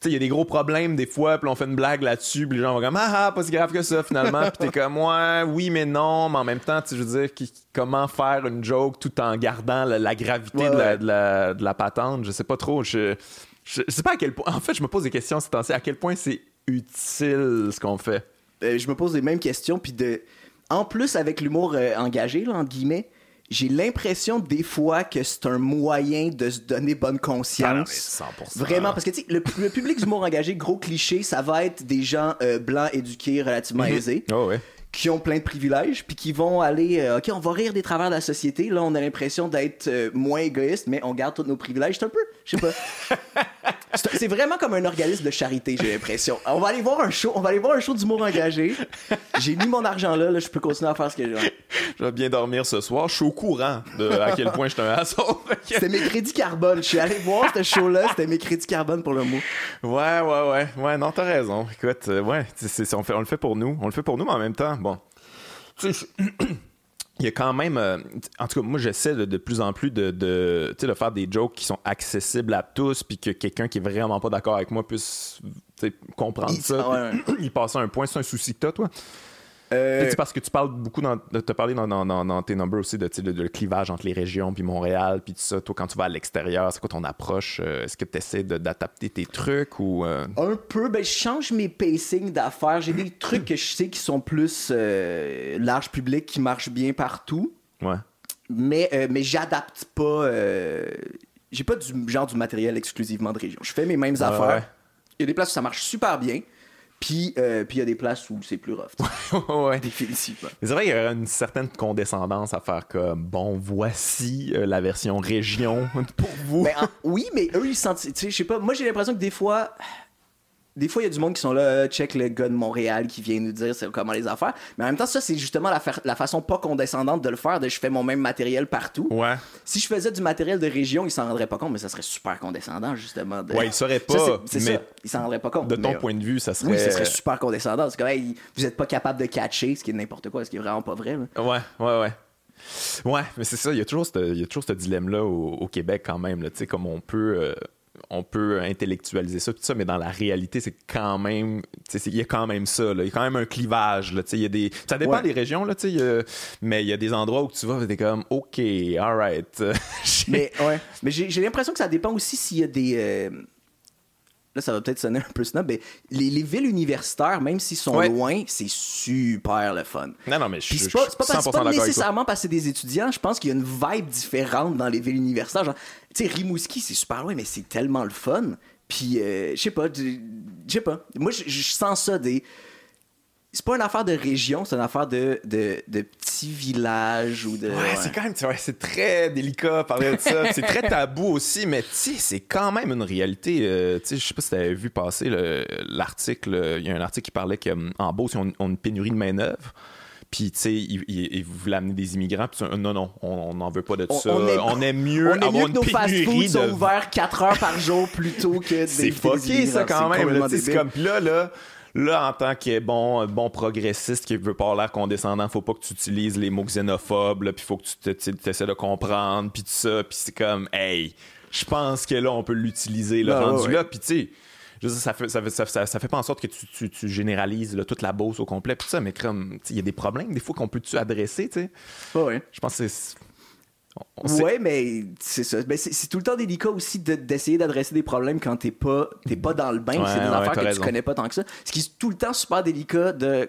Speaker 1: sais, il y a des gros problèmes des fois, puis on fait une blague là-dessus, puis les gens vont comme ah ah, pas si grave que ça finalement, puis t'es comme ouais, oui mais non, mais en même temps, tu je veux dire, comment faire une joke tout en gardant la, la gravité
Speaker 2: Ouais,
Speaker 1: de, la, de, la, de la patente, je sais pas trop. Je, je, je sais pas à quel point. En fait, je me pose des questions ces temps-ci, à quel point c'est utile ce qu'on fait.
Speaker 2: Euh, je me pose les mêmes questions. Puis de... en plus, avec l'humour euh, engagé, là, entre guillemets, j'ai l'impression des fois que c'est un moyen de se donner bonne
Speaker 1: Ah
Speaker 2: conscience.
Speaker 1: 100%.
Speaker 2: Vraiment, parce que tu sais, le, le public d'humour engagé, gros cliché, ça va être des gens euh, blancs, éduqués, relativement aisés,
Speaker 1: Oh ouais.
Speaker 2: qui ont plein de privilèges, puis qui vont aller, euh, ok, on va rire des travers de la société. Là, on a l'impression d'être euh, moins égoïste, mais on garde tous nos privilèges. C'est un peu, je sais pas. C'est vraiment comme un organisme de charité, j'ai l'impression. On va aller voir un show, on va aller voir un show d'humour engagé. J'ai mis mon argent là, là, je peux continuer à faire ce que j'ai.
Speaker 1: Je vais bien dormir ce soir. Je suis au courant de à quel point je suis un asshole.
Speaker 2: C'était mes crédits carbone. Je suis allé voir ce show-là, c'était mes crédits carbone pour le mot.
Speaker 1: ouais, ouais, ouais. Ouais, non, t'as raison. Écoute, euh, ouais, on, fait, on le fait pour nous. On le fait pour nous, mais en même temps, bon. Tu sais, il y a quand même. euh, en tout cas, moi, j'essaie de, de plus en plus de, de, de faire des jokes qui sont accessibles à tous, puis que quelqu'un qui est vraiment pas d'accord avec moi puisse comprendre
Speaker 2: Il-
Speaker 1: ça.
Speaker 2: ouais,
Speaker 1: puis y passer un point. C'est un souci que t'as, toi?
Speaker 2: Euh,
Speaker 1: sais, parce que tu parles beaucoup dans, t'as parlé dans, dans, dans- dans tes numbers aussi de, de, de le clivage entre les régions puis Montréal puis tout ça. Toi, quand tu vas à l'extérieur, c'est quoi ton approche? Euh, Est-ce que tu essaies d'adapter tes trucs ou. euh,
Speaker 2: Un peu, ben je change mes pacings d'affaires. J'ai des trucs que je sais qui sont plus large public, qui marchent bien partout.
Speaker 1: Ouais.
Speaker 2: Mais, mais j'adapte pas. J'ai pas du genre du matériel exclusivement de région. Je fais mes mêmes
Speaker 1: Ah
Speaker 2: affaires. Il y a des places où ça marche super bien. Puis euh, il y a des places où c'est plus rough.
Speaker 1: ouais.
Speaker 2: Définitivement.
Speaker 1: Mais c'est vrai qu'il y aurait une certaine condescendance à faire comme bon, voici euh, la version région pour vous.
Speaker 2: Ben, en- oui, mais eux, ils sentent. Tu sais, je sais pas. Moi, j'ai l'impression que des fois. Des fois, il y a du monde qui sont là, euh, check le gars de Montréal qui vient nous dire comment les affaires. Mais en même temps, ça, c'est justement la, fa- la façon pas condescendante de le faire, de je fais mon même matériel partout.
Speaker 1: ouais.
Speaker 2: Si je faisais du matériel de région, ils s'en rendraient pas compte, mais ça serait super condescendant, justement. de-
Speaker 1: Ouais, ils sauraient
Speaker 2: Ça,
Speaker 1: pas, mais
Speaker 2: ça. Ils s'en rendraient pas compte.
Speaker 1: De ton
Speaker 2: mais,
Speaker 1: point de vue, ça serait.
Speaker 2: Oui, ça serait super condescendant. C'est comme, hey, vous êtes pas capable de catcher, ce qui est n'importe quoi, ce qui est vraiment pas vrai.
Speaker 1: Ouais, ouais, ouais. Ouais, mais c'est ça, il y a toujours ce, dilemme-là au, au Québec quand même, là, tu sais, comme on peut, euh, on peut intellectualiser ça, tout ça, mais dans la réalité, c'est quand même, il y a quand même ça, il y a quand même un clivage, là, y a des, ça dépend
Speaker 2: Ouais.
Speaker 1: des régions, là, y a- mais il y a des endroits où tu vas, t'es comme, ok, alright.
Speaker 2: Mais, ouais. mais j'ai j'ai l'impression que ça dépend aussi s'il y a des. euh, Là, ça va peut-être sonner un peu snob, mais les, les villes universitaires, même s'ils sont
Speaker 1: Ouais.
Speaker 2: loin, c'est super le fun.
Speaker 1: non, non, mais je
Speaker 2: c'est pas, pas,
Speaker 1: suis
Speaker 2: parce- c'est
Speaker 1: 100%
Speaker 2: pas nécessairement parce que c'est des étudiants, je pense qu'il y a une vibe différente dans les villes universitaires. Genre, tu sais, Rimouski, c'est super loin, mais c'est tellement le fun. Puis, euh, je sais pas, je sais pas. Moi, je sens ça des. C'est pas une affaire de région, c'est une affaire de, de, de petits petit village ou de.
Speaker 1: Ouais, c'est quand même, ouais, c'est très délicat parler de ça. c'est très tabou aussi, mais tu sais, c'est quand même une réalité. Euh, tu sais, je sais pas si t'avais vu passer le- l'article. Il y a un article qui parlait qu'en Beauce, ils ont, ont une pénurie de main-d'œuvre. Puis, tu sais, ils, voulaient amener des immigrants. Puis, non, non, on n'en veut pas de
Speaker 2: On-
Speaker 1: ça.
Speaker 2: on est-
Speaker 1: on aime mieux
Speaker 2: On
Speaker 1: avoir
Speaker 2: mieux que
Speaker 1: une
Speaker 2: nos
Speaker 1: pénurie
Speaker 2: fast-foods sont
Speaker 1: de
Speaker 2: ouverts 4 heures par jour plutôt que des
Speaker 1: c'est fucké ça quand même. C'est comme là, là, là, en tant que bon, bon progressiste qui veut pas l'air condescendant, faut pas que tu utilises les mots xénophobes, puis faut que tu te- essaies de comprendre, puis tout ça, puis c'est comme, hey, je pense que là, on peut l'utiliser, là,
Speaker 2: Ah,
Speaker 1: rendu
Speaker 2: ouais, ouais.
Speaker 1: là, puis tu sais. je veux dire, ça fait, ça, fait, ça, fait pas en sorte que tu, tu- tu généralises là, toute la Beauce au complet. Puis ça, mais comme, il y a des problèmes des fois qu'on peut-tu adresser, tu sais?
Speaker 2: Ouais.
Speaker 1: Je pense que c'est.
Speaker 2: Ouais, mais c'est ça. C'est tout le temps délicat aussi de- d'essayer d'adresser des problèmes quand t'es pas, t'es pas dans le bain.
Speaker 1: Ouais,
Speaker 2: c'est des
Speaker 1: ouais,
Speaker 2: affaires que
Speaker 1: raison.
Speaker 2: tu connais pas tant que ça. Ce qui est tout le temps super délicat de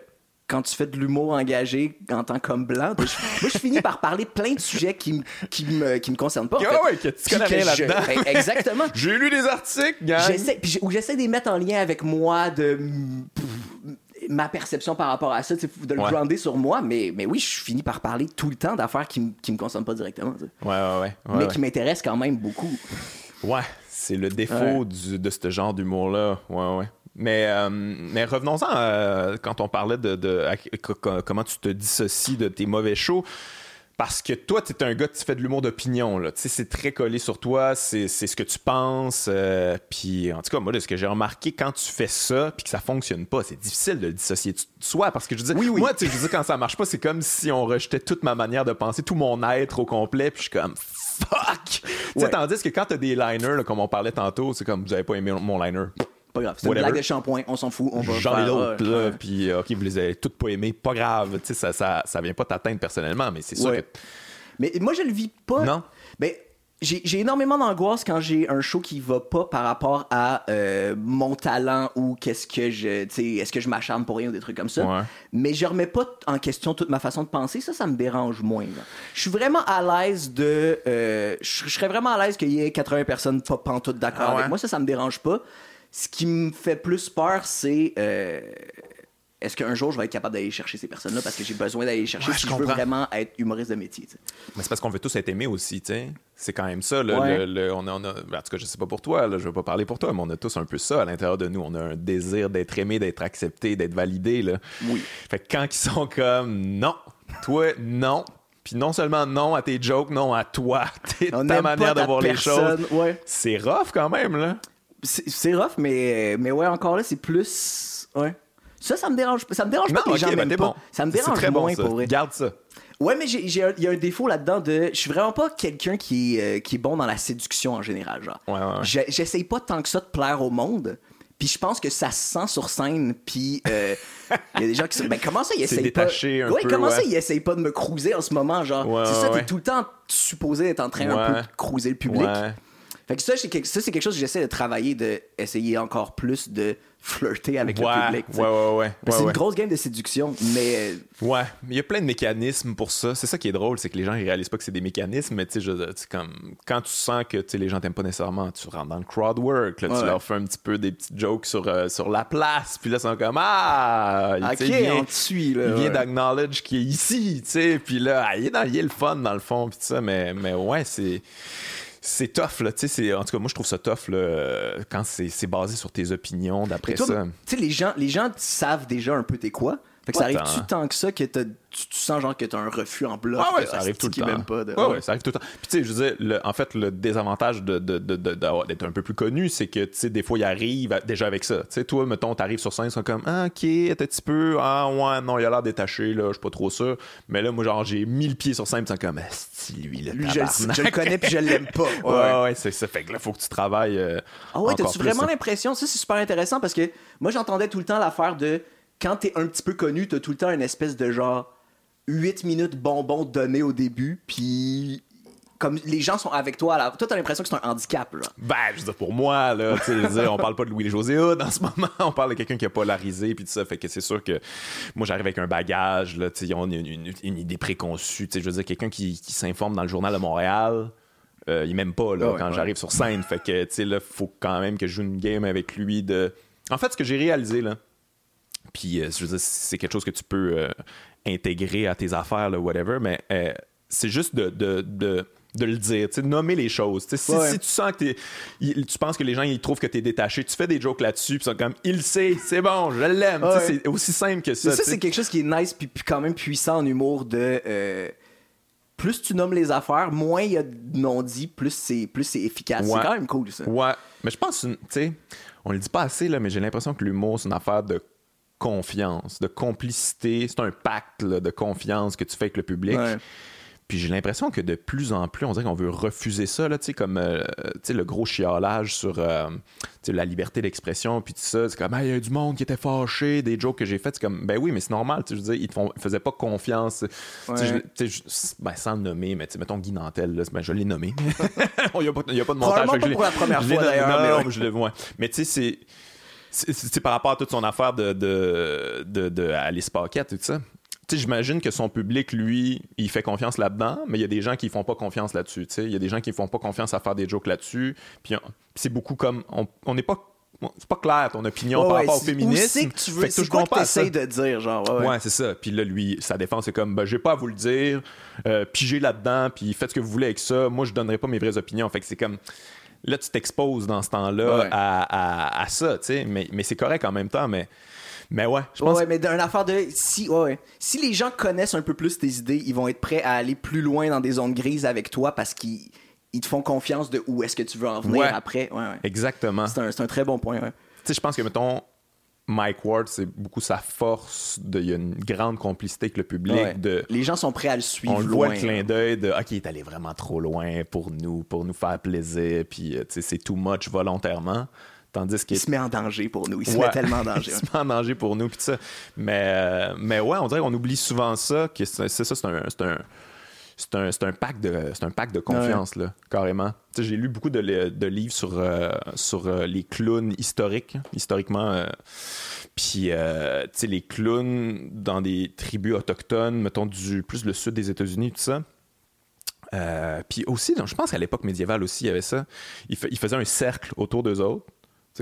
Speaker 2: quand tu fais de l'humour engagé en tant qu'homme blanc. Moi, je, finis par parler plein de sujets qui, m- qui, me, qui me concernent pas. en fait.
Speaker 1: ouais, que tu connais là-dedans.
Speaker 2: ben, exactement.
Speaker 1: J'ai lu des articles, gang.
Speaker 2: J'essaie, puis j'essaie de les mettre en lien avec moi, de ma perception par rapport à ça, de le
Speaker 1: Ouais.
Speaker 2: grounder sur moi, mais, mais oui, je finis par parler tout le temps d'affaires qui, qui me concernent pas directement.
Speaker 1: Ouais, ouais, ouais.
Speaker 2: mais
Speaker 1: ouais.
Speaker 2: qui m'intéressent quand même beaucoup.
Speaker 1: Ouais, c'est le défaut du- de ce genre d'humour-là. Ouais, ouais. Mais, euh, mais revenons-en euh, quand on parlait de, à- comment tu te dissocies de tes mauvais shows. Parce que toi, tu es un gars qui fait de l'humour d'opinion. Tu c'est très collé sur toi, c'est c'est ce que tu penses. euh, puis, en tout cas, moi, de ce que j'ai remarqué, quand tu fais ça, puis que ça fonctionne pas, c'est difficile de le dissocier de soi. Parce que je dire,
Speaker 2: Oui, oui.
Speaker 1: moi, tu sais, je dire, quand ça marche pas, c'est comme si on rejetait toute ma manière de penser, tout mon être au complet, puis je suis comme fuck. Tu sais,
Speaker 2: Ouais.
Speaker 1: tandis que quand t'as des liners, là, comme on parlait tantôt, c'est comme vous avez pas aimé mon liner.
Speaker 2: Pas grave. C'est une blague de shampoing, on s'en fout, on va
Speaker 1: J'en ai
Speaker 2: faire,
Speaker 1: d'autres,
Speaker 2: ouais,
Speaker 1: là, puis euh, ok, vous les avez toutes pas aimées, pas grave, tu sais, ça, ça, ça vient pas t'atteindre personnellement, mais c'est sûr
Speaker 2: Ouais.
Speaker 1: que.
Speaker 2: Mais moi, je le vis pas.
Speaker 1: Non?
Speaker 2: Ben, j'ai énormément d'angoisse quand j'ai un show qui va pas par rapport à euh, mon talent ou qu'est-ce que je. Tu sais, est-ce que je m'acharne pour rien ou des trucs comme ça.
Speaker 1: Ouais.
Speaker 2: Mais je remets pas en question toute ma façon de penser. Ça, ça me dérange moins. Je suis vraiment à l'aise de. euh, je je serais vraiment à l'aise qu'il y ait 80 personnes pas pantoute d'accord
Speaker 1: Ah ouais?
Speaker 2: avec moi. Ça, ça me dérange pas. Ce qui me fait plus peur, c'est. euh, est-ce qu'un jour je vais être capable d'aller chercher ces personnes-là parce que j'ai besoin d'aller les chercher
Speaker 1: Ouais,
Speaker 2: si
Speaker 1: je
Speaker 2: je veux vraiment être humoriste de métier.
Speaker 1: Mais c'est parce qu'on veut tous être aimés aussi, tu sais. C'est quand même ça. là,
Speaker 2: Ouais.
Speaker 1: le- le- on a, on a- ben, en tout cas, je sais pas pour toi, là, je veux pas parler pour toi, mais on a tous un peu ça à l'intérieur de nous. On a un désir d'être aimé, d'être accepté, d'être validé. Là.
Speaker 2: Oui.
Speaker 1: Fait que quand ils sont comme non, toi, non. Puis non seulement non à tes jokes, non à toi, ta manière de voir les choses.
Speaker 2: ouais.
Speaker 1: C'est rough quand même, là.
Speaker 2: C'est rough, mais, mais ouais, encore là, c'est plus. Ouais. Ça, ça me dérange pas. Ça me dérange
Speaker 1: Non,
Speaker 2: pas que les gens
Speaker 1: ben
Speaker 2: pas.
Speaker 1: bon.
Speaker 2: Ça me dérange
Speaker 1: très
Speaker 2: moins pour vrai.
Speaker 1: Garde ça.
Speaker 2: Ouais, mais il y a un défaut là-dedans de. Je suis vraiment pas quelqu'un qui, est, euh, qui est bon dans la séduction en général. Genre.
Speaker 1: Ouais, ouais,
Speaker 2: J'essaye pas tant que ça de plaire au monde. Puis je pense que ça se sent sur scène. Puis euh, il y a des gens qui sont. Ben comment ça, ils essayent
Speaker 1: détaché
Speaker 2: pas.
Speaker 1: un
Speaker 2: ouais,
Speaker 1: peu,
Speaker 2: comment ça, ils essayent pas de me cruiser en ce moment. Genre,
Speaker 1: Ouais,
Speaker 2: c'est ça, t'es tout le temps supposé être en train un peu de cruiser le public.
Speaker 1: Ouais.
Speaker 2: Fait que ça, c'est quelque, ça, c'est quelque chose que j'essaie de travailler, de essayer encore plus de flirter avec
Speaker 1: ouais,
Speaker 2: le public.
Speaker 1: ouais, ouais, ouais.
Speaker 2: C'est
Speaker 1: ouais,
Speaker 2: une
Speaker 1: ouais.
Speaker 2: grosse game de séduction, mais
Speaker 1: Ouais, mais il y a plein de mécanismes pour ça. C'est ça qui est drôle, c'est que les gens ils réalisent pas que c'est des mécanismes, mais tu sais, comme quand tu sens que les gens t'aiment pas nécessairement, tu rentres dans le crowd work, là, tu
Speaker 2: Ouais.
Speaker 1: leur fais un petit peu des petites jokes sur, euh, sur la place, puis là, ils sont comme Ah,
Speaker 2: ok,
Speaker 1: il vient,
Speaker 2: on te suit. Là,
Speaker 1: il vient
Speaker 2: ouais.
Speaker 1: d'acknowledge qu'il est ici, tu sais, puis là, il est, dans, il est le fun dans le fond, puis ça, mais, mais ouais, c'est. C'est tough, là. Tu sais, c'est- en tout cas, moi, je trouve ça tough, là, quand c'est basé sur tes opinions d'après ça.
Speaker 2: Tu sais, les gens, les gens savent déjà un peu t'es quoi. Fait que ça arrive-tu
Speaker 1: tant.
Speaker 2: tant que ça que tu, tu sens genre que t'as un refus en bloc?
Speaker 1: Ah ouais, ça arrive tout le temps.
Speaker 2: m'aime pas de-
Speaker 1: ouais, ouais, ça arrive tout le temps. Puis tu sais, je veux dire, le- en fait, le désavantage de, de- de- de- d'avoir- d'être un peu plus connu, c'est que, tu sais, des fois, il arrive à- déjà avec ça. Tu sais, toi, mettons, t'arrives sur scène, ils sont comme, ah, ok, un petit peu, ah, ouais, non, il a l'air détaché, là, je suis pas trop sûr. Mais là, moi, genre, j'ai mis le pied sur scène, ils sont comme, asti, lui, le
Speaker 2: Lui, je, je le connais puis je l'aime pas.
Speaker 1: Ouais, ouais, c'est ça. Fait que là, faut que tu travailles. euh,
Speaker 2: Ah ouais, t'as-tu vraiment
Speaker 1: ça.
Speaker 2: l'impression? Ça, c'est super intéressant parce que moi, j'entendais tout le temps l'affaire de quand t'es un petit peu connu, t'as tout le temps une espèce de genre 8 minutes bonbon donné au début, puis comme les gens sont avec toi, là, toi, t'as l'impression que c'est un handicap, genre.
Speaker 1: Ben, je veux dire, pour moi, là, tu sais, je veux dire, on parle pas de Louis-José Hood en ce moment, on parle de quelqu'un qui a polarisé, puis tout ça, fait que c'est sûr que moi, j'arrive avec un bagage, là, tu sais, on a une, une- une idée préconçue, tu sais, je veux dire, quelqu'un qui, qui s'informe dans le journal de Montréal, euh, il m'aime pas, là,
Speaker 2: ouais,
Speaker 1: quand
Speaker 2: ouais.
Speaker 1: j'arrive sur scène, fait que, tu sais, là, faut quand même que je joue une game avec lui de... En fait, ce que j'ai réalisé, là, Puis, euh, je veux dire, c'est quelque chose que tu peux euh, intégrer à tes affaires, là, whatever, mais euh, c'est juste de, de, de, de le dire, tu nommer les choses. Si,
Speaker 2: Ouais.
Speaker 1: si tu sens que tu penses que les gens ils trouvent que tu es détaché, tu fais des jokes là-dessus, puis ils sont comme, il sait, c'est bon, je l'aime.
Speaker 2: Ouais.
Speaker 1: C'est aussi simple que ça.
Speaker 2: Mais ça, c'est quelque chose qui est nice puis, puis quand même puissant en humour de. euh, plus tu nommes les affaires, moins il y a de non-dit, plus c'est plus c'est efficace.
Speaker 1: Ouais.
Speaker 2: C'est quand même cool, ça.
Speaker 1: Ouais, mais je pense, tu sais, on le dit pas assez, là, mais j'ai l'impression que l'humour, c'est une affaire de confiance, de complicité. C'est un pacte là, de confiance que tu fais avec le public.
Speaker 2: Ouais.
Speaker 1: Puis j'ai l'impression que de plus en plus, on dirait qu'on veut refuser ça, là, tu sais, comme euh, sais, le gros chiolage sur euh, la liberté d'expression, puis tout ça. C'est comme, Ah, il y a du monde qui était fâché, des jokes que j'ai fait. C'est comme, ben oui, mais c'est normal, tu sais, je veux dire, ils te font, faisaient pas confiance. Je- ben, sans le nommer, mais mettons Guy Nantel, là, ben, je l'ai nommé. Il n'y a, pas- a de montage.
Speaker 2: Pas
Speaker 1: je
Speaker 2: pour la première fois,
Speaker 1: Non,
Speaker 2: mais ouais.
Speaker 1: Mais tu sais, c'est. C'est par rapport à toute son affaire de, de, de, de Alice Paquette et tout ça. J'imagine que son public, lui, il fait confiance là-dedans, mais il y a des gens qui font pas confiance là-dessus. Il y a des gens qui font pas confiance à faire des jokes là-dessus. Puis c'est beaucoup comme. On n'est pas. C'est pas clair ton opinion par
Speaker 2: ouais,
Speaker 1: rapport au
Speaker 2: c'est-
Speaker 1: féminisme.
Speaker 2: C'est que tu veux, c'est quoi que t'essayes de dire, genre, ouais,
Speaker 1: Ouais,
Speaker 2: ouais.
Speaker 1: c'est ça. Puis là, lui, sa défense, c'est comme, ben, j'ai pas à vous le dire, euh, pigez là-dedans, puis faites ce que vous voulez avec ça. Moi, je donnerai pas mes vraies opinions. Fait que c'est comme, là, tu t'exposes dans ce temps-là
Speaker 2: Ouais.
Speaker 1: à, à- à ça, tu sais. Mais, mais c'est correct en même temps, mais, mais ouais, je pense
Speaker 2: ouais, mais d'une affaire de. Si, ouais, ouais. si les gens connaissent un peu plus tes idées, ils vont être prêts à aller plus loin dans des zones grises avec toi parce qu'ils ils te font confiance de où est-ce que tu veux en venir après.
Speaker 1: Exactement.
Speaker 2: C'est un, un très bon point.
Speaker 1: Tu sais, je pense que, mettons, Mike Ward, c'est beaucoup sa force. De, il y a une grande complicité avec le public.
Speaker 2: Ouais.
Speaker 1: de,
Speaker 2: Les gens sont prêts à le suivre.
Speaker 1: on le voit le clin d'œil de OK, il est allé vraiment trop loin pour nous, pour nous faire plaisir, puis euh, c'est too much volontairement. Tandis qu'il
Speaker 2: Il se met en danger pour nous. Il se met tellement en danger.
Speaker 1: il se met en danger pour nous, puis ça. Mais, euh, mais ouais, on dirait qu'on oublie souvent ça, que c'est c'est ça, c'est un. C'est un un, pack de c'est un pack de confiance là carrément j'ai lu beaucoup de, li- de livres sur euh, sur euh, les clowns historiques historiquement euh, puis tu sais les clowns dans des tribus autochtones mettons du plus le sud des États-Unis tout ça puis aussi, donc, je pense qu'à l'époque médiévale aussi, il y avait ça. Ils, ils faisaient un cercle autour d'eux autres.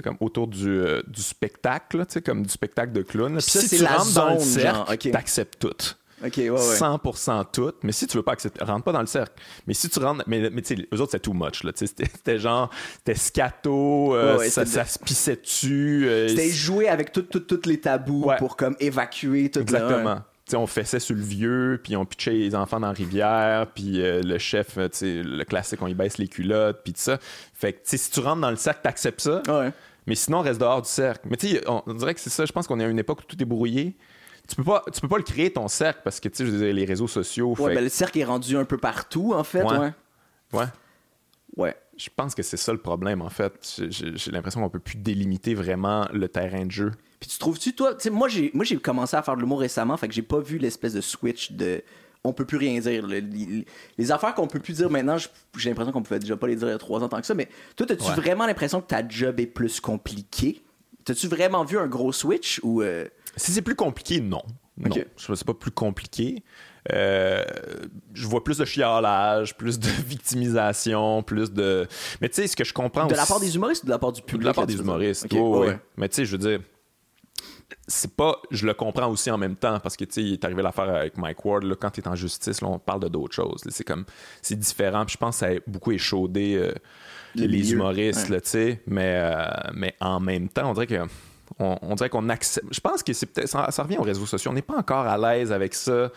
Speaker 1: Comme autour du, euh, du spectacle, comme du spectacle de clown.
Speaker 2: Puis
Speaker 1: si
Speaker 2: c'est
Speaker 1: tu
Speaker 2: la
Speaker 1: rentres dans le
Speaker 2: zone,
Speaker 1: cercle, t'acceptes tout.
Speaker 2: Ok, ouais, ouais.
Speaker 1: 100% tout. Mais si tu veux pas accepter, rentre pas dans le cercle. Mais si tu rentres, mais, mais tu sais, eux autres, c'est too much, là. Tu sais, C'était genre, c'était scato, euh,
Speaker 2: Ouais,
Speaker 1: ça, ça se pissait dessus. euh,
Speaker 2: C'était jouer avec tous tout, tout les tabous pour comme évacuer tout
Speaker 1: Exactement. Tu sais, on fessait sur le vieux, puis on pitchait les enfants dans la rivière, puis euh, le chef, le classique, on y baisse les culottes, puis tout ça. Fait que, si tu rentres dans le cercle, t'acceptes ça.
Speaker 2: Ouais.
Speaker 1: Mais sinon, on reste dehors du cercle. Mais tu sais, on, on dirait que c'est ça. Je pense qu'on est à une époque où tout est brouillé. Tu peux pas, tu peux pas le créer ton cercle parce que tu sais, les réseaux sociaux.
Speaker 2: Ouais,
Speaker 1: fait
Speaker 2: ben, le cercle est rendu un peu partout, en fait.
Speaker 1: Ouais.
Speaker 2: Ouais.
Speaker 1: ouais.
Speaker 2: Ouais.
Speaker 1: Je pense que c'est ça le problème en fait. J'ai- l'impression qu'on peut plus délimiter vraiment le terrain de jeu.
Speaker 2: Puis tu trouves-tu, toi, tu sais, moi j'ai, moi j'ai commencé à faire de l'humour récemment, fait que j'ai pas vu l'espèce de switch de on peut plus rien dire. Le- les, les affaires qu'on peut plus dire maintenant, j'ai l'impression qu'on pouvait déjà pas les dire il y a trois ans tant que ça, mais toi, as-tu
Speaker 1: Ouais.
Speaker 2: vraiment l'impression que ta job est plus compliquée? T'as-tu vraiment vu un gros switch ou. euh,
Speaker 1: Si c'est plus compliqué, non. Non,
Speaker 2: Ok.
Speaker 1: je c'est pas plus compliqué. Euh, je vois plus de chialage, plus de victimisation, plus de. Mais tu sais, ce que je comprends
Speaker 2: de la part des humoristes ou de la part du public?
Speaker 1: de la part des humoristes. Ouais,
Speaker 2: ouais.
Speaker 1: Mais tu sais, je veux dire, c'est pas. Je le comprends aussi en même temps parce que tu sais, il est arrivé l'affaire avec Mike Ward. Là, quand tu es en justice, là, on parle de d'autres choses. C'est comme. C'est différent. Puis je pense que ça a beaucoup échaudé euh,
Speaker 2: Le
Speaker 1: les humoristes,
Speaker 2: ouais.
Speaker 1: tu sais. Mais, euh, mais en même temps, on dirait que. On, on dirait qu'on accepte. Je pense que c'est peut-être. Ça, ça revient aux réseaux sociaux. On n'est pas encore à l'aise avec ça.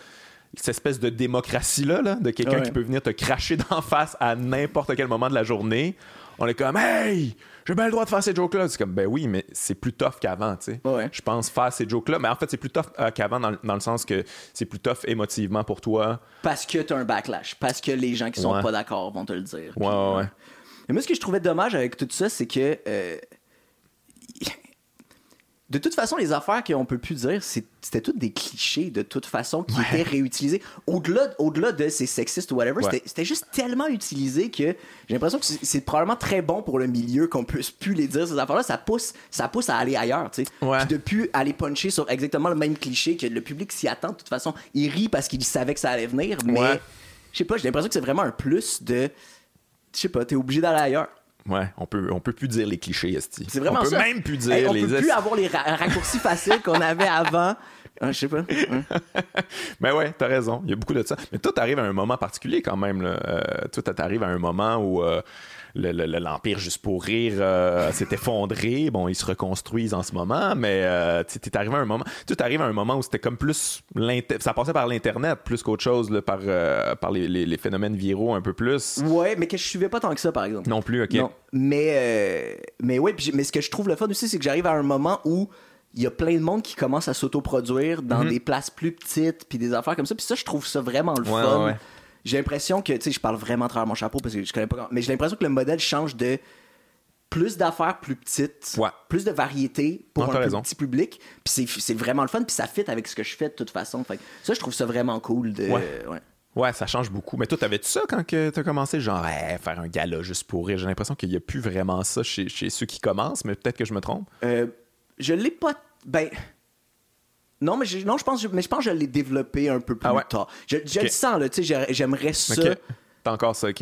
Speaker 1: Cette espèce de démocratie-là, là, de quelqu'un
Speaker 2: Ouais.
Speaker 1: qui peut venir te cracher d'en face à n'importe quel moment de la journée. On est comme, hey, j'ai bien le droit de faire ces jokes-là. C'est comme, ben oui, mais c'est plus tough qu'avant, tu sais.
Speaker 2: Ouais.
Speaker 1: Je pense faire ces jokes-là. Mais en fait, c'est plus tough euh, qu'avant dans, le- dans le sens que c'est plus tough émotivement pour toi.
Speaker 2: Parce que t'as un backlash. Parce que les gens qui sont
Speaker 1: Ouais.
Speaker 2: pas d'accord vont te le dire.
Speaker 1: Ouais, ouais, ouais.
Speaker 2: Et moi, ce que je trouvais dommage avec tout ça, c'est que. euh, de toute façon, les affaires qu'on peut plus dire, c'était toutes des clichés de toute façon qui étaient réutilisés. Au-delà au-delà de ces sexistes ou whatever,
Speaker 1: Ouais.
Speaker 2: c'était- juste tellement utilisé que j'ai l'impression que c'est probablement très bon pour le milieu qu'on puisse plus les dire, ces affaires-là. Ça pousse, ça pousse à aller ailleurs, tu sais.
Speaker 1: Ouais.
Speaker 2: Puis de plus aller puncher sur exactement le même cliché que le public s'y attend. De toute façon, il rit parce qu'il savait que ça allait venir, mais je sais pas, j'ai l'impression que c'est vraiment un plus de. Je sais pas, t'es obligé d'aller ailleurs.
Speaker 1: Ouais, on peut, on peut plus dire les clichés, Esti.
Speaker 2: C'est vraiment
Speaker 1: on peut
Speaker 2: ça.
Speaker 1: même plus dire
Speaker 2: Hey, on
Speaker 1: les
Speaker 2: peut plus avoir les ra- raccourcis faciles qu'on avait avant. Ah, je sais pas.
Speaker 1: Mais ouais, t'as raison. Il y a beaucoup de ça. Mais toi, t'arrives à un moment particulier quand même. Là. Euh, toi, t'arrives à un moment où euh, l'Empire, juste pour rire, euh, s'est effondré. Bon, ils se reconstruisent en ce moment, mais euh, tu t'es arrivé à un moment. Tu t'arrives à un moment où c'était comme plus. Ça passait par l'Internet plus qu'autre chose, là, par, euh, par les, les- les phénomènes viraux un peu plus.
Speaker 2: Ouais, mais que je suivais pas tant que ça, par exemple.
Speaker 1: Non plus, ok.
Speaker 2: Non. Mais, mais ouais, mais ce que je trouve le fun aussi, c'est que j'arrive à un moment où il y a plein de monde qui commence à s'autoproduire dans
Speaker 1: Mhm.
Speaker 2: des places plus petites, puis des affaires comme ça. Puis ça, je trouve ça vraiment le
Speaker 1: Ouais,
Speaker 2: fun.
Speaker 1: ouais, ouais.
Speaker 2: J'ai l'impression que, tu sais, je parle vraiment à travers mon chapeau parce que je connais pas grand- Mais j'ai l'impression que le modèle change de plus d'affaires plus petites,
Speaker 1: Ouais.
Speaker 2: plus de variété pour
Speaker 1: Non,
Speaker 2: un
Speaker 1: t'as
Speaker 2: plus
Speaker 1: raison.
Speaker 2: petit public. Puis c'est- c'est vraiment le fun, puis ça fit avec ce que je fais de toute façon. Fait que ça, je trouve ça vraiment cool. De,
Speaker 1: Ouais.
Speaker 2: ouais.
Speaker 1: Ouais, ça change beaucoup. Mais toi, t'avais-tu ça quand que t'as commencé? Genre, hey, faire un gala juste pour rire? J'ai l'impression qu'il n'y a plus vraiment ça chez, chez ceux qui commencent, mais peut-être que je me trompe.
Speaker 2: Euh, je l'ai pas. Ben. Non, mais je, non, je pense, mais je pense que je l'ai développé un peu plus
Speaker 1: Ah ouais?
Speaker 2: tard. Je, le sens, là, tu sais, j'ai- j'aimerais ça.
Speaker 1: T'as encore ça, ok.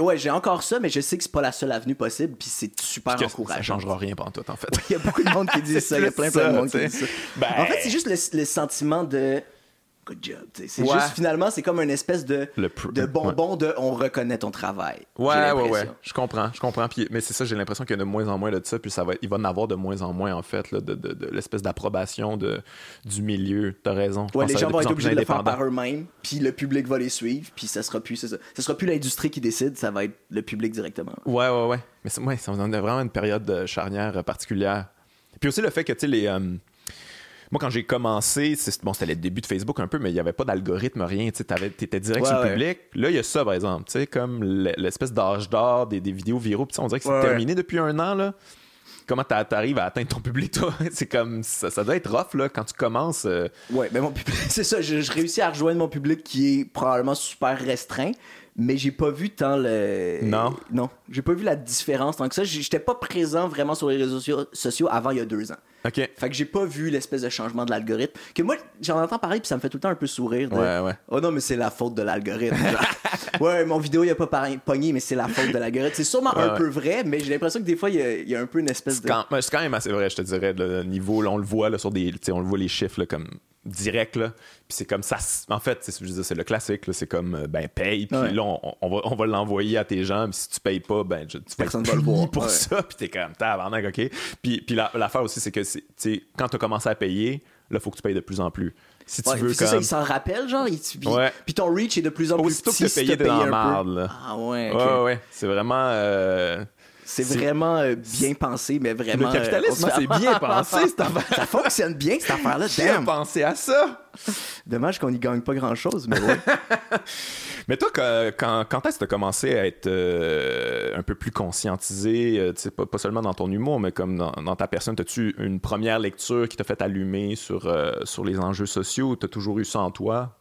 Speaker 2: Ouais, j'ai encore ça, mais je sais que c'est pas la seule avenue possible, puis c'est super
Speaker 1: Que
Speaker 2: encourageant.
Speaker 1: ça changera rien pendant tout, en fait.
Speaker 2: Il y a beaucoup de monde qui dit ça, il y a plein, plein de monde qui dit ça.
Speaker 1: Ben-
Speaker 2: En fait, c'est juste le, le sentiment de good job. C'est
Speaker 1: Ouais.
Speaker 2: juste finalement, c'est comme une espèce de, bonbon de on reconnaît ton travail.
Speaker 1: Ouais, ouais, ouais. Je comprends, je comprends. Puis, mais c'est ça, j'ai l'impression qu'il y a de moins en moins de ça. Puis ça va, il va en avoir de moins en moins, en fait, là, de, de- de l'espèce d'approbation du milieu. T'as raison.
Speaker 2: Ouais, les gens vont
Speaker 1: être en
Speaker 2: obligés de le faire par eux-mêmes, puis le public va les suivre, puis ça sera plus, ça. Ça sera plus l'industrie qui décide, ça va être le public directement.
Speaker 1: Ouais, ouais, ouais. Mais c'est, ouais, on a vraiment une période de charnière particulière. Puis aussi le fait que, tu sais, les. euh, moi, quand j'ai commencé, c'est, bon, c'était le début de Facebook un peu, mais il n'y avait pas d'algorithme, rien. Tu étais direct
Speaker 2: Ouais,
Speaker 1: sur le
Speaker 2: ouais.
Speaker 1: public. Là, il y a ça, par exemple. Tu sais, comme l'espèce d'âge d'or des, des vidéos viraux. Puis ça, on dirait que c'est
Speaker 2: Ouais,
Speaker 1: terminé depuis un an, là. Comment t'a- t'arrives à atteindre ton public, toi? c'est comme. Ça, ça doit être rough, là, quand tu commences. euh,
Speaker 2: Ouais, mais mon public, c'est ça, je, je réussis à rejoindre mon public qui est probablement super restreint, mais j'ai pas vu tant le.
Speaker 1: Non.
Speaker 2: Non, j'ai pas vu la différence tant que ça. J'étais pas présent vraiment sur les réseaux sociaux avant il y a deux ans.
Speaker 1: OK.
Speaker 2: Fait que j'ai pas vu l'espèce de changement de l'algorithme. Que moi, j'en entends parler puis ça me fait tout le temps un peu sourire. de,
Speaker 1: Ouais, ouais.
Speaker 2: Oh non, mais c'est la faute de l'algorithme. ouais, mon vidéo, il a pas pogné, mais c'est la faute de l'algorithme. C'est sûrement un
Speaker 1: Ouais,
Speaker 2: peu vrai, mais j'ai l'impression que des fois, il y a, il y a un peu une espèce de.
Speaker 1: c'est quand même assez vrai, je te dirais, le niveau, là, on le voit là, sur des. On le voit les chiffres là, comme direct, là. Puis c'est comme ça. En fait, c'est, le classique, là, c'est comme euh, ben paye, puis
Speaker 2: Ouais.
Speaker 1: là, on, on va, on va l'envoyer à tes gens, puis si tu payes pas, ben je- tu
Speaker 2: Personne va le voir,
Speaker 1: pour
Speaker 2: ouais.
Speaker 1: ça, puis t'es comme tabarnak, ok. Puis, puis la- l'affaire aussi, c'est que tu quand tu as commencé à payer, là, faut que tu payes de plus en plus. Si tu
Speaker 2: Ouais,
Speaker 1: veux
Speaker 2: c'est ça,
Speaker 1: comme.
Speaker 2: il s'en rappelle, genre. il- puis, puis ton reach est de plus en plus
Speaker 1: Aussitôt que t'as
Speaker 2: si
Speaker 1: payé,
Speaker 2: t'as
Speaker 1: t'es dans la marde, là.
Speaker 2: Ah ouais, ok.
Speaker 1: Ouais, ouais, ouais. C'est vraiment. euh,
Speaker 2: C'est vraiment euh, bien pensé, mais vraiment.
Speaker 1: Le capitalisme,
Speaker 2: euh, fait-
Speaker 1: c'est bien pensé, cette affaire.
Speaker 2: Ça fonctionne bien, cette affaire-là.
Speaker 1: Qui a pensé à ça?
Speaker 2: Dommage qu'on y gagne pas grand-chose, mais ouais.
Speaker 1: Mais toi, quand, est-ce que tu as commencé à être euh, un peu plus conscientisé, euh, pas, pas seulement dans ton humour, mais comme dans, dans ta personne, as-tu une première lecture qui t'a fait allumer sur, euh, sur les enjeux sociaux ou t'as toujours eu ça en toi?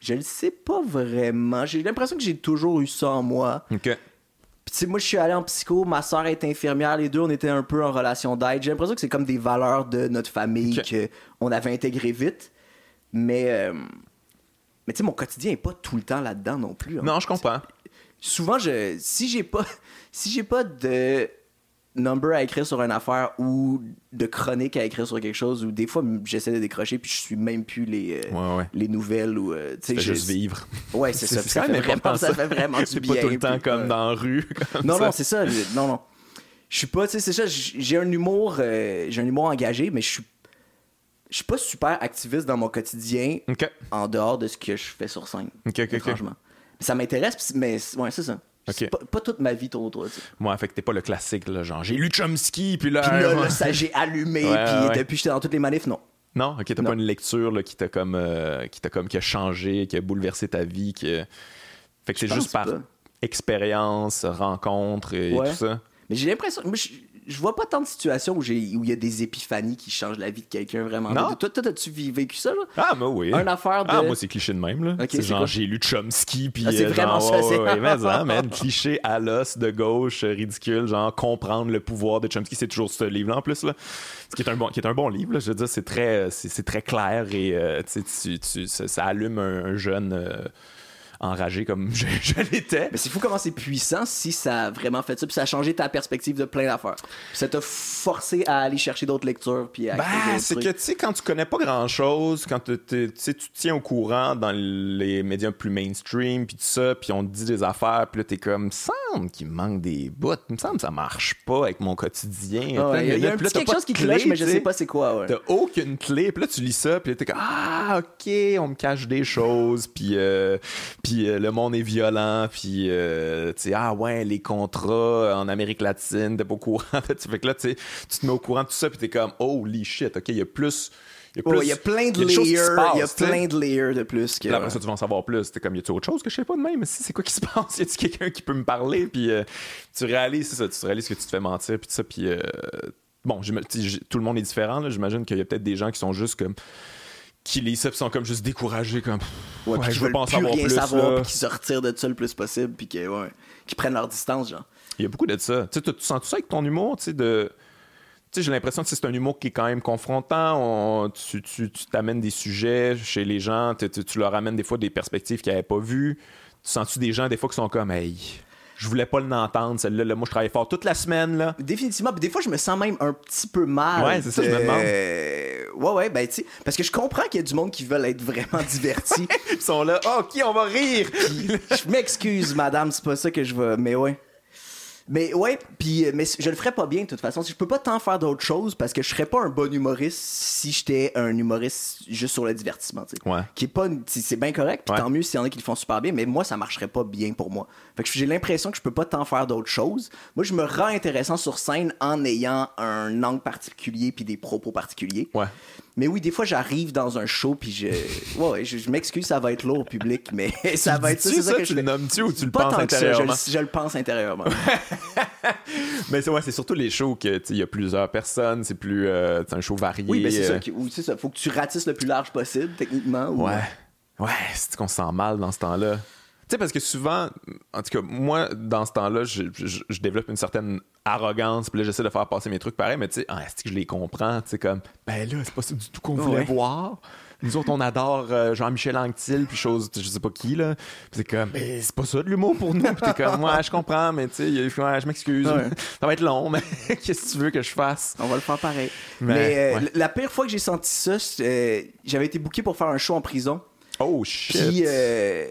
Speaker 2: Je le sais pas vraiment. J'ai l'impression que j'ai toujours eu ça en moi.
Speaker 1: OK.
Speaker 2: Puis tu sais, moi, je suis allé en psycho, ma soeur est infirmière, les deux, on était un peu en relation d'aide. J'ai l'impression que c'est comme des valeurs de notre famille qu'on avait intégrées vite. Mais, euh, mais tu sais, mon quotidien est pas tout le temps là-dedans non plus. hein.
Speaker 1: Non, je comprends.
Speaker 2: Souvent, je, si j'ai pas, si j'ai pas de number à écrire sur une affaire ou de chronique à écrire sur quelque chose, ou des fois, j'essaie de décrocher puis je suis même plus les, euh,
Speaker 1: Ouais, ouais.
Speaker 2: les nouvelles ou euh, tu sais,
Speaker 1: juste vivre.
Speaker 2: Ouais, c'est ça. Ça, fait vraiment,
Speaker 1: important,
Speaker 2: ça fait vraiment du bien.
Speaker 1: pas tout le temps
Speaker 2: puis,
Speaker 1: comme
Speaker 2: euh,
Speaker 1: dans la rue. comme
Speaker 2: non,
Speaker 1: ça.
Speaker 2: non, c'est ça. Non, non. Je suis pas, tu sais, c'est ça. J'ai un humour, j'ai un humour engagé, mais je suis, je suis pas super activiste dans mon quotidien en dehors de ce que je fais sur scène.
Speaker 1: OK, OK, OK.
Speaker 2: Franchement. Ça m'intéresse, mais ouais, c'est ça. Pas, pas toute ma vie tourne autour de ça.
Speaker 1: Moi, fait que t'es pas le classique, là, genre j'ai lu Chomsky, puis là.
Speaker 2: Puis là, là, ça, j'ai allumé,
Speaker 1: Ouais,
Speaker 2: puis
Speaker 1: ouais.
Speaker 2: depuis j'étais dans toutes les manifs, non.
Speaker 1: Non, ok, t'as pas une lecture là, qui t'a comme, euh, qui t'a comme, qui a changé, qui a bouleversé ta vie, qui fait que c'est juste par
Speaker 2: pas.
Speaker 1: expérience, rencontre et
Speaker 2: Ouais.
Speaker 1: tout ça?
Speaker 2: Mais j'ai l'impression. Je, vois pas tant de situations où il y a des épiphanies qui changent la vie de quelqu'un vraiment.
Speaker 1: Non.
Speaker 2: Toi, toi, t'as-tu vi- vécu ça, là?
Speaker 1: Ah, moi oui.
Speaker 2: Une affaire de.
Speaker 1: Ah, moi, c'est cliché de même, là. C'est genre, j'ai lu Chomsky, puis.
Speaker 2: Ah, c'est
Speaker 1: euh,
Speaker 2: vraiment
Speaker 1: genre,
Speaker 2: ça, c'est-
Speaker 1: ouais, mais, hein, man, cliché à l'os de gauche, euh, ridicule, genre, comprendre le pouvoir de Chomsky, c'est toujours ce livre-là, en plus, là. Ce qui est un bon, qui est un bon livre, là. Je veux dire, c'est très, c'est, c'est très clair et, euh, tu sais, tu- tu- ça, ça allume un, un jeune. euh, enragé comme je, je l'étais.
Speaker 2: Mais c'est fou comment c'est puissant si ça a vraiment fait ça, puis ça a changé ta perspective de plein d'affaires. Puis ça t'a forcé à aller chercher d'autres lectures, puis à
Speaker 1: Ben, c'est que, tu sais, quand tu connais pas grand-chose, quand tu tu sais, tu te tiens au courant dans les médias plus mainstream, puis tout ça, puis on te dit des affaires, puis là, t'es comme, semble qu'il me manque des bouts, il me semble que ça marche pas avec mon quotidien.
Speaker 2: Ah ouais, Il y a, il y a un petit quelque chose
Speaker 1: de
Speaker 2: qui cloche, mais je sais
Speaker 1: sais.
Speaker 2: pas c'est quoi, ouais.
Speaker 1: T'as aucune clé, puis là tu lis ça, puis là t'es comme ah ok, on me cache des choses, puis euh, puis euh, le monde est violent, puis euh, tu sais ah ouais les contrats en Amérique latine, t'es pas au courant, tu fait que là tu te mets au courant de tout ça, puis t'es comme holy shit, ok il y a plus, il y a
Speaker 2: y plein de
Speaker 1: il y a
Speaker 2: layers, il y a plein de layers de plus que.
Speaker 1: Là, après ça, tu vas en savoir plus. T'es comme, y a-tu autre chose que je sais pas de même? C'est quoi qui se passe? Y a-tu quelqu'un qui peut me parler? Puis euh, tu réalises, c'est ça, tu réalises que tu te fais mentir, puis tout ça. Puis euh, bon, tout le monde est différent. là. J'imagine qu'il y a peut-être des gens qui sont juste comme. Qui ça, puis sont comme juste découragés, comme.
Speaker 2: Ouais,
Speaker 1: je veux pas en
Speaker 2: plus
Speaker 1: savoir plus.
Speaker 2: savoir, puis qui se retirent de ça le plus possible, puis qui ouais, prennent leur distance, genre.
Speaker 1: Il y a beaucoup de ça. Tu sens tout ça avec ton humour, tu sais, de. Tu sais, j'ai l'impression que c'est un humour qui est quand même confrontant. On- tu tu- tu t'amènes des sujets chez les gens, tu, tu- tu leur amènes des fois des perspectives qu'ils n'avaient pas vues. Tu sens-tu des gens, des fois, qui sont comme, hey, je voulais pas l'entendre, celle-là. là, moi, je travaille fort toute la semaine, là.
Speaker 2: Définitivement. Puis des fois, je me sens même un petit peu mal.
Speaker 1: Ouais, c'est ça, je me
Speaker 2: de-
Speaker 1: demande.
Speaker 2: Ouais, ouais, ben, tu sais, parce que je comprends qu'il y a du monde qui veulent être vraiment divertis.
Speaker 1: Ils sont là, ok, on va rire.
Speaker 2: je m'excuse, madame, c'est pas ça que je veux. Mais ouais. Mais ouais, puis euh, mais je le ferais pas bien de toute façon. Je peux pas tant faire d'autres choses parce que je serais pas un bon humoriste si j'étais un humoriste juste sur le divertissement, tu sais.
Speaker 1: Ouais.
Speaker 2: Qui est pas c'est c'est bien correct, puis
Speaker 1: Ouais.
Speaker 2: tant mieux s'il y en a qui le font super bien, mais moi ça marcherait pas bien pour moi. Fait que j'ai l'impression que je peux pas tant faire d'autres choses. Moi je me rends intéressant sur scène en ayant un angle particulier puis des propos particuliers.
Speaker 1: Ouais.
Speaker 2: Mais oui, des fois, j'arrive dans un show, puis je. Ouais, je, je m'excuse, ça va être lourd au public, mais ça va être ça. C'est ça
Speaker 1: ça,
Speaker 2: que
Speaker 1: tu
Speaker 2: je
Speaker 1: le nommes-tu ou tu le penses
Speaker 2: ça, je
Speaker 1: intérieurement?
Speaker 2: je, le pense intérieurement.
Speaker 1: Mais c'est ouais, c'est surtout les shows que, il y a plusieurs personnes, c'est plus. euh, c'est un show varié.
Speaker 2: Oui, mais c'est
Speaker 1: euh,
Speaker 2: ça. oui, c'est ça. Faut que tu ratisses le plus large possible, techniquement. ou-
Speaker 1: Ouais. Ouais, c'est qu'on se sent mal dans ce temps-là? Sais, parce que souvent, en tout cas, moi, dans ce temps-là, je, je- je développe une certaine arrogance, puis là, j'essaie de faire passer mes trucs pareil, mais tu sais, ah, est-ce que je les comprends? Tu sais, comme, ben là, c'est pas ça du tout qu'on voulait
Speaker 2: Ouais.
Speaker 1: voir. Nous autres, on adore euh, Jean-Michel Anctil, puis chose, je sais pas qui, là. Puis c'est comme, ben, c'est pas ça de l'humour pour nous. Puis t'es comme, ouais, je comprends, mais tu sais, je m'excuse.
Speaker 2: Ouais.
Speaker 1: Ça va être long, mais qu'est-ce que tu veux que je fasse?
Speaker 2: On va le faire pareil.
Speaker 1: Mais,
Speaker 2: Mais, euh, la pire fois que j'ai senti ça, euh, j'avais été booké pour faire un show en prison.
Speaker 1: Oh, shit.
Speaker 2: Puis, euh,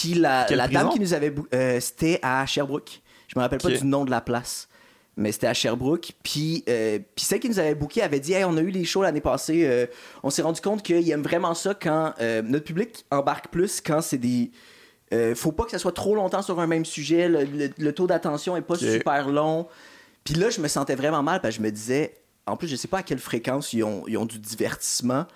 Speaker 2: puis la,
Speaker 1: Quelle
Speaker 2: la
Speaker 1: prison?
Speaker 2: dame qui nous avait. bou- euh, c'était à Sherbrooke. Je me rappelle
Speaker 1: Ok.
Speaker 2: pas du nom de la place. Mais c'était à Sherbrooke. Puis, euh, puis celle qui nous avait booké avait dit Hey, on a eu les shows l'année passée. euh, on s'est rendu compte qu'il aime vraiment ça quand euh, notre public embarque plus quand c'est des. euh, faut pas que ça soit trop longtemps sur un même sujet. Le, le- le taux d'attention est pas
Speaker 1: Ok.
Speaker 2: super long. Puis là, je me sentais vraiment mal parce que je me disais. En plus, je sais pas à quelle fréquence ils ont, ils ont du divertissement.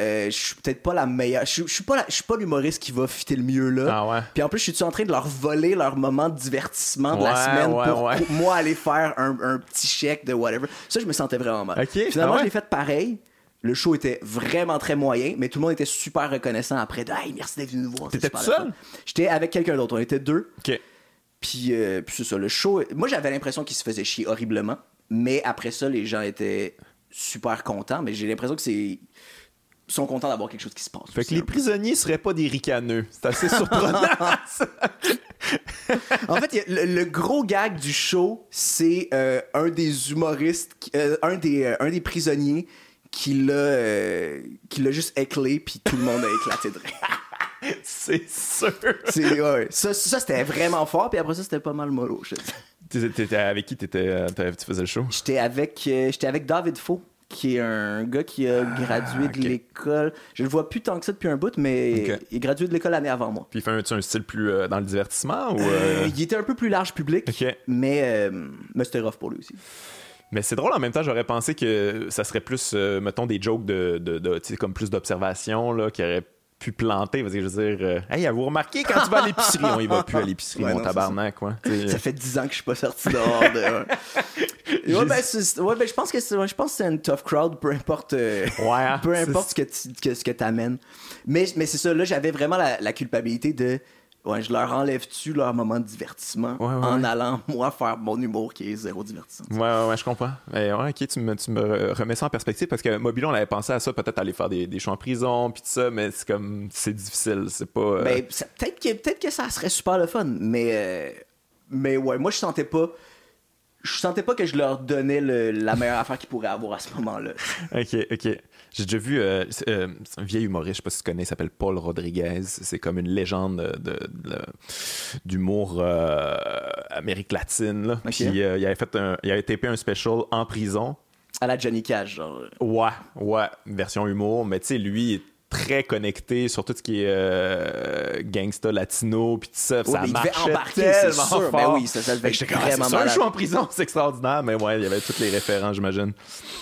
Speaker 2: Euh, je suis peut-être pas la meilleure. Je je suis pas, la- je suis pas l'humoriste qui va fitter le mieux là.
Speaker 1: Ah ouais.
Speaker 2: Puis en plus, je suis en train de leur voler leur moment de divertissement de la semaine
Speaker 1: ouais,
Speaker 2: pour, moi aller faire un, un petit chèque de whatever? Ça, je me sentais vraiment mal. Finalement,
Speaker 1: ah
Speaker 2: je l'ai fait pareil. Le show était vraiment très moyen, mais tout le monde était super reconnaissant après. de, Hey, merci d'être venu nous voir.
Speaker 1: T'étais tout seul?
Speaker 2: J'étais avec quelqu'un d'autre. On était deux. Puis, euh, puis c'est ça, le show. Moi, j'avais l'impression qu'il se faisait chier horriblement. Mais après ça, les gens étaient super contents. Mais j'ai l'impression que c'est. Ils sont contents d'avoir quelque chose qui se passe.
Speaker 1: Fait que les prisonniers seraient pas des ricaneux. C'est assez surprenant.
Speaker 2: En fait, le, le gros gag du show, c'est euh, un des humoristes, qui- euh, un, des, euh, un des prisonniers qui l'a euh, qui l'a juste éclé, puis tout le monde a éclaté de rire.
Speaker 1: C'est sûr.
Speaker 2: C'est- ouais, ça, ça c'était vraiment fort, puis après ça, c'était pas mal mollo. je.
Speaker 1: T'étais- avec qui? T'étais, tu faisais le show?
Speaker 2: J'étais avec, euh, j'étais avec David Faux, qui est un gars qui a gradué de l'école. Je le vois plus tant que ça depuis un bout, mais il est gradué de l'école l'année avant moi.
Speaker 1: Puis il fait un, style plus euh, dans le divertissement ou.
Speaker 2: Euh,
Speaker 1: euh,
Speaker 2: il était un peu plus large public, mais, mais c'était rough pour lui aussi.
Speaker 1: Mais c'est drôle en même temps, j'aurais pensé que ça serait plus, mettons, des jokes de, comme plus d'observation, qui auraient pu planter. Parce que je veux dire, euh, hey, vous remarquez quand tu vas à l'épicerie, on y va plus à l'épicerie,
Speaker 2: Ouais,
Speaker 1: mon
Speaker 2: non,
Speaker 1: tabarnak, quoi.
Speaker 2: Ça fait 10 ans que je suis pas sorti dehors. De... ouais, ouais, ben, ouais, ben, je pense que c'est, je pense que c'est une tough crowd, peu importe, euh,
Speaker 1: Ouais,
Speaker 2: peu importe ce que tu, que, ce que t'amènes. Mais, mais c'est ça, là, j'avais vraiment la, la culpabilité de. Ouais, je leur enlève-tu leur moment de divertissement
Speaker 1: Ouais, ouais,
Speaker 2: en
Speaker 1: ouais.
Speaker 2: allant, moi, faire mon humour qui est zéro divertissant.
Speaker 1: Ouais, ouais, ouais, je comprends. Mais ouais, ok, tu me, tu me remets ça en perspective parce que Mobile, on avait pensé à ça, peut-être aller faire des, des shows en prison, puis tout ça, mais c'est comme, c'est difficile, c'est pas. euh,
Speaker 2: Ben, peut-être que, peut que ça serait super le fun, mais, euh, mais ouais, moi, je sentais pas. Je sentais pas que je leur donnais le- la meilleure affaire qu'ils pourraient avoir à ce moment-là.
Speaker 1: Ok, ok. J'ai déjà vu, euh, euh, un vieil humoriste, je sais pas si tu connais, il s'appelle Paul Rodriguez. C'est comme une légende de, de- de- d'humour euh, Amérique latine. Là. Puis il avait fait un, il avait tapé un special en prison.
Speaker 2: À la Johnny Cash, genre.
Speaker 1: Ouais, ouais, version humour, mais tu sais, lui très connecté sur tout ce qui est euh, gangsta latino puis tout ça,
Speaker 2: Ouais,
Speaker 1: ça
Speaker 2: mais il devait
Speaker 1: marchait
Speaker 2: embarquer,
Speaker 1: tellement
Speaker 2: sûr.
Speaker 1: fort.
Speaker 2: Ben oui, ça- ça devait être
Speaker 1: ah,
Speaker 2: vraiment
Speaker 1: un
Speaker 2: malade.
Speaker 1: show en prison, c'est extraordinaire, mais ouais, il y avait tous les référents, j'imagine.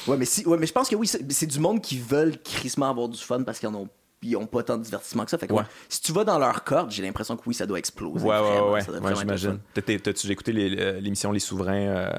Speaker 2: Ouais, mais, si, ouais, mais je pense que oui, c'est, du monde qui veulent crissement avoir du fun parce qu'ils en ont. Ils ont pas tant de divertissement que ça. Fait que,
Speaker 1: Ouais.
Speaker 2: ouais, si tu vas dans leur corde, j'ai l'impression que oui, ça doit exploser.
Speaker 1: Ouais, ouais,
Speaker 2: vraiment.
Speaker 1: ouais, ouais,
Speaker 2: le
Speaker 1: j'imagine. T'as-tu écouté les- euh, l'émission Les Souverains euh?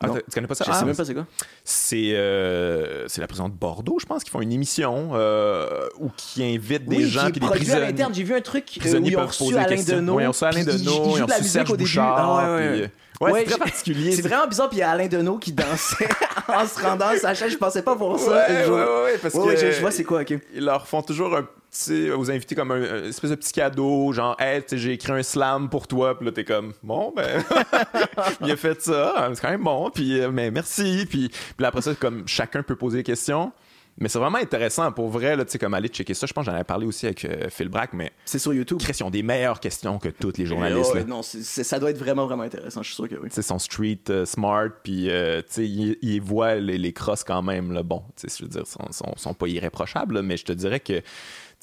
Speaker 1: Ah, tu connais pas ça?
Speaker 2: Je
Speaker 1: Ah,
Speaker 2: sais même pas c'est quoi.
Speaker 1: C'est euh, c'est la prison de Bordeaux, je pense, qui font une émission euh, où qui invitent des
Speaker 2: oui,
Speaker 1: gens puis des
Speaker 2: produit à
Speaker 1: prisonniers.
Speaker 2: l'interne. J'ai vu un truc euh, où
Speaker 1: prisonniers
Speaker 2: ils ont reçu Alain. Deneau.
Speaker 1: Ouais, ils ont reçu Alain Deneau,
Speaker 2: ils
Speaker 1: ont reçu Serge. Bouchard,
Speaker 2: Ah ouais, ouais,
Speaker 1: puis,
Speaker 2: ouais.
Speaker 1: Euh, ouais,
Speaker 2: Ouais,
Speaker 1: c'est très
Speaker 2: j'ai-
Speaker 1: particulier.
Speaker 2: C'est vraiment bizarre, puis il y a Alain Deneau qui dansait en se rendant à sa chaise. Je pensais pas voir ça.
Speaker 1: Ouais,
Speaker 2: un jour.
Speaker 1: ouais, ouais, ouais, parce
Speaker 2: Ouais,
Speaker 1: que
Speaker 2: je, je vois c'est quoi, ok.
Speaker 1: ils leur font toujours un petit aux invités comme un, un espèce de petit cadeau genre hey j'ai écrit un slam pour toi puis là t'es comme bon ben il a fait ça c'est quand même bon puis euh, mais merci puis puis là, après ça comme chacun peut poser des questions mais c'est vraiment intéressant pour vrai là tu sais comme aller checker ça je pense que j'en avais parlé aussi avec euh, Phil Brack mais
Speaker 2: C'est sur YouTube.
Speaker 1: Chris, ils ont des meilleures questions que toutes les journalistes
Speaker 2: Ouais,
Speaker 1: là.
Speaker 2: non, ça doit être vraiment, vraiment intéressant. Je suis sûr que oui.
Speaker 1: Tu sais, son street euh, smart, puis euh, tu sais, il, il voit les, les crosses quand même. Là. Bon, tu sais, je veux dire, sont, sont, sont pas irréprochables, là, mais je te dirais que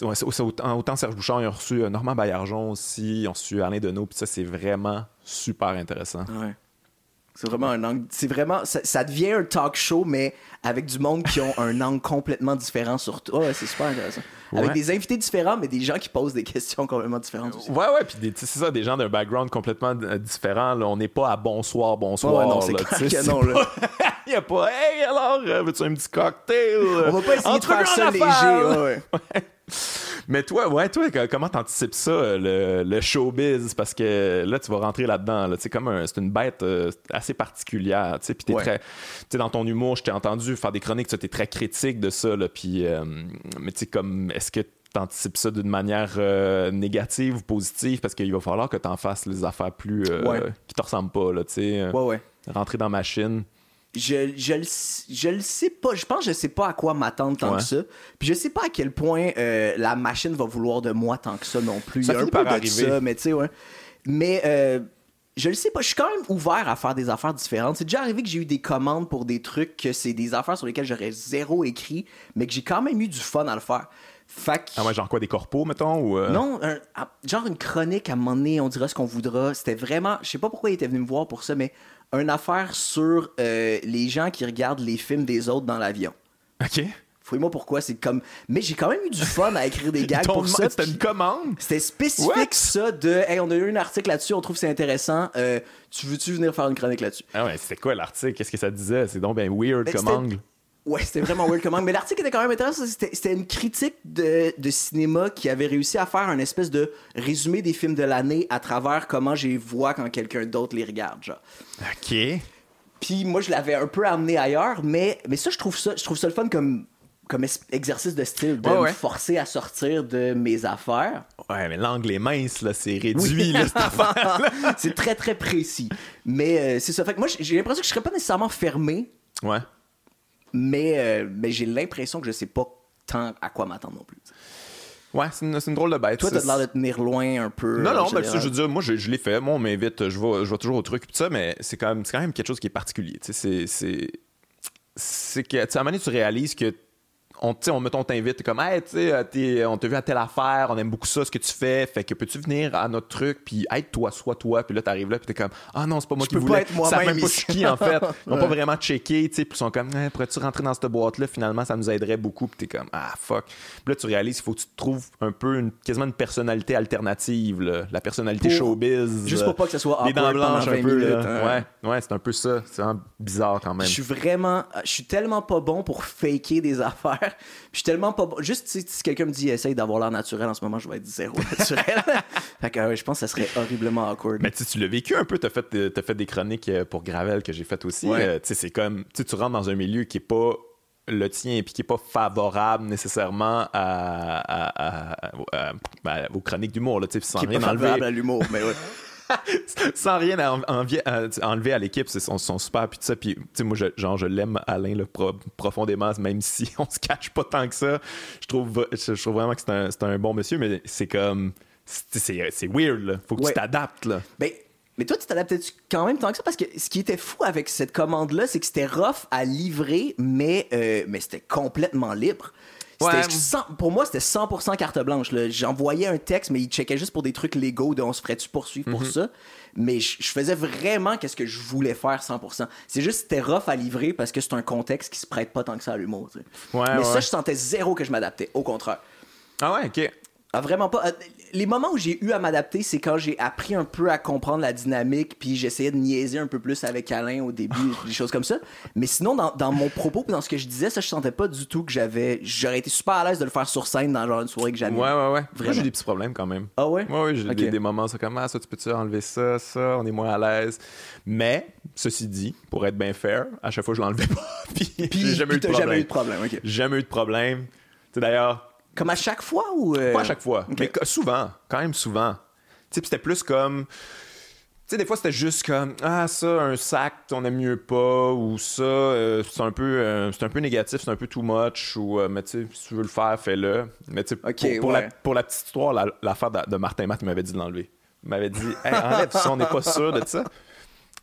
Speaker 1: autant, autant Serge Bouchard, ils ont reçu euh, Normand Baillargeon aussi, ils ont reçu Alain Deneau, puis ça, c'est vraiment super intéressant.
Speaker 2: Ouais. C'est vraiment un angle. C'est vraiment. Ça, ça devient un talk show, mais avec du monde qui ont un angle complètement différent sur tout. Ouais, c'est super intéressant. Avec des invités différents, mais des gens qui posent des questions complètement différentes aussi.
Speaker 1: Ouais, ouais, puis c'est ça, des gens d'un background complètement euh, différent. Là. On n'est pas à bonsoir, bonsoir.
Speaker 2: Ouais, non, c'est
Speaker 1: là,
Speaker 2: clair
Speaker 1: tu sais,
Speaker 2: que
Speaker 1: c'est
Speaker 2: non,
Speaker 1: pas-
Speaker 2: là.
Speaker 1: Il n'y a pas, hey, alors, euh, veux-tu un petit cocktail?
Speaker 2: On va pas essayer de faire ça léger. Ouais, ouais.
Speaker 1: Mais toi, ouais, toi, comment t'anticipes ça, euh, le, le showbiz? Parce que là, tu vas rentrer là-dedans. Là. C'est comme un- c'est une bête euh, assez particulière. Puis t'es
Speaker 2: Ouais.
Speaker 1: très. Tu sais, dans ton humour, je t'ai entendu faire des chroniques, tu es très critique de ça. Là, puis, euh, mais tu sais, comme, est-ce que t'anticipes ça d'une manière euh, négative ou positive? Parce qu'il va falloir que t'en fasses les affaires plus.
Speaker 2: Ouais.
Speaker 1: qui te ressemblent pas, là, tu sais.
Speaker 2: Ouais, ouais.
Speaker 1: Rentrer dans la machine.
Speaker 2: Je, je, le, je le sais pas. Je pense que je sais pas à quoi m'attendre tant
Speaker 1: Ouais.
Speaker 2: que ça. Puis je sais pas à quel point euh, la machine va vouloir de moi tant que ça non plus.
Speaker 1: Ça
Speaker 2: Il y a un peu
Speaker 1: par
Speaker 2: de
Speaker 1: arriver.
Speaker 2: ça, mais tu sais, ouais. Mais euh, je le sais pas. Je suis quand même ouvert à faire des affaires différentes. C'est déjà arrivé que j'ai eu des commandes pour des trucs que c'est des affaires sur lesquelles j'aurais zéro écrit, mais que j'ai quand même eu du fun à le faire. Que-
Speaker 1: Ah ouais, genre quoi, des corpos, mettons? Ou, euh,
Speaker 2: non, un- ah, genre une chronique à un moment donné, on dira ce qu'on voudra. C'était vraiment, je sais pas pourquoi il était venu me voir pour ça, mais une affaire sur euh, les gens qui regardent les films des autres dans l'avion.
Speaker 1: OK.
Speaker 2: Fouille-moi pourquoi, c'est comme. Mais j'ai quand même eu du fun à écrire des gags pour ça.
Speaker 1: C'était une commande?
Speaker 2: C'était spécifique
Speaker 1: What?
Speaker 2: ça de Hey, on a eu un article là-dessus, on trouve que c'est intéressant. euh, tu veux-tu venir faire une chronique là-dessus?
Speaker 1: Ah ouais, c'était quoi l'article? Qu'est-ce que ça disait? C'est donc bien weird
Speaker 2: Ben,
Speaker 1: comme angle.
Speaker 2: Ouais, c'était vraiment weird comment. Mais l'article était quand même intéressant. C'était, une critique de, de cinéma qui avait réussi à faire un espèce de résumé des films de l'année à travers comment j'ai vois quand quelqu'un d'autre les regarde. Genre.
Speaker 1: OK.
Speaker 2: Puis moi, je l'avais un peu amené ailleurs, mais, mais ça, je trouve ça, je trouve ça le fun comme, comme exercice de style, de
Speaker 1: Ouais,
Speaker 2: me
Speaker 1: ouais.
Speaker 2: forcer à sortir de mes affaires.
Speaker 1: Ouais, mais l'angle est mince, là. C'est réduit, là, cette affaire.
Speaker 2: c'est très, très précis. Mais euh, c'est ça. Fait que moi, j'ai- j'ai l'impression que je serais pas nécessairement fermé,
Speaker 1: Ouais.
Speaker 2: Mais, euh, mais j'ai l'impression que je sais pas tant à quoi m'attendre non plus.
Speaker 1: Ouais, c'est une, une drôle de bête.
Speaker 2: Toi, t'as l'air de tenir loin un peu.
Speaker 1: Non, non, ben, ça, je veux dire, moi, je, je l'ai fait. Moi, on m'invite, je vais, je vais toujours au truc, tout ça, mais c'est quand, même- quand même quelque chose qui est particulier. C'est. Que, à un moment donné, tu réalises que. On, tu sais, on, mettons, on t'invite, comme, hey, tu sais, euh, t'es- on t'a vu à telle affaire, on aime beaucoup ça, ce que tu fais, fait que peux-tu venir à notre truc, puis être toi, sois toi, puis là, t'arrives là, puis t'es comme, ah non, c'est pas moi
Speaker 2: Je
Speaker 1: qui
Speaker 2: peux
Speaker 1: voulais.
Speaker 2: pas être
Speaker 1: Ils savent
Speaker 2: moi-même
Speaker 1: même pas qui, en fait. Ils ont pas vraiment checké, tu sais, puis ils sont comme, Hey, pourrais-tu rentrer dans cette boîte-là, finalement, ça nous aiderait beaucoup, puis t'es comme, ah, fuck. Puis là, tu réalises qu'il faut que tu te trouves un peu, une, quasiment une personnalité alternative, là. la personnalité
Speaker 2: Pour-
Speaker 1: showbiz.
Speaker 2: Juste pour pas que ce soit
Speaker 1: Les dents blanches
Speaker 2: 20
Speaker 1: un peu,
Speaker 2: minutes. hein.
Speaker 1: Ouais, ouais, c'est un peu ça. C'est vraiment bizarre quand même.
Speaker 2: Je suis vraiment. Je suis tellement pas bon pour faker des affaires Puis je suis tellement pas bon. Juste, si quelqu'un me dit, essaye d'avoir l'air naturel en ce moment, je vais être zéro naturel. fait que, ouais, je pense que ça serait horriblement awkward.
Speaker 1: Mais tu l'as vécu un peu, t'as fait, euh, t'as fait des chroniques euh, pour Gravel que j'ai fait aussi.
Speaker 2: Ouais.
Speaker 1: Euh, c'est comme, tu rentres dans un milieu qui est pas le tien puis qui est pas favorable nécessairement à, à- à- à- à- aux chroniques d'humour, là, sans
Speaker 2: qui est
Speaker 1: rien
Speaker 2: pas favorable
Speaker 1: enlever.
Speaker 2: à l'humour, mais ouais.
Speaker 1: sans rien à en- envier- à- à enlever à l'équipe, c'est son, son super puis tout ça. Puis moi, je, genre, je l'aime Alain pro- profondément, même si on se cache pas tant que ça. Je trouve, je, je trouve vraiment que c'est un, c'est un bon monsieur, mais c'est comme, c'est, weird là. Faut que
Speaker 2: Ouais.
Speaker 1: tu t'adaptes là.
Speaker 2: Ben, mais toi, tu t'adaptais quand même tant que ça? Parce que ce qui était fou avec cette commande-là, c'est que c'était rough à livrer, mais, euh, mais c'était complètement libre. C'était
Speaker 1: Ouais.
Speaker 2: 100 pour moi, c'était 100% carte blanche. J'envoyais un texte, mais il checkait juste pour des trucs légaux de on se ferait-tu poursuivre
Speaker 1: Mhm.
Speaker 2: pour ça? Mais je je faisais vraiment qu'est-ce que je voulais faire 100%. C'est juste c'était rough à livrer parce que c'est un contexte qui se prête pas tant que ça à l'humour.
Speaker 1: Ouais,
Speaker 2: mais
Speaker 1: ouais.
Speaker 2: ça, je sentais zéro que je m'adaptais. Au contraire.
Speaker 1: Ah ouais, ok.
Speaker 2: Ah, vraiment pas. Les moments où j'ai eu à m'adapter, c'est quand j'ai appris un peu à comprendre la dynamique, puis j'essayais de niaiser un peu plus avec Alain au début, des choses comme ça. Mais sinon, dans, dans mon propos, dans ce que je disais, ça, je sentais pas du tout que j'avais. J'aurais été super à l'aise de le faire sur scène dans genre une soirée que j'anime.
Speaker 1: Ouais, ouais, ouais. Moi,
Speaker 2: Vraiment.
Speaker 1: j'ai des petits problèmes quand même.
Speaker 2: Ah ouais?
Speaker 1: Ouais, ouais, j'ai des, des moments, ça comme, ah, ça, tu peux-tu enlever ça, ça, on est moins à l'aise. Mais, ceci dit, pour être bien fair, à chaque fois, je l'enlevais pas. puis,
Speaker 2: Puis,
Speaker 1: j'ai jamais eu de problème.
Speaker 2: jamais eu de problème, ok.
Speaker 1: Jamais eu de problème. Tu sais, d'ailleurs,
Speaker 2: Comme à chaque fois ou. euh,
Speaker 1: pas à chaque fois, mais souvent, quand même souvent. Tu sais, c'était plus comme. Tu sais, des fois, c'était juste comme Ah, ça, un sac, on aime mieux pas, ou ça, euh, c'est un, peu, euh, c'est un peu négatif, c'est un peu too much, ou, euh, mais tu sais, si tu veux le faire, fais-le. Mais tu sais, pour, pour
Speaker 2: ouais.
Speaker 1: la, pour la petite histoire, la- l'affaire de, de Martin Matt, il m'avait dit de l'enlever. Il m'avait dit Hey, enlève ça, on n'est pas sûr de ça.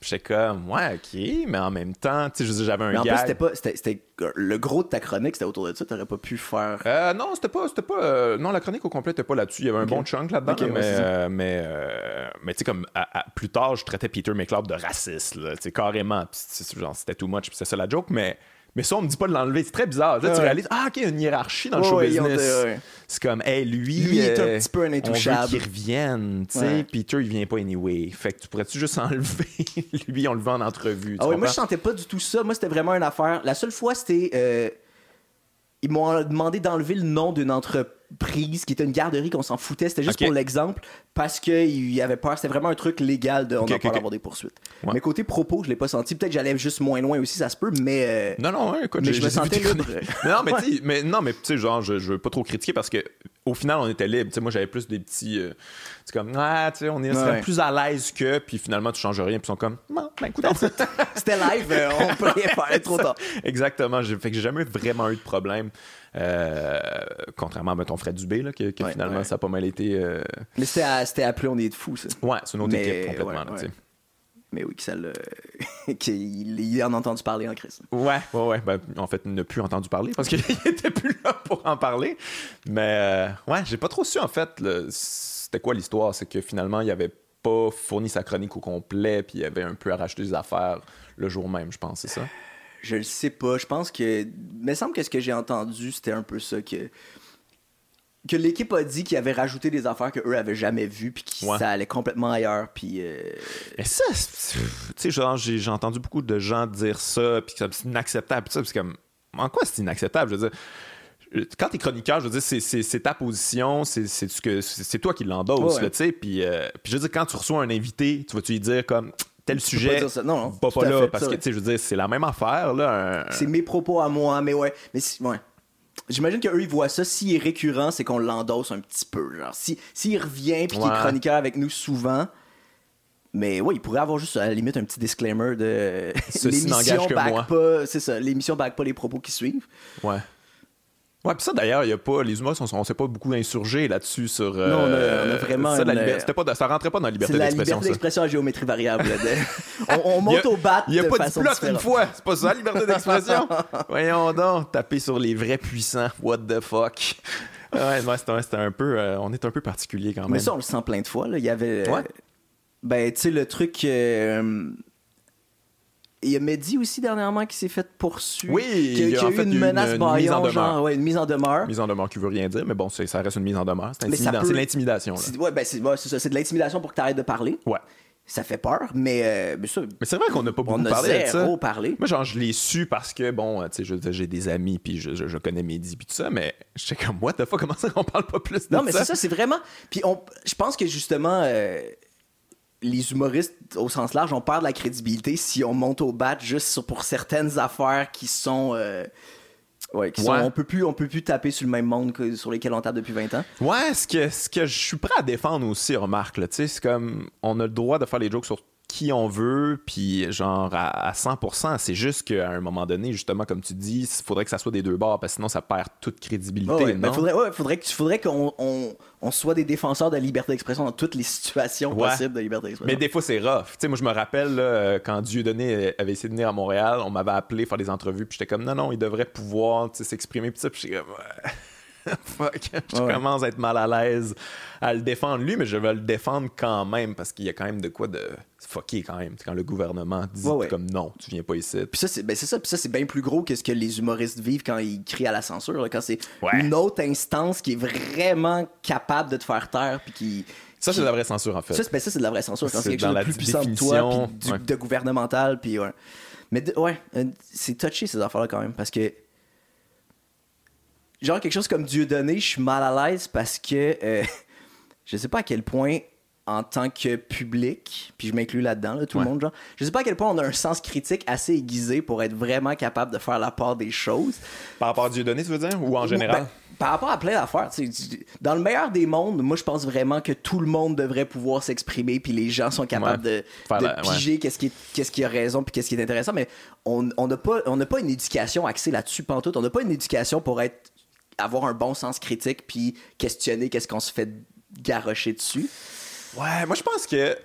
Speaker 1: J'étais comme, ouais, ok, mais en même temps, tu sais, j'avais un
Speaker 2: Mais en plus,
Speaker 1: gag.
Speaker 2: c'était pas. C'était, c'était- le gros de ta chronique, c'était autour de ça. T'aurais pas pu faire.
Speaker 1: Euh, non, c'était pas, c'était pas. euh, non, la chronique au complet n'était pas là-dessus. Il y avait un bon chunk là-dedans,
Speaker 2: ouais,
Speaker 1: euh, mais, euh, mais tu sais, comme à- à- plus tard, je traitais Peter McLeod de raciste, là, tu sais, carrément. Genre, c'était too much, puis c'est ça la joke, mais. Mais ça, on me dit pas de l'enlever. C'est très bizarre. Là, tu réalises, ah, OK, il y a une hiérarchie dans le
Speaker 2: Ouais,
Speaker 1: show business.
Speaker 2: ouais.
Speaker 1: C'est comme, hey, lui.
Speaker 2: Lui est un
Speaker 1: euh,
Speaker 2: petit peu un intouchable.
Speaker 1: qu'il revienne. Tu sais. Peter, il vient pas anyway. Fait que tu pourrais-tu juste enlever? Lui, on le veut en entrevue.
Speaker 2: Ah oui, moi je sentais pas du tout ça. Moi c'était vraiment une affaire. La seule fois c'était. euh, ils m'ont demandé d'enlever le nom d'une entreprise qui était une garderie qu'on s'en foutait. C'était juste pour l'exemple parce qu'il y avait peur. C'était vraiment un truc légal de on
Speaker 1: Ok,
Speaker 2: n'a
Speaker 1: ok,
Speaker 2: pas
Speaker 1: ok.
Speaker 2: d'avoir des poursuites.
Speaker 1: Ouais.
Speaker 2: Mais côté propos, je l'ai pas senti. Peut-être que j'allais juste moins loin aussi, ça se peut, mais. euh,
Speaker 1: Non, non, ouais, écoute,
Speaker 2: Mais je me sentais libre.
Speaker 1: non, mais tu sais, mais non, mais tu sais, genre, je, je veux pas trop critiquer parce que au final, on était libre. Tu sais, moi, j'avais plus des petits. euh, c'est comme, ah, tu sais, on est
Speaker 2: Ouais.
Speaker 1: plus à l'aise que, puis finalement, tu changes rien, puis ils sont comme, non, ben, écoute,
Speaker 2: C'était live, euh, on peut rien faire, trop tard.
Speaker 1: Exactement. Fait que j'ai jamais vraiment eu de problème. Euh, contrairement à ton Fred Dubé, là, que, que
Speaker 2: Ouais,
Speaker 1: finalement,
Speaker 2: ouais.
Speaker 1: ça a pas mal été. euh,
Speaker 2: Mais c'était à, c'était appelé On est de fou, ça.
Speaker 1: Ouais, c'est une autre
Speaker 2: Mais,
Speaker 1: équipe complètement. là.
Speaker 2: Mais oui, que ça qu'il il en a entendu parler en crise.
Speaker 1: Ouais, ouais, ouais. Ben, en fait, il n'a plus entendu parler parce qu'il était plus là pour en parler. Mais euh, ouais, j'ai pas trop su en fait. le- C'était quoi l'histoire? C'est que finalement, il avait pas fourni sa chronique au complet, puis il avait un peu arraché des affaires le jour même, je pense, c'est ça?
Speaker 2: Je le sais pas. Je pense que. Il me semble que ce que j'ai entendu, c'était un peu ça que. Que l'équipe a dit qu'ils avaient rajouté des affaires qu'eux avaient jamais vues, puis que
Speaker 1: Ouais.
Speaker 2: ça allait complètement ailleurs, puis. euh,
Speaker 1: Mais ça, tu sais, genre, j'ai entendu beaucoup de gens dire ça, puis que c'est inacceptable, puis ça, c'est comme, en quoi c'est inacceptable? Je veux dire, euh, quand t'es chroniqueur, je veux dire, c'est- ta position, c'est c'est ce que- c'est c'est toi qui l'endosses,
Speaker 2: Ouais,
Speaker 1: tu sais, puis euh, puis je veux dire, quand tu reçois un invité, tu vas-tu lui dire comme, tel sujet,
Speaker 2: pas ça. Non, non,
Speaker 1: pas là,
Speaker 2: fait,
Speaker 1: parce
Speaker 2: ça,
Speaker 1: que, tu sais, je veux dire, c'est la même affaire, là, un-
Speaker 2: C'est mes propos à moi, mais ouais. Mais si- ouais. J'imagine qu'eux, ils voient ça. S'il est récurrent, c'est qu'on l'endosse un petit peu. Genre, si, s'il revient puis qu'il est chroniqueur avec nous souvent. Mais ouais, il pourrait avoir juste à la limite un petit disclaimer de l'émission back pas, c'est ça, l'émission back pas les propos qui suivent.
Speaker 1: Ouais. Ouais, puis ça d'ailleurs, il y a pas les humains, on, on s'est pas beaucoup insurgé là-dessus sur. euh,
Speaker 2: Non, on a- on a vraiment
Speaker 1: ça, la liberté- pas, ça rentrait pas dans la
Speaker 2: C'est
Speaker 1: liberté
Speaker 2: la
Speaker 1: d'expression.
Speaker 2: liberté
Speaker 1: ça.
Speaker 2: d'expression à géométrie variable. de- on, monte
Speaker 1: a-
Speaker 2: au bat
Speaker 1: Il n'y a
Speaker 2: de
Speaker 1: pas de plot une fois, c'est pas ça, la liberté d'expression? Voyons donc, taper sur les vrais puissants, what the fuck? Ouais, ouais, c'était c'était un peu, euh, on est un peu particulier quand même.
Speaker 2: Mais ça, on le sent plein de fois. Là. Il y avait. euh,
Speaker 1: Ouais.
Speaker 2: ben, tu sais, le truc. Il y a Mehdi aussi dernièrement qui s'est fait poursuivre.
Speaker 1: Oui,
Speaker 2: qui,
Speaker 1: il y a
Speaker 2: qui a
Speaker 1: en
Speaker 2: eu
Speaker 1: fait
Speaker 2: une menace
Speaker 1: une mise en demeure.
Speaker 2: genre, ouais, une mise en demeure.
Speaker 1: mise en demeure qui veut rien dire, mais bon, ça reste une mise en demeure. C'est
Speaker 2: ça peut-
Speaker 1: c'est l'intimidation.
Speaker 2: ouais, ben, c'est ouais, ça, c'est de l'intimidation pour que tu arrêtes de parler.
Speaker 1: Ouais.
Speaker 2: ça fait peur, mais, euh, mais ça,
Speaker 1: Mais c'est vrai qu'on n'a pas beaucoup
Speaker 2: on a
Speaker 1: parlé de ça.
Speaker 2: parlé.
Speaker 1: Moi, genre, je l'ai su parce que, bon, tu sais, j'ai des amis, puis je, je, je connais Mehdi, puis tout ça, mais j'étais comme, what the fuck, comment ça qu'on parle pas plus de
Speaker 2: Non, mais
Speaker 1: ça?
Speaker 2: c'est ça, c'est vraiment. Puis on, je pense que justement, euh, les humoristes au sens large, on perd de la crédibilité si on monte au bat juste sur- pour certaines affaires qui sont. euh, ouais, qui sont-
Speaker 1: Ouais.
Speaker 2: on peut plus, on peut plus taper sur le même monde que sur lesquels on tape depuis 20 ans.
Speaker 1: Ouais, ce que, ce que je suis prêt à défendre aussi, remarque, là, tu sais, c'est comme, on a le droit de faire les jokes sur qui on veut, puis genre à, à 100%, c'est juste qu'à un moment donné, justement, comme tu dis, il faudrait que ça soit des deux bords, parce que sinon ça perd toute crédibilité,
Speaker 2: Ouais, ouais, faudrait, ouais, faudrait que- faudrait qu'on on, on soit des défenseurs de la liberté d'expression dans toutes les situations
Speaker 1: Ouais.
Speaker 2: possibles de liberté d'expression.
Speaker 1: Mais des fois, c'est rough. Tu sais, moi, je me rappelle là, quand Dieudonné avait essayé de venir à Montréal, on m'avait appelé faire des entrevues, puis j'étais comme, non, non, il devrait pouvoir s'exprimer, puis ça, puis j'étais comme. Fuck, je
Speaker 2: Ouais.
Speaker 1: commence à être mal à l'aise à le défendre lui, mais je vais le défendre quand même parce qu'il y a quand même de quoi de fucké quand même. Quand le gouvernement dit
Speaker 2: Ouais, ouais.
Speaker 1: comme non, tu viens pas ici.
Speaker 2: Puis ça, c'est ben ça, puis ça, c'est bien plus gros que ce que les humoristes vivent quand ils crient à la censure. là, quand c'est une autre instance qui est vraiment capable de te faire taire, puis qui.
Speaker 1: Ça, c'est de la vraie censure en fait.
Speaker 2: Ça, c'est ben, ça, c'est de la vraie censure. Quand
Speaker 1: C'est
Speaker 2: quelque chose de
Speaker 1: la
Speaker 2: plus puissant de toi, puis de gouvernemental, puis ouais. Mais ouais, euh, c'est touché ces affaires-là quand même, parce que. Genre, quelque chose comme Dieu donné, je suis mal à l'aise parce que. euh, je sais pas à quel point, en tant que public, puis je m'inclus là-dedans, là, tout
Speaker 1: Ouais.
Speaker 2: le monde, genre, je sais pas à quel point on a un sens critique assez aiguisé pour être vraiment capable de faire la part des choses.
Speaker 1: Par rapport à Dieudonné, tu veux dire, ou en général?
Speaker 2: Ben, par rapport à plein d'affaires, dans le meilleur des mondes, moi je pense vraiment que tout le monde devrait pouvoir s'exprimer, puis les gens sont capables de,
Speaker 1: Faire
Speaker 2: de
Speaker 1: la- ouais.
Speaker 2: piger qu'est-ce qui, qu'est-ce qui a raison, puis qu'est-ce qui est intéressant, mais on on n'a pas, on n'a pas une éducation axée là-dessus, pantoute. On n'a pas une éducation pour être avoir un bon sens critique, puis questionner qu'est-ce qu'on se fait garrocher dessus?
Speaker 1: Ouais, moi je pense que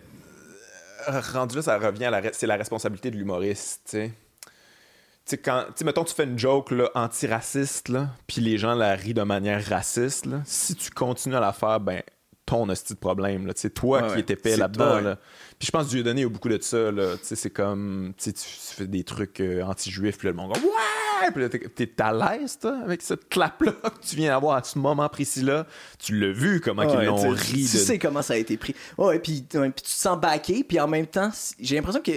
Speaker 1: euh, rendu là, ça revient à la c'est la responsabilité de l'humoriste, tu sais. Quand, tu sais, mettons, tu fais une joke là, antiraciste, là, puis les gens la rient de manière raciste, là, si tu continues à la faire, ben, ton hostie de problème, là, toi
Speaker 2: Ouais,
Speaker 1: qui es épais là-dedans, là. Puis je pense que Dieudonné, il y a beaucoup de ça, là, tu sais, c'est comme, tu fais des trucs euh, anti-juifs, puis là, le monde ouais! Puis là, t'es- à l'aise, toi, avec cette clap-là que tu viens d'avoir à ce moment précis-là? Tu l'as vu, comment ils
Speaker 2: Ouais,
Speaker 1: l'ont
Speaker 2: tu-
Speaker 1: ri.
Speaker 2: Tu
Speaker 1: de-
Speaker 2: sais comment ça a été pris. Ouais, puis, ouais, puis tu te sens baqué, puis en même temps, j'ai l'impression que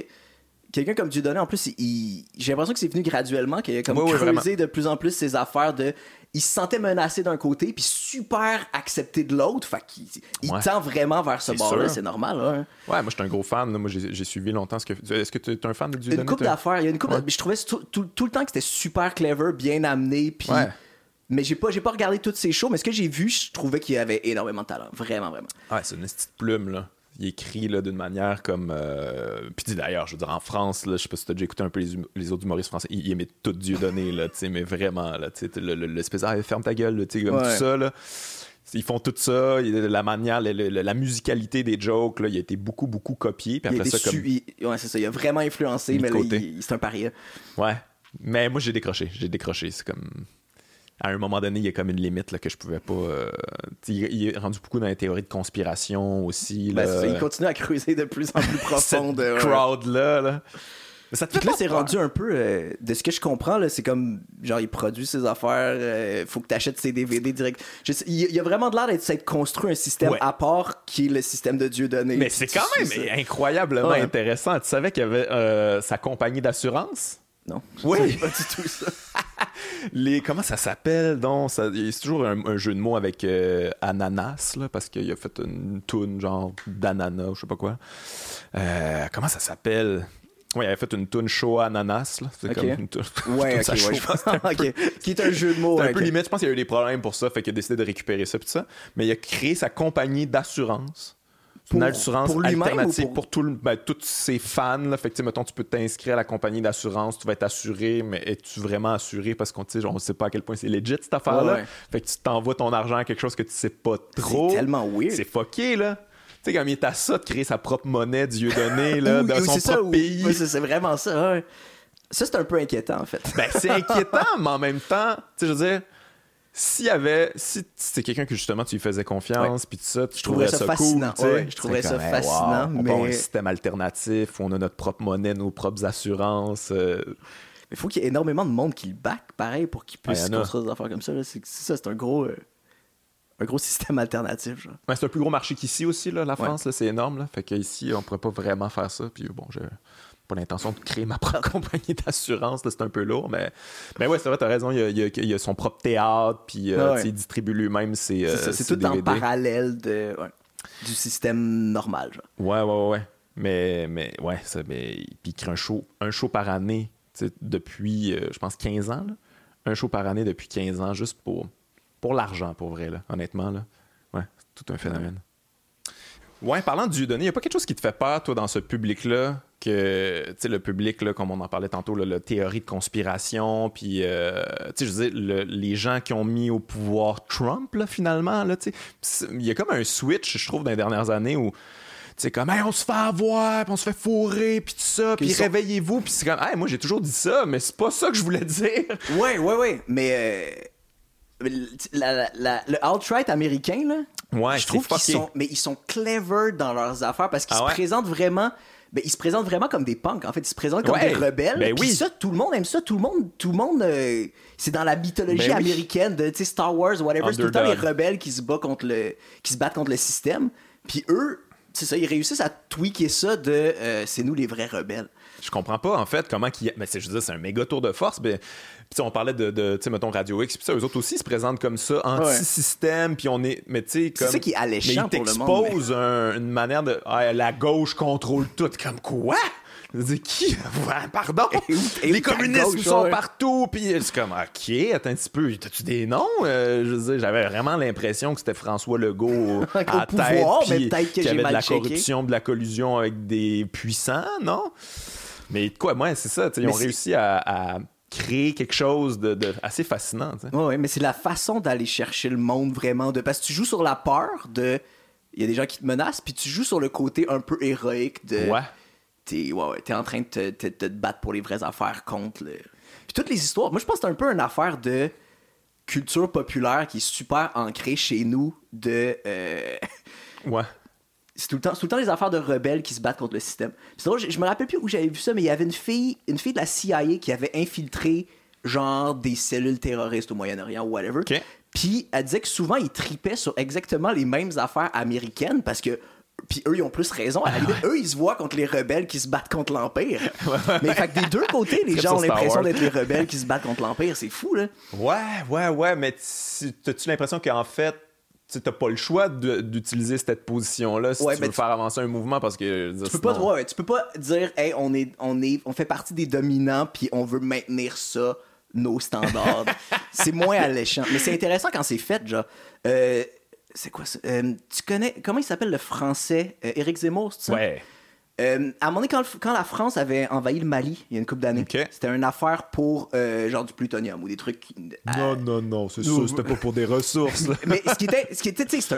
Speaker 2: quelqu'un comme Dieudonné, en plus, il- j'ai l'impression que c'est venu graduellement, qu'il a comme creusé de plus en plus ses affaires de. Il se sentait menacé d'un côté, puis super accepté de l'autre. Fait qu'il il
Speaker 1: Ouais.
Speaker 2: tend vraiment vers ce bord-là, c'est normal. Hein.
Speaker 1: Ouais, moi, je suis un gros fan. là. Moi, j'ai suivi longtemps ce que. Est-ce que tu es un fan de Dieudonné?
Speaker 2: Une couple
Speaker 1: toi?
Speaker 2: d'affaires, il y a une couple.
Speaker 1: Ouais.
Speaker 2: Je trouvais tout, tout- tout le temps que c'était super clever, bien amené, puis.
Speaker 1: Ouais.
Speaker 2: Mais j'ai pas, j'ai pas regardé toutes ses shows, mais ce que j'ai vu, je trouvais qu'il avait énormément de talent. Vraiment, vraiment.
Speaker 1: Ouais, c'est une petite plume, là. Il écrit là, d'une manière comme. euh, Puis d'ailleurs, je veux dire, en France, là, je sais pas si t'as déjà écouté un peu les, hum- les autres humoristes français, ils, ils tout Dieudonné, là, tu sais, mais vraiment, là, tu sais, le- le- l'espèce, ah, ferme ta gueule, là, tu sais, comme
Speaker 2: Ouais.
Speaker 1: tout ça, là. Ils font tout ça, la manière, le- le- la musicalité des jokes, là, il a été beaucoup, beaucoup copié. Puis
Speaker 2: Il a
Speaker 1: ça, comme.
Speaker 2: il- ouais, c'est ça. Il a vraiment influencé, mais c'est un paria.
Speaker 1: Ouais. Mais moi, j'ai décroché. J'ai décroché. C'est comme. À un moment donné, il y a comme une limite là, que je pouvais pas. euh, Il, il est rendu beaucoup dans les théories de conspiration aussi.
Speaker 2: Ben,
Speaker 1: là.
Speaker 2: il continue à creuser de plus en plus profond.
Speaker 1: Cette
Speaker 2: ouais.
Speaker 1: crowd-là. Là. Ça te fait
Speaker 2: là, c'est rendu un peu. euh, de ce que je comprends, là, c'est comme. Genre, il produit ses affaires, euh, faut que tu achètes ses DVD direct. Je sais- il, y a vraiment de l'air d'être s'être construit un système
Speaker 1: Ouais.
Speaker 2: à part qui est le système de Dieu donné.
Speaker 1: Mais c'est quand même
Speaker 2: ça.
Speaker 1: incroyablement
Speaker 2: Ouais.
Speaker 1: intéressant. Tu savais qu'il y avait euh, sa compagnie d'assurance?
Speaker 2: Non.
Speaker 1: Oui.
Speaker 2: pas du tout ça.
Speaker 1: Les, comment ça s'appelle donc? Ça- C'est toujours un, un jeu de mots avec euh, ananas là, parce qu'il a fait une toune genre d'ananas ou je sais pas quoi. Euh, comment ça s'appelle? Oui, il avait fait une toune chaud à ananas là. C'est comme une toune.
Speaker 2: Ouais,
Speaker 1: toune
Speaker 2: ok,
Speaker 1: ça
Speaker 2: ouais,
Speaker 1: chaud.
Speaker 2: je pense. ok. Qui est un jeu de mots.
Speaker 1: C'est un peu limite. Je pense qu'il y a eu des problèmes pour ça, fait qu'il a décidé de récupérer ça tout ça. Mais il a créé sa compagnie d'assurance. Une
Speaker 2: Pour-
Speaker 1: assurance
Speaker 2: pour
Speaker 1: alternative
Speaker 2: ou pour-
Speaker 1: pour, tout le- ben, tous ses fans. Là. Fait que, tu sais, mettons, tu peux t'inscrire à la compagnie d'assurance, tu vas être assuré, mais es-tu vraiment assuré? Parce qu'on ne sait pas à quel point c'est legit cette affaire-là.
Speaker 2: Ouais, ouais.
Speaker 1: Fait que tu t'envoies ton argent à quelque chose que tu sais pas trop.
Speaker 2: C'est tellement weird.
Speaker 1: C'est fucké, là. Tu sais, comme il est à ça de créer sa propre monnaie, Dieu donné, là, dans son
Speaker 2: ça,
Speaker 1: propre pays.
Speaker 2: c'est vraiment ça. Ça, c'est un peu inquiétant, en fait.
Speaker 1: Ben, c'est inquiétant, mais en même temps, tu sais, je veux dire, s'il y avait, si c'est quelqu'un que justement tu lui faisais confiance, puis tout ça, tu
Speaker 2: trouverais
Speaker 1: trouverais
Speaker 2: ça fascinant.
Speaker 1: cool.
Speaker 2: Ouais, je trouverais ça
Speaker 1: comme,
Speaker 2: fascinant,
Speaker 1: wow, On un
Speaker 2: mais-
Speaker 1: système alternatif, où on a notre propre monnaie, nos propres assurances. euh,
Speaker 2: Il faut qu'il y ait énormément de monde qui le back, pareil, pour qu'il puisse
Speaker 1: Ouais,
Speaker 2: construire des affaires comme ça. C'est ça, c'est un gros. euh, un gros système alternatif. Genre.
Speaker 1: Ouais, c'est un plus gros marché qu'ici aussi, là, la France, c'est énorme. Là. Fait qu'ici, on pourrait pas vraiment faire ça. Puis bon, j'ai pas l'intention de créer ma propre compagnie d'assurance, là, c'est un peu lourd. Mais, mais ouais, c'est vrai, t'as raison, il y a, il y a- il y a son propre théâtre, puis euh,
Speaker 2: ouais.
Speaker 1: il distribue lui-même ses, euh,
Speaker 2: C'est
Speaker 1: ses
Speaker 2: tout en parallèle de, ouais, du système normal. Genre.
Speaker 1: Ouais, ouais, ouais. Mais, mais ouais, ça, mais, puis il crée un show, un show par année, depuis, euh, je pense, 15 ans. là. Un show par année depuis 15 ans, juste pour, pour l'argent, pour vrai, là, honnêtement. Là. Ouais, c'est tout un phénomène. Ouais, parlant de Dieudonné, il n'y a pas quelque chose qui te fait peur, toi, dans ce public-là, que, tu sais, le public, là, comme on en parlait tantôt, là, la théorie de conspiration, puis, euh, tu sais, je veux dire, le- les gens qui ont mis au pouvoir Trump, là, finalement, là, tu sais, c'est- il y a comme un switch, je trouve, dans les dernières années où, tu sais, comme, hey, on se fait avoir, puis on se fait fourrer, puis tout ça, puis
Speaker 2: sont-
Speaker 1: réveillez-vous, puis c'est comme, hey, moi, j'ai toujours dit ça, mais c'est pas ça que je voulais dire.
Speaker 2: Ouais, ouais, ouais. Mais euh, la- la- la- le alt-right américain, là,
Speaker 1: Ouais,
Speaker 2: je trouve qu'ils sont, mais ils sont clever dans leurs affaires parce qu'ils
Speaker 1: Ah
Speaker 2: se présentent vraiment. Ben, ils se présentent vraiment comme des punks. En fait, ils se présentent comme
Speaker 1: Ouais.
Speaker 2: des rebelles.
Speaker 1: Ben oui.
Speaker 2: ça, tout le monde aime ça. Tout le monde, tout le monde, euh, c'est dans la mythologie
Speaker 1: Ben oui.
Speaker 2: américaine de tu sais, Star Wars, whatever. C'est tout le temps les rebelles qui se battent contre le, qui se battent contre le système. Puis eux, c'est ça, ils réussissent à tweaker ça de, euh, c'est nous les vrais rebelles.
Speaker 1: Je comprends pas, en fait, comment qu'il. Mais c'est, je veux dire, c'est un méga tour de force. Ben, puis on parlait de, de tu sais, mettons, Radio X, puis ça, eux autres aussi se présentent comme ça, anti-système, puis on est. Mais tu sais, comme.
Speaker 2: ça qui est alléchant
Speaker 1: mais ils t'exposent un- une manière de. Ah, la gauche contrôle tout. Comme quoi? Je qui? Pardon?
Speaker 2: Et où- et où
Speaker 1: les communistes
Speaker 2: gauche,
Speaker 1: sont
Speaker 2: ouais.
Speaker 1: partout, puis c'est comme, OK, attends un petit peu, t'as-tu des noms? Euh, je veux dire, j'avais vraiment l'impression que c'était François Legault à la tête, puis qu'il y avait de la
Speaker 2: checké.
Speaker 1: corruption, de la collusion avec des puissants, non? Mais quoi, moi, c'est ça, ils ont
Speaker 2: c'est-
Speaker 1: réussi à, à créer quelque chose de, de assez fascinant.
Speaker 2: Ouais, ouais, mais c'est la façon d'aller chercher le monde vraiment de parce que tu joues sur la peur de il y a des gens qui te menacent puis tu joues sur le côté un peu héroïque de
Speaker 1: Ouais.
Speaker 2: t'es ouais, en train de te, te- te battre pour les vraies affaires contre le puis toutes les histoires moi je pense que c'est un peu une affaire de culture populaire qui est super ancrée chez nous de euh,
Speaker 1: Ouais.
Speaker 2: C'est tout le temps tout le temps les affaires de rebelles qui se battent contre le système. C'est drôle, je, je me rappelle plus où j'avais vu ça, mais il y avait une fille, une fille de la CIA qui avait infiltré genre des cellules terroristes au Moyen-Orient ou whatever. Puis elle disait que souvent ils tripaient sur exactement les mêmes affaires américaines parce que puis eux ils ont plus raison. À la limite, eux ils se voient contre les rebelles qui se battent contre l'empire. mais fait que des deux côtés, les gens ont l'impression d'être les rebelles qui se battent contre l'empire. C'est fou là.
Speaker 1: Ouais, ouais, ouais, mais tu- t'as-tu l'impression qu'en fait, tu t'as pas le choix d'utiliser cette position-là si
Speaker 2: Ouais,
Speaker 1: tu
Speaker 2: mais
Speaker 1: veux
Speaker 2: tu-
Speaker 1: faire avancer un mouvement parce que. dire,
Speaker 2: Tu peux pas, ouais, tu peux pas dire, hey, on est, on est, on fait partie des dominants, puis on veut maintenir ça, nos standards. c'est moins alléchant. Mais c'est intéressant quand c'est fait, genre. Euh, c'est quoi ça? Euh, tu connais, comment il s'appelle le français? Euh, Éric Zemmour, c'est ça?
Speaker 1: Ouais.
Speaker 2: Euh, à un moment donné, quand, le- quand la France avait envahi le Mali, il y a une couple d'années, c'était une affaire pour, euh, genre, du plutonium ou des trucs. qui-
Speaker 1: Non, non, non, c'est sûr, c'était pas pour des ressources. là.
Speaker 2: mais ce qui était, ce qui était, tu sais,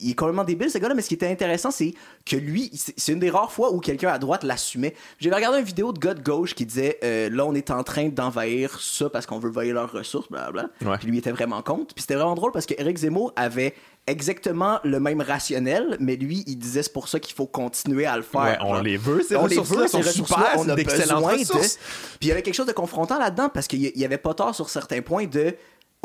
Speaker 2: il est complètement débile ce gars-là, mais ce qui était intéressant, c'est que lui, c'est une des rares fois où quelqu'un à droite l'assumait. J'avais regardé une vidéo de gars de gauche qui disait, euh, là, on est en train d'envahir ça parce qu'on veut envahir leurs ressources, blablabla.
Speaker 1: Ouais.
Speaker 2: Puis lui était vraiment contre. Puis c'était vraiment drôle parce que Eric Zemmour avait exactement le même rationnel, mais lui, il disait c'est pour ça qu'il faut continuer à le faire.
Speaker 1: Ouais, on les veut, ces ressources-là, sont super,
Speaker 2: on a besoin de-. Puis il y avait quelque chose de confrontant là-dedans parce qu'il y il y avait pas tort sur certains points de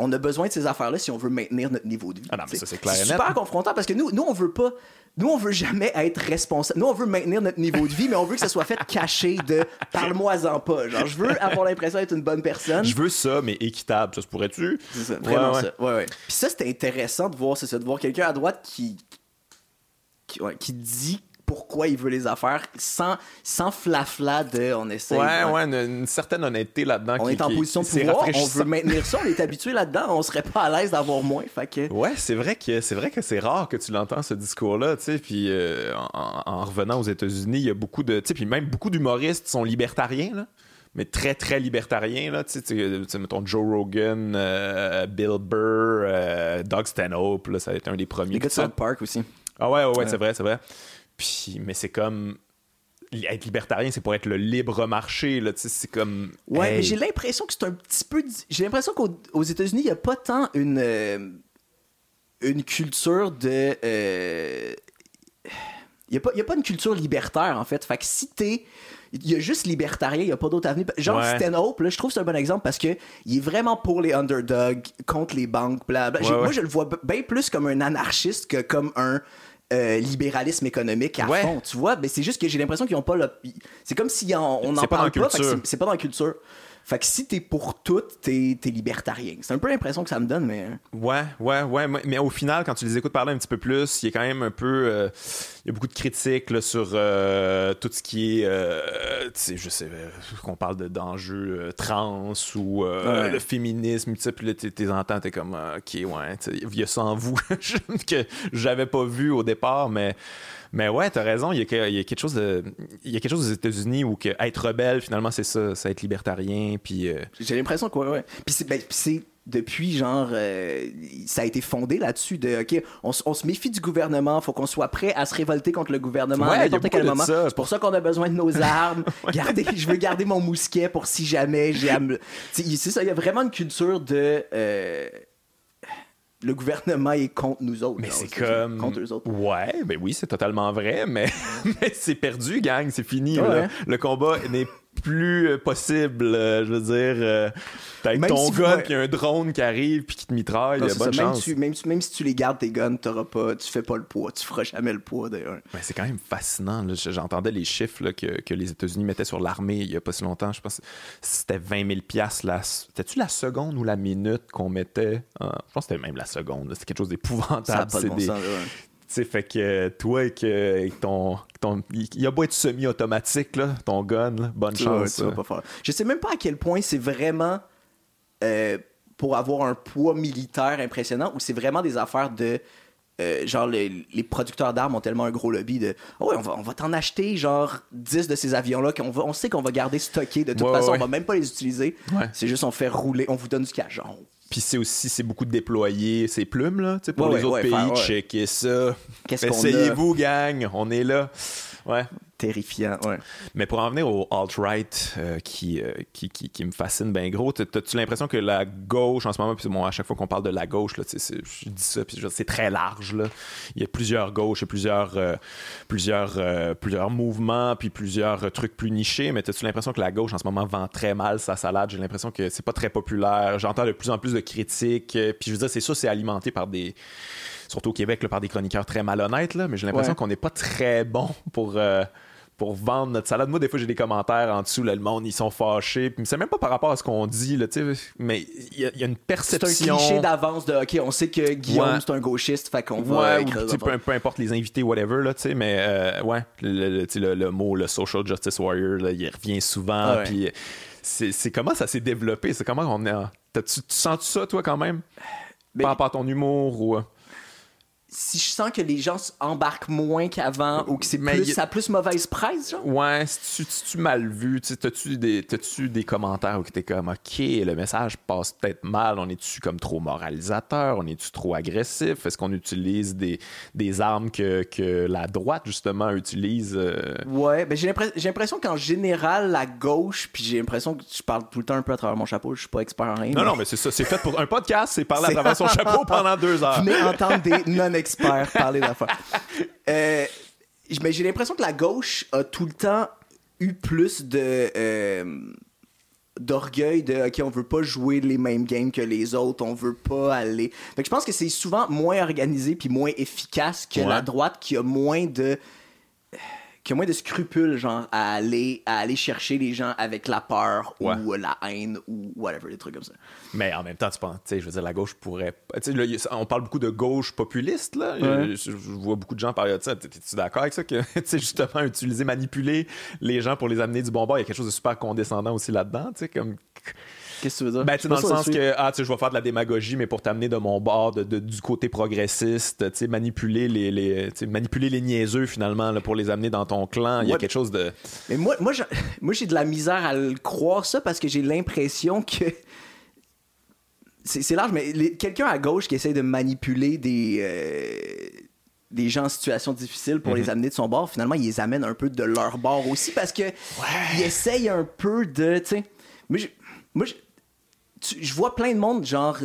Speaker 2: on a besoin de ces affaires-là si on veut maintenir notre niveau de vie.
Speaker 1: Ah non, mais ça, c'est clair net.
Speaker 2: super confrontant parce que nous, nous on veut pas, nous on veut jamais être responsable. Nous on veut maintenir notre niveau de vie, mais on veut que ça soit fait caché de parle-moi-en pas. Genre je veux avoir l'impression d'être une bonne personne.
Speaker 1: Je veux ça, mais équitable. Ça se pourrait-tu?
Speaker 2: C'est ça, vraiment
Speaker 1: Ouais, ouais.
Speaker 2: ça. Ouais, ouais. Puis ça, c'était intéressant de voir, c'est ça, de voir quelqu'un à droite qui, qui, ouais, qui dit pourquoi il veut les affaires sans, sans flafla de on essaie.
Speaker 1: Ouais, ouais, une, une certaine honnêteté là-dedans.
Speaker 2: On
Speaker 1: qui-
Speaker 2: est en
Speaker 1: qui-
Speaker 2: position de pouvoir, on veut maintenir ça, on est habitué là-dedans, on serait pas à l'aise d'avoir moins. Fait que.
Speaker 1: Ouais, c'est vrai que c'est vrai que c'est rare que tu l'entends ce discours-là, tu sais. Puis euh, en, en revenant aux États-Unis, il y a beaucoup de, tu sais, puis même beaucoup d'humoristes sont libertariens là, mais très très libertariens là, tu sais, tu sais, tu sais, mettons Joe Rogan, euh, Bill Burr, euh, Doug Stanhope, là, ça a été un des premiers.
Speaker 2: Les gars de. South Park aussi.
Speaker 1: Ah ouais, ouais, ouais, c'est vrai, c'est vrai. Puis, mais c'est comme être libertarien, c'est pour être le libre marché là, tu sais, c'est comme.
Speaker 2: Ouais,
Speaker 1: hey,
Speaker 2: mais j'ai l'impression que c'est un petit peu. J'ai l'impression qu'aux aux États-Unis, il n'y a pas tant une. euh, une culture de. euh, Il n'y a, pas- y a pas une culture libertaire, en fait. Fait que si t'es. Il y a juste libertarien, il n'y a pas d'autre avenue. Genre
Speaker 1: Ouais.
Speaker 2: Stanhope, là, je trouve que c'est un bon exemple parce que il est vraiment pour les underdogs, contre les banques, blablabla.
Speaker 1: Ouais, ouais.
Speaker 2: Moi, je le vois bien plus comme un anarchiste que comme un euh, libéralisme économique à
Speaker 1: Ouais.
Speaker 2: fond, tu vois? Mais c'est juste que j'ai l'impression qu'ils ont pas le. C'est comme si on on
Speaker 1: pas dans
Speaker 2: parle pas, c'est pas dans la culture. Fait que si t'es pour tout, t'es t'es libertarien. C'est un peu l'impression que ça me donne, mais.
Speaker 1: Ouais, ouais, ouais. Mais au final, quand tu les écoutes parler un petit peu plus, il y a quand même un peu. euh, il y a beaucoup de critiques là, sur euh, tout ce qui est. euh, tu sais, je sais, qu'on parle de- d'enjeux trans ou
Speaker 2: Ouais.
Speaker 1: le féminisme, tu sais, puis là, t'es entends, t'es comme, euh, ok, ouais, il y a ça en vous que j'avais pas vu au départ, mais. Mais ouais, t'as raison, il y, a, que- il y a quelque chose de, il y a quelque chose aux États-Unis où que être rebelle, finalement, c'est ça, c'est être libertarien, puis euh,
Speaker 2: J'ai l'impression que ouais, ouais. Puis c'est ben, c'est depuis genre euh, ça a été fondé là-dessus de OK, on, se méfie du gouvernement, faut qu'on soit prêt à se révolter contre le gouvernement
Speaker 1: Ouais,
Speaker 2: à n'importe quel moment.
Speaker 1: ça.
Speaker 2: C'est pour ça qu'on a besoin de nos armes. Garder, je veux garder mon mousquet pour si jamais j'ai à me Tu sais, c'est ça, il y a vraiment une culture de euh, le gouvernement est contre nous autres.
Speaker 1: Mais c'est comme.
Speaker 2: contre eux autres.
Speaker 1: Ouais, ben oui, c'est totalement vrai, mais, mais c'est perdu, gang, c'est fini.
Speaker 2: Ouais,
Speaker 1: là.
Speaker 2: ouais.
Speaker 1: Le combat n'est plus euh, possible. euh, je veux dire, euh, t'as ton
Speaker 2: si
Speaker 1: gun, puis un drone qui arrive, puis qui te mitraille,
Speaker 2: Non,
Speaker 1: y a bonne
Speaker 2: ça, même,
Speaker 1: chance.
Speaker 2: tu- même, même si tu les gardes tes guns, t'auras pas, tu fais pas le poids, tu feras jamais le poids d'ailleurs.
Speaker 1: Mais c'est quand même fascinant. là. J'entendais les chiffres là, que, que les États-Unis mettaient sur l'armée il y a pas si longtemps. Je pense que c'était 20 000 piastres. La... C'était-tu la seconde ou la minute qu'on mettait? Ah, je pense que c'était même la seconde. C'était quelque chose
Speaker 2: Ça a
Speaker 1: d'épouvantable.
Speaker 2: pas de
Speaker 1: C'est
Speaker 2: bon
Speaker 1: des-
Speaker 2: sens, là, ouais.
Speaker 1: Tu sais, fait que toi, avec ton, ton. Il a beau être semi-automatique, là, ton gun, là, bonne chance. euh.
Speaker 2: pas faire. Je sais même pas à quel point c'est vraiment euh, pour avoir un poids militaire impressionnant ou c'est vraiment des affaires de. euh, genre, les, les producteurs d'armes ont tellement un gros lobby de. Oh ouais, on va, on va t'en acheter, genre, 10 de ces avions-là qu'on va, on sait qu'on va garder stockés. De toute
Speaker 1: Ouais,
Speaker 2: façon,
Speaker 1: ouais.
Speaker 2: on va même pas les utiliser.
Speaker 1: Ouais.
Speaker 2: C'est juste, on fait rouler, on vous donne du cash. Genre,
Speaker 1: Puis c'est aussi, c'est beaucoup de déployer ces plumes, là, tu sais, pour
Speaker 2: Ouais,
Speaker 1: les
Speaker 2: ouais,
Speaker 1: autres
Speaker 2: ouais,
Speaker 1: pays. Checker ça.
Speaker 2: Qu'est-ce qu'on a?
Speaker 1: Essayez-vous, gang, on est là. Ouais.
Speaker 2: Terrifiant, ouais.
Speaker 1: Mais pour en venir au alt-right euh, qui, euh, qui, qui, qui me fascine bien gros, t'as-tu l'impression que la gauche en ce moment, puis bon, à chaque fois qu'on parle de la gauche, là, je dis ça, puis c'est très large. Là. Il y a plusieurs gauches, il y a plusieurs, euh, plusieurs, plusieurs mouvements, puis plusieurs trucs plus nichés, mais as-tu l'impression que la gauche en ce moment vend très mal sa salade? J'ai l'impression que c'est pas très populaire. J'entends de plus en plus de critiques, puis je veux dire, c'est ça, c'est alimenté par des surtout au Québec, là, par des chroniqueurs très malhonnêtes, là, mais j'ai l'impression
Speaker 2: Ouais.
Speaker 1: qu'on n'est pas très bon pour, euh, pour vendre notre salade. Moi, des fois, j'ai des commentaires en dessous, là, le monde, ils sont fâchés. Puis c'est même pas par rapport à ce qu'on dit, là, mais il y, a- il y a une
Speaker 2: C'est un
Speaker 1: perception.
Speaker 2: cliché d'avance de OK, on sait que Guillaume
Speaker 1: Ouais.
Speaker 2: c'est un gauchiste, fait qu'on va
Speaker 1: Ouais, ou, peu, peu importe les invités, whatever, là, tu sais, mais euh, ouais, le, le- le- mot, le social justice warrior, là, il revient souvent,
Speaker 2: Ah ouais.
Speaker 1: puis c'est c'est comment ça s'est développé, c'est comment on est, en- tu sens ça, toi, quand même,
Speaker 2: Ben,
Speaker 1: par rapport à ton humour ou...
Speaker 2: si je sens que les gens embarquent moins qu'avant ou que c'est plus,
Speaker 1: y
Speaker 2: ça a plus mauvaise presse, genre?
Speaker 1: Ouais, si tu, tu mal vu, t'as-tu des, des commentaires où t'es comme, OK, le message passe peut-être mal, on est-tu comme trop moralisateur, on est-tu trop agressif, est-ce qu'on utilise des, des armes que, que la droite, justement, utilise? euh?
Speaker 2: Ouais, ben j'ai l'impression, qu'en général, la gauche, puis j'ai l'impression que je parle tout le temps un peu à travers mon chapeau, je suis pas expert en rien.
Speaker 1: Non, non, mais c'est ça, c'est fait pour un podcast, c'est parler à travers son chapeau pendant deux heures.
Speaker 2: Venez entendre des non-experts parler d'affaires. Euh, mais j'ai l'impression que la gauche a tout le temps eu plus de. euh, d'orgueil de ok on veut pas jouer les mêmes games que les autres on veut pas aller fait que je pense que c'est souvent moins organisé puis moins efficace que
Speaker 1: Ouais.
Speaker 2: la droite qui a moins de qui a moins de scrupules genre à aller à aller chercher les gens avec la peur
Speaker 1: Ouais.
Speaker 2: ou la haine ou whatever des trucs comme ça
Speaker 1: Mais en même temps, tu penses, tu sais, je veux dire, la gauche pourrait. Tu sais, là, on parle beaucoup de gauche populiste, là.
Speaker 2: Ouais.
Speaker 1: Je, je vois beaucoup de gens parler de ça. T'es- T'es-tu d'accord avec ça? Que, tu sais, justement, utiliser, manipuler les gens pour les amener du bon bord, il y a quelque chose de super condescendant aussi là-dedans, tu sais, comme.
Speaker 2: Qu'est-ce que tu veux dire?
Speaker 1: Ben, tu dans le sens que, ah, tu je vais faire de la démagogie, mais pour t'amener de mon bord, de, de- du côté progressiste, tu sais, manipuler les, les, manipuler les niaiseux, finalement, là, pour les amener dans ton clan. Il y a
Speaker 2: Ouais.
Speaker 1: quelque chose de.
Speaker 2: Mais moi, moi, j'ai- moi, j'ai de la misère à le croire ça parce que j'ai l'impression que. C'est c'est large, mais les- quelqu'un à gauche qui essaie de manipuler des. euh, des gens en situation difficile pour
Speaker 1: Mhm.
Speaker 2: les amener de son bord, finalement, il les amène un peu de leur bord aussi parce que il essaye un peu de. Tu sais, moi, je- moi je, tu- je vois plein de monde, genre.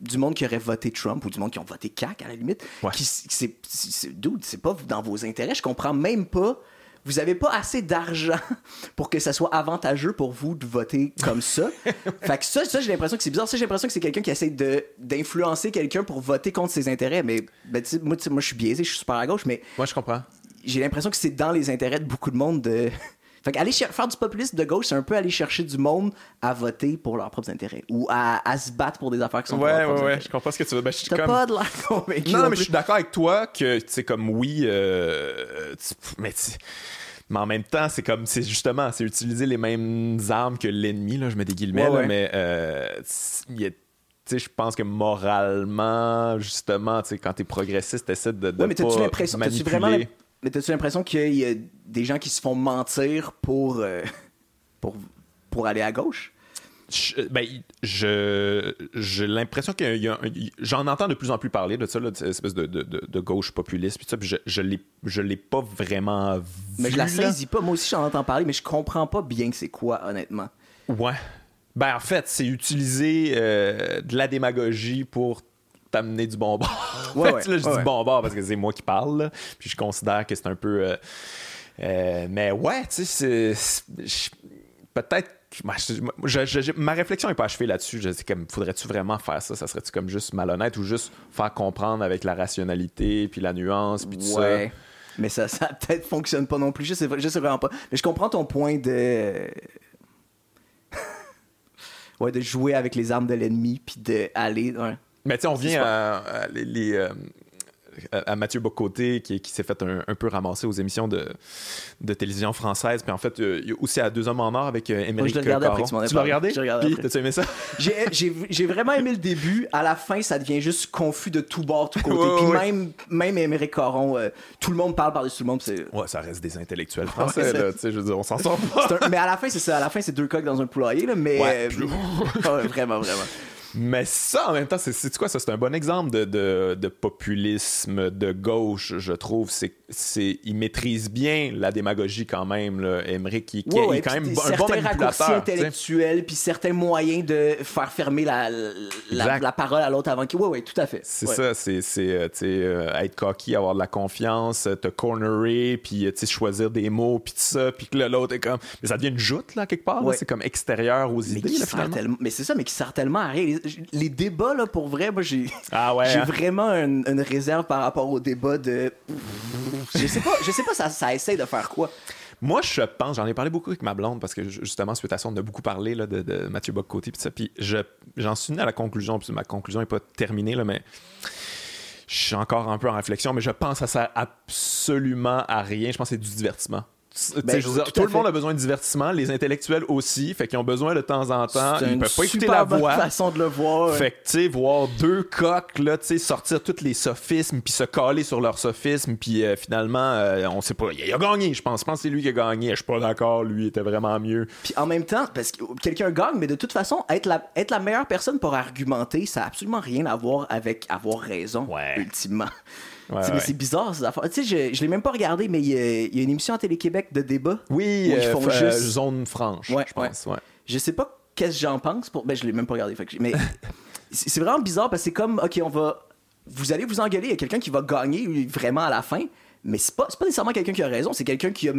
Speaker 2: du monde qui aurait voté Trump ou du monde qui ont voté CAC à la limite,
Speaker 1: Ouais.
Speaker 2: qui c'est c'est dude, c'est pas dans vos intérêts. Je comprends même pas. Vous avez pas assez d'argent pour que ça soit avantageux pour vous de voter comme ça. fait que ça, ça j'ai l'impression que c'est bizarre. Ça, j'ai l'impression que c'est quelqu'un qui essaie de d'influencer quelqu'un pour voter contre ses intérêts. Mais ben, tu sais, moi, moi, je suis biaisé, je suis super à gauche, mais
Speaker 1: Moi, je comprends.
Speaker 2: j'ai l'impression que c'est dans les intérêts de beaucoup de monde de. Fait qu'aller faire du populisme de gauche, c'est un peu aller chercher du monde à voter pour leurs propres intérêts ou à, à se battre pour des affaires qui sont pour
Speaker 1: Ouais,
Speaker 2: leurs
Speaker 1: ouais, ouais.
Speaker 2: intérêts.
Speaker 1: Je comprends ce que tu veux. Ben, je suis comme...
Speaker 2: pas de l'air convaincu.
Speaker 1: Non,
Speaker 2: non
Speaker 1: mais je suis d'accord avec toi que, tu sais, comme oui, euh, tu- mais, tu- mais en même temps, c'est comme, c'est justement, c'est utiliser les mêmes armes que l'ennemi, là, je mets des guillemets,
Speaker 2: Ouais,
Speaker 1: là,
Speaker 2: ouais.
Speaker 1: mais euh, tu je pense que moralement, justement, tu sais, quand t'es progressiste, t'essaies de, de
Speaker 2: Ouais, mais
Speaker 1: pas
Speaker 2: l'impression, t'as-tu
Speaker 1: manipuler.
Speaker 2: vraiment, l'im- mais t'as-tu l'impression qu'il y a des gens qui se font mentir pour, euh, pour, pour aller à gauche?
Speaker 1: Je- ben, je, j'ai l'impression qu'il y a un- j'en entends de plus en plus parler de ça, là, de cette espèce de, de, de- gauche populiste, puis ça, puis je, je l'ai, je l'ai pas vraiment vu.
Speaker 2: Mais je la saisis pas. Moi aussi, j'en entends parler, mais je comprends pas bien que c'est quoi, honnêtement.
Speaker 1: Ouais. Ben, en fait, c'est utiliser euh, de la démagogie pour t'amener du bon bord.
Speaker 2: Ouais,
Speaker 1: fait,
Speaker 2: ouais,
Speaker 1: là, je dis bon bord parce que c'est moi qui parle, là. puis je considère que c'est un peu. euh, euh, mais ouais, tu sais, c'est. Peut-être. je- je- je- ma réflexion n'est pas achevée là-dessus. Je sais comme, faudrait-tu vraiment faire ça? Ça serait-tu comme juste malhonnête ou juste faire comprendre avec la rationalité, puis la nuance, puis tout ça?
Speaker 2: Ouais. Mais ça, ça peut-être fonctionne pas non plus. Je sais, je sais vraiment pas. Mais je comprends ton point de. ouais, de jouer avec les armes de l'ennemi puis d'aller. Ouais.
Speaker 1: Mais tu sais, on
Speaker 2: C'est
Speaker 1: vient
Speaker 2: super.
Speaker 1: à, à les- les, euh, à- à Mathieu Bocoté qui, qui s'est fait un, un peu ramasser aux émissions de, de télévision française. Puis en fait, euh, il y a aussi à Deux Hommes en or avec euh, Émeric
Speaker 2: je l'ai regardé après
Speaker 1: Caron.
Speaker 2: tu
Speaker 1: Tu l'as regardé?
Speaker 2: J'ai regardé
Speaker 1: Puis,
Speaker 2: après.
Speaker 1: t'as-tu aimé ça?
Speaker 2: J'ai- vraiment aimé le début. À la fin, ça devient juste confus de tout bord, tout côté.
Speaker 1: Ouais,
Speaker 2: Puis
Speaker 1: ouais.
Speaker 2: même, même Émeric Caron, euh, tout le monde parle par-dessus tout le monde.
Speaker 1: Ouais, ça reste des intellectuels
Speaker 2: Ouais,
Speaker 1: français,
Speaker 2: c'est-
Speaker 1: là. Tu sais, je veux dire, on s'en sort pas.
Speaker 2: un- mais à la fin, c'est ça. À la fin, c'est deux coqs dans un poulailler, là, mais.
Speaker 1: Ouais.
Speaker 2: ouais, vraiment, vraiment.
Speaker 1: Mais ça, en même temps, c'est- quoi ça? C'est un bon exemple de, de, de populisme de gauche, je trouve. C'est, il maîtrise bien la démagogie quand même, là. Émeric, qui, qui
Speaker 2: Ouais,
Speaker 1: est
Speaker 2: ouais,
Speaker 1: quand même un bon manipulateur.
Speaker 2: intellectuels, puis certains moyens de faire fermer la, la, parole à l'autre avant qu'il. Ouais, ouais, tout à fait.
Speaker 1: C'est
Speaker 2: Ouais.
Speaker 1: ça, c'est c'est, euh, euh, être cocky, avoir de la confiance, te cornerer, puis euh, choisir des mots, puis tout ça, puis que l'autre est comme. Mais ça devient une joute, là, quelque part. là.
Speaker 2: Ouais.
Speaker 1: C'est comme extérieur aux
Speaker 2: Mais,
Speaker 1: idées, là,
Speaker 2: sert
Speaker 1: finalement.
Speaker 2: tellement- mais c'est ça, mais qui sert tellement à rien. Les, les débats, là, pour vrai, moi, j'ai
Speaker 1: Ah ouais.
Speaker 2: j'ai
Speaker 1: hein?
Speaker 2: vraiment une, une réserve par rapport aux débats de. Je sais pas, je sais pas, ça, ça essaie de faire quoi.
Speaker 1: Moi, je pense, j'en ai parlé beaucoup avec ma blonde parce que justement, suite à ça, on a beaucoup parlé là, de, de Mathieu Bock-Côté puis ça. Puis je- j'en suis venu à la conclusion, puis ma conclusion n'est pas terminée, là, mais je suis encore un peu en réflexion, mais je pense que ça absolument à rien. Je pense que c'est du divertissement.
Speaker 2: Ben,
Speaker 1: je veux dire,
Speaker 2: tout
Speaker 1: le monde a besoin de divertissement, les intellectuels aussi, fait qu'ils ont besoin de temps en temps, ils peuvent pas écouter la voix.
Speaker 2: façon de le voir.
Speaker 1: Fait que, tu sais, voir deux coqs, là, tu sais, sortir tous les sophismes, puis se caler sur leurs sophismes, puis euh, finalement, euh, on sait pas, il a, gagné, je pense. Je pense que c'est lui qui a gagné. Je suis pas d'accord, lui était vraiment mieux.
Speaker 2: Puis en même temps, parce que quelqu'un gagne, mais de toute façon, être la, être la meilleure personne pour argumenter, ça a absolument rien à voir avec avoir raison,
Speaker 1: Ouais.
Speaker 2: ultimement.
Speaker 1: Ouais, ouais.
Speaker 2: c'est bizarre, ces affaires. Tu sais, je, je l'ai même pas regardé, mais il y, a, il y a une émission à Télé-Québec de débat.
Speaker 1: Oui,
Speaker 2: Où ils font
Speaker 1: euh,
Speaker 2: juste-
Speaker 1: zone franche,
Speaker 2: Ouais,
Speaker 1: je pense.
Speaker 2: Je sais pas qu'est-ce que j'en pense. Pour... Ben, je l'ai même pas regardé. fait que j'ai- mais c'est vraiment bizarre parce que c'est comme, OK, on va. Vous allez vous engueuler, il y a quelqu'un qui va gagner vraiment à la fin. Mais c'est pas, pas nécessairement quelqu'un qui a raison, c'est quelqu'un qui,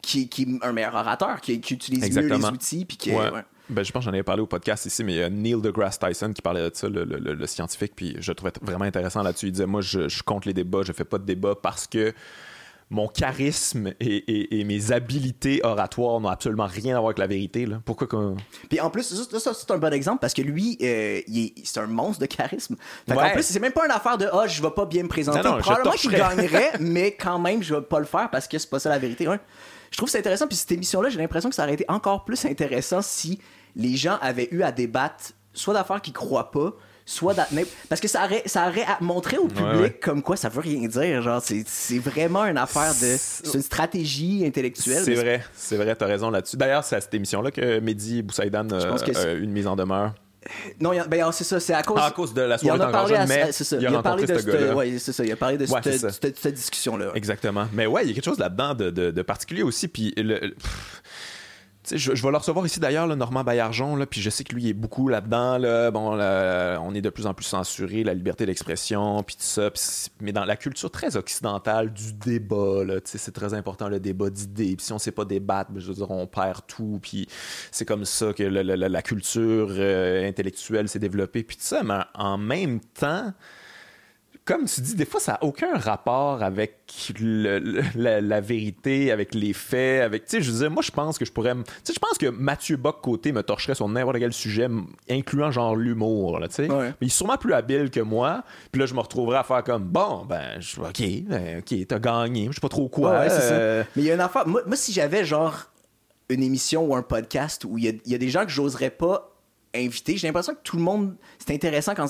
Speaker 2: qui, qui est un meilleur orateur, qui, qui utilise mieux les outils. Puis qui,
Speaker 1: Ouais.
Speaker 2: ouais.
Speaker 1: Ben, je pense que j'en avais parlé au podcast ici, mais il y a Neil deGrasse Tyson qui parlait de ça, le, le- le- le scientifique, puis je le trouvais vraiment intéressant là-dessus. Il disait Moi, je, je compte les débats, je fais pas de débats parce que mon charisme et, et- et mes habilités oratoires n'ont absolument rien à voir avec la vérité. Là. Pourquoi qu'on.
Speaker 2: Puis en plus, ça, ça, c'est un bon exemple parce que lui, euh, il est- c'est un monstre de charisme. Fait
Speaker 1: Ouais.
Speaker 2: En plus, c'est même pas une affaire de ah, je vais pas bien me présenter.
Speaker 1: Non, non, je
Speaker 2: Probablement qu'il
Speaker 1: torcherais.
Speaker 2: gagnerait, mais quand même, je vais pas le faire parce que c'est pas ça la vérité. Je trouve que c'est intéressant. Puis cette émission-là, j'ai l'impression que ça aurait été encore plus intéressant si les gens avaient eu à débattre soit d'affaires qu'ils croient pas, soit parce que ça aurait, ça aurait montré au public
Speaker 1: ouais.
Speaker 2: comme quoi ça veut rien dire. Genre, c'est vraiment une affaire de. C'est une stratégie intellectuelle.
Speaker 1: C'est vrai, c'est vrai, t'as raison là-dessus. D'ailleurs, c'est à cette émission-là que Mehdi Boussaïdan a
Speaker 2: c'est-
Speaker 1: une mise en demeure.
Speaker 2: Non, ben, c'est ça, c'est à cause.
Speaker 1: Ah, à cause de la soirée d'engagement, mais
Speaker 2: ça,
Speaker 1: il a
Speaker 2: parlé de
Speaker 1: ce
Speaker 2: ouais, c'est ça, il a parlé de
Speaker 1: Ouais,
Speaker 2: cette,
Speaker 1: ça.
Speaker 2: cette- cette discussion-là. ouais.
Speaker 1: Exactement. Mais ouais, il y a quelque chose là-dedans de, de- de particulier aussi. Puis le- pff, je, vais le recevoir ici d'ailleurs, Normand Baillargeon, là, puis je sais que lui est beaucoup là-dedans. Là, bon, on est de plus en plus censuré, la liberté d'expression, puis tout ça. mais dans la culture très occidentale du débat, c'est très important le débat d'idées. Puis si on ne sait pas débattre, ben, on perd tout. Puis c'est comme ça que la, la culture euh, intellectuelle s'est développée, puis tout ça. Mais en même temps, comme tu dis, des fois, ça n'a aucun rapport avec la, vérité, avec les faits, avec, tu sais, je veux dire, moi, je pense que je pourrais, tu sais, je pense que Mathieu Bock-Côté me torcherait sur n'importe quel sujet, incluant genre l'humour, tu sais. Mais il est sûrement plus habile que moi, puis là, je me retrouverais à faire comme, bon, ben, je, ok, ben, ok, t'as gagné, je sais pas trop quoi.
Speaker 2: Euh, Mais il y a une affaire, moi, si j'avais genre une émission ou un podcast où il y, y a des gens que j'oserais pas inviter, j'ai l'impression que tout le monde, c'est intéressant quand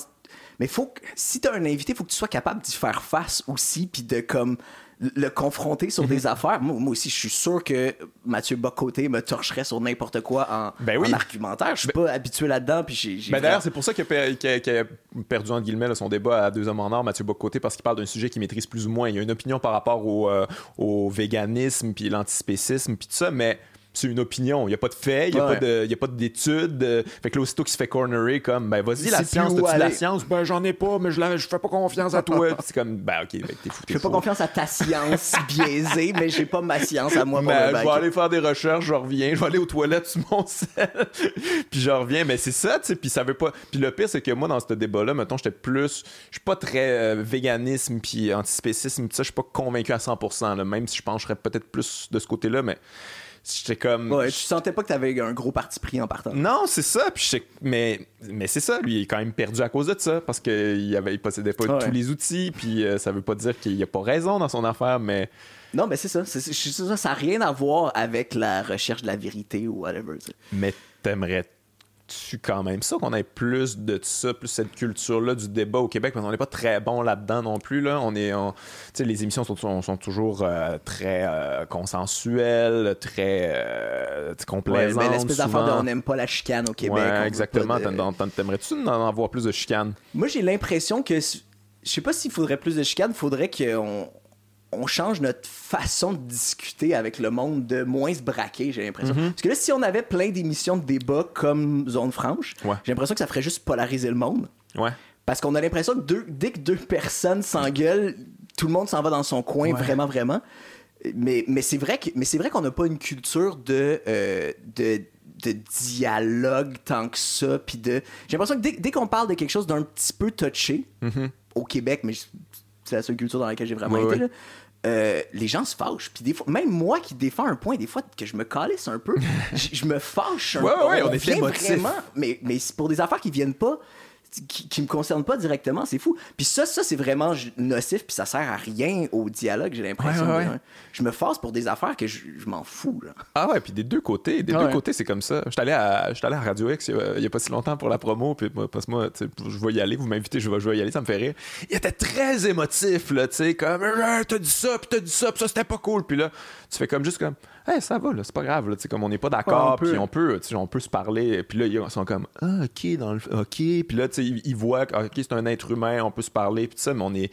Speaker 2: mais faut que, si tu as un invité, il faut que tu sois capable d'y faire face aussi, puis de comme le confronter sur des mhm. affaires. Moi, aussi, je suis sûr que Mathieu Bocoté me torcherait sur n'importe quoi en, ben argumentaire. Je suis ben pas habitué là-dedans. Puis
Speaker 1: ben D'ailleurs, c'est pour ça qu'il a, perdu, entre guillemets, son débat à deux hommes en or, Mathieu Bocoté, parce qu'il parle d'un sujet qu'il maîtrise plus ou moins. Il a une opinion par rapport au, euh, au véganisme, puis l'antispécisme, puis tout ça, mais c'est une opinion. Il n'y a pas de fait, il n'y a, pas d'études. Euh, fait que là, aussitôt qu'il se fait cornerer, comme, ben vas-y, la science, t'as-tu la science? Ben j'en ai pas, mais je, je fais pas confiance à toi. c'est comme, ben ok, ben, t'es fou.
Speaker 2: Je fais pas confiance à ta science biaisée, mais j'ai pas ma science à moi. Ben,
Speaker 1: je vais aller faire des recherches, je reviens, je vais aller aux toilettes sur mon sel, puis je reviens. Mais c'est ça, tu sais, puis ça veut pas. Puis le pire, c'est que moi, dans ce débat-là, mettons, j'étais plus. Je suis pas très euh, véganisme puis antispécisme, tout ça, je suis pas convaincu à 100%, là, même si je pencherais peut-être plus de ce côté-là, mais j'étais comme
Speaker 2: ouais je sentais pas que t'avais un gros parti pris en partant.
Speaker 1: Non c'est ça puis mais mais c'est ça lui il est quand même perdu à cause de ça parce qu'il avait il possédait pas tous les outils puis euh, ça veut pas dire qu'il a pas raison dans son affaire mais
Speaker 2: non mais c'est ça ça ça n'a rien à voir avec la recherche de la vérité ou whatever
Speaker 1: mais t'aimerais tu quand même ça qu'on ait plus de ça, plus cette culture-là du débat au Québec, mais on n'est pas très bon là-dedans non plus. Là. On est, les émissions sont, sont toujours euh, très euh, consensuelles, très euh, complaisantes.
Speaker 2: Ouais, l'espèce d'affaire de on n'aime pas la chicane au Québec.
Speaker 1: Ouais, exactement. T'aimerais-tu en avoir plus de chicane?
Speaker 2: Moi, j'ai l'impression que je sais pas s'il faudrait plus de chicane, il faudrait qu'on on change notre façon de discuter avec le monde, de moins se braquer, j'ai l'impression. Mhm. Parce que là, si on avait plein d'émissions de débat comme Zone Franche, j'ai l'impression que ça ferait juste polariser le monde.
Speaker 1: Ouais.
Speaker 2: Parce qu'on a l'impression que dès que deux personnes s'engueulent, tout le monde s'en va dans son coin, vraiment, vraiment. Mais, mais c'est vrai qu'on n'a pas une culture de, euh, de, de, dialogue tant que ça. Puis de... J'ai l'impression que dès, qu'on parle de quelque chose d'un petit peu touché, mhm. au Québec, mais c'est la seule culture dans laquelle j'ai vraiment été, euh, les gens se fâchent. Puis des fois, même moi qui défends un point, des fois que je me calisse un peu, je me fâche un
Speaker 1: peu. Ouais, on, est vraiment,
Speaker 2: mais, mais c'est pour des affaires qui viennent pas qui, qui me concerne pas directement, c'est fou. Puis ça, ça c'est vraiment nocif, puis ça sert à rien au dialogue, j'ai l'impression. Je me force pour des affaires que je, m'en fous. Là.
Speaker 1: Ah ouais, puis des deux côtés, des deux côtés, c'est comme ça. Je allé à, allé à Radio X il y, a, pas si longtemps pour la promo, puis parce que moi, je vais y aller, vous m'invitez, je vais, je vais y aller, ça me fait rire. Il était très émotif, là, tu sais, comme, t'as dit ça, puis t'as dit ça, puis ça, c'était pas cool. Puis là, tu fais comme juste comme, hey, ça va, là, c'est pas grave, là, comme on n'est pas d'accord, puis on peut, on peut se parler. Puis là, ils sont comme, ah, ok, dans le, ok, puis là, tu sais, ils, voient, ok, c'est un être humain, on peut se parler, puis ça, mais on est,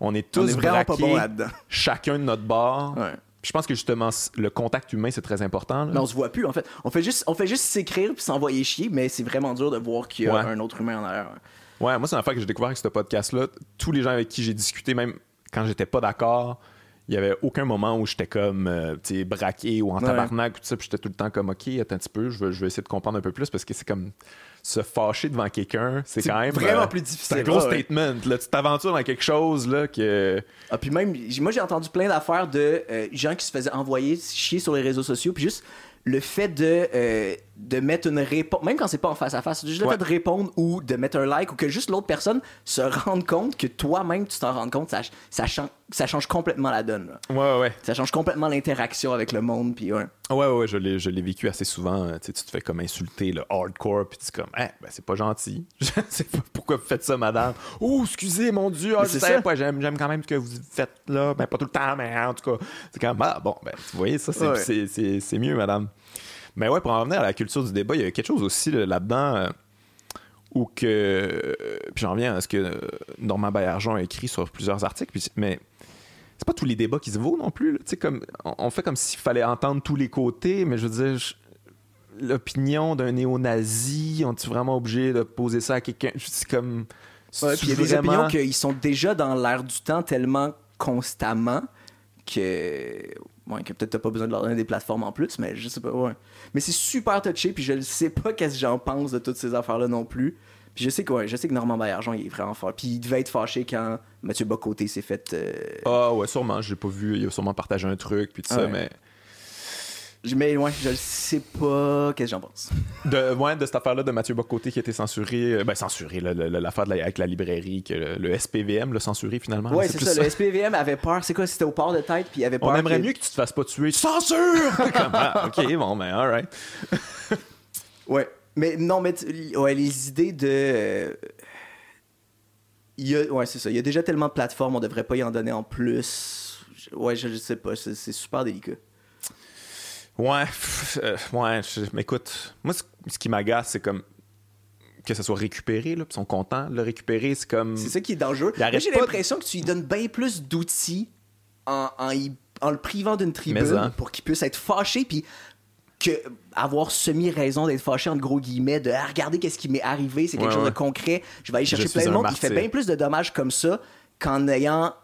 Speaker 1: on est tous on est pas bon là-dedans. chacun de notre bord. Je pense que justement, le contact humain, c'est très important.
Speaker 2: Mais on se voit plus, en fait. On fait juste, on fait juste s'écrire puis s'envoyer chier, mais c'est vraiment dur de voir qu'il y a un autre humain en arrière.
Speaker 1: Ouais, moi, c'est une affaire que j'ai découvert avec ce podcast-là. Tous les gens avec qui j'ai discuté, même quand j'étais pas d'accord, il y avait aucun moment où j'étais comme euh, braqué ou en tabarnak tout ça puis j'étais tout le temps comme ok attends un petit peu je vais, je vais essayer de comprendre un peu plus parce que c'est comme se fâcher devant quelqu'un c'est quand même
Speaker 2: vraiment euh, plus difficile
Speaker 1: c'est un gros statement là. Tu t'aventures dans quelque chose là que
Speaker 2: ah puis même moi j'ai entendu plein d'affaires de euh, gens qui se faisaient envoyer chier sur les réseaux sociaux puis juste le fait de de mettre une réponse, même quand c'est pas en face à face, juste le fait de répondre ou de mettre un like ou que juste l'autre personne se rende compte que toi-même tu t'en rends compte, ça, ça, change, ça change complètement la donne.
Speaker 1: Ouais, ouais.
Speaker 2: Ça change complètement l'interaction avec le monde. Puis ouais.
Speaker 1: Ouais, ouais, je l'ai, je l'ai vécu assez souvent. Tu te fais comme insulter le hardcore, puis tu es comme, eh, ben, c'est pas gentil. Je sais pas pourquoi vous faites ça, madame. Oh, excusez, mon Dieu, ah, c'est pas, j'aime, quand même ce que vous faites là. Ben, pas tout le temps, mais en tout cas, c'est comme, ah, bon, ben, vous voyez, ça, c'est mieux, madame. Mais ouais, pour en revenir à la culture du débat, il y a quelque chose aussi là-dedans euh, où que. Puis j'en reviens à ce que Normand Baillargeon a écrit sur plusieurs articles, puis, mais c'est pas tous les débats qui se vaut non plus. Comme, on fait comme s'il fallait entendre tous les côtés, mais je veux dire, l'opinion d'un néo-nazi? On est vraiment obligé de poser ça à quelqu'un? C'est comme.
Speaker 2: Ouais, puis il y a des opinions qu'ils sont déjà dans l'air du temps tellement constamment que. Ouais, que peut-être t'as pas besoin de leur donner des plateformes en plus, mais je sais pas, ouais. Mais c'est super touché, puis je ne sais pas qu'est-ce que j'en pense de toutes ces affaires-là non plus. Puis je sais que, ouais, je sais que Normand Baillargeon, il est vraiment fort. Puis il devait être fâché quand Mathieu Bocoté s'est fait. euh,
Speaker 1: Ah ouais, sûrement. J'ai pas vu. Il a sûrement partagé un truc, puis tout ça,
Speaker 2: Ouais.
Speaker 1: mais.
Speaker 2: Mais ouais, je sais pas qu'est-ce que j'en pense?
Speaker 1: De, ouais, de cette affaire-là de Mathieu Bocoté qui a été censuré. euh, Ben, censuré, l'affaire la- avec la librairie, que le, le SPVM l'a censuré finalement.
Speaker 2: Ouais, c'est ça, Le SPVM avait peur. C'est quoi C'était au port de tête, puis il avait peur.
Speaker 1: On aimerait
Speaker 2: que-
Speaker 1: mieux que tu te fasses pas tuer. Censure! Comme, ah, ok, bon, ben, alright.
Speaker 2: Ouais. Mais non, mais ouais, les idées de. euh, il y a, ouais, c'est ça. Il y a déjà tellement de plateformes, on devrait pas y en donner en plus. Ouais, je, je sais pas. C'est super délicat.
Speaker 1: Ouais, pff, euh, ouais, je- mais écoute, moi, ce, qui m'agace, c'est comme que ça soit récupéré, là, ils sont contents de le récupérer, c'est comme.
Speaker 2: C'est ça qui est dangereux. Moi, j'ai
Speaker 1: de-
Speaker 2: l'impression que tu lui donnes bien plus d'outils en, en, en le privant d'une tribune
Speaker 1: hein.
Speaker 2: pour qu'il puisse être fâché, puis que avoir semi-raison d'être fâché, entre gros guillemets, de ah, regardez qu'est-ce qui m'est arrivé, c'est quelque
Speaker 1: Ouais,
Speaker 2: chose
Speaker 1: ouais.
Speaker 2: de concret, je vais aller chercher
Speaker 1: Je
Speaker 2: plein de monde. Il fait bien plus de dommages comme ça qu'en ayant.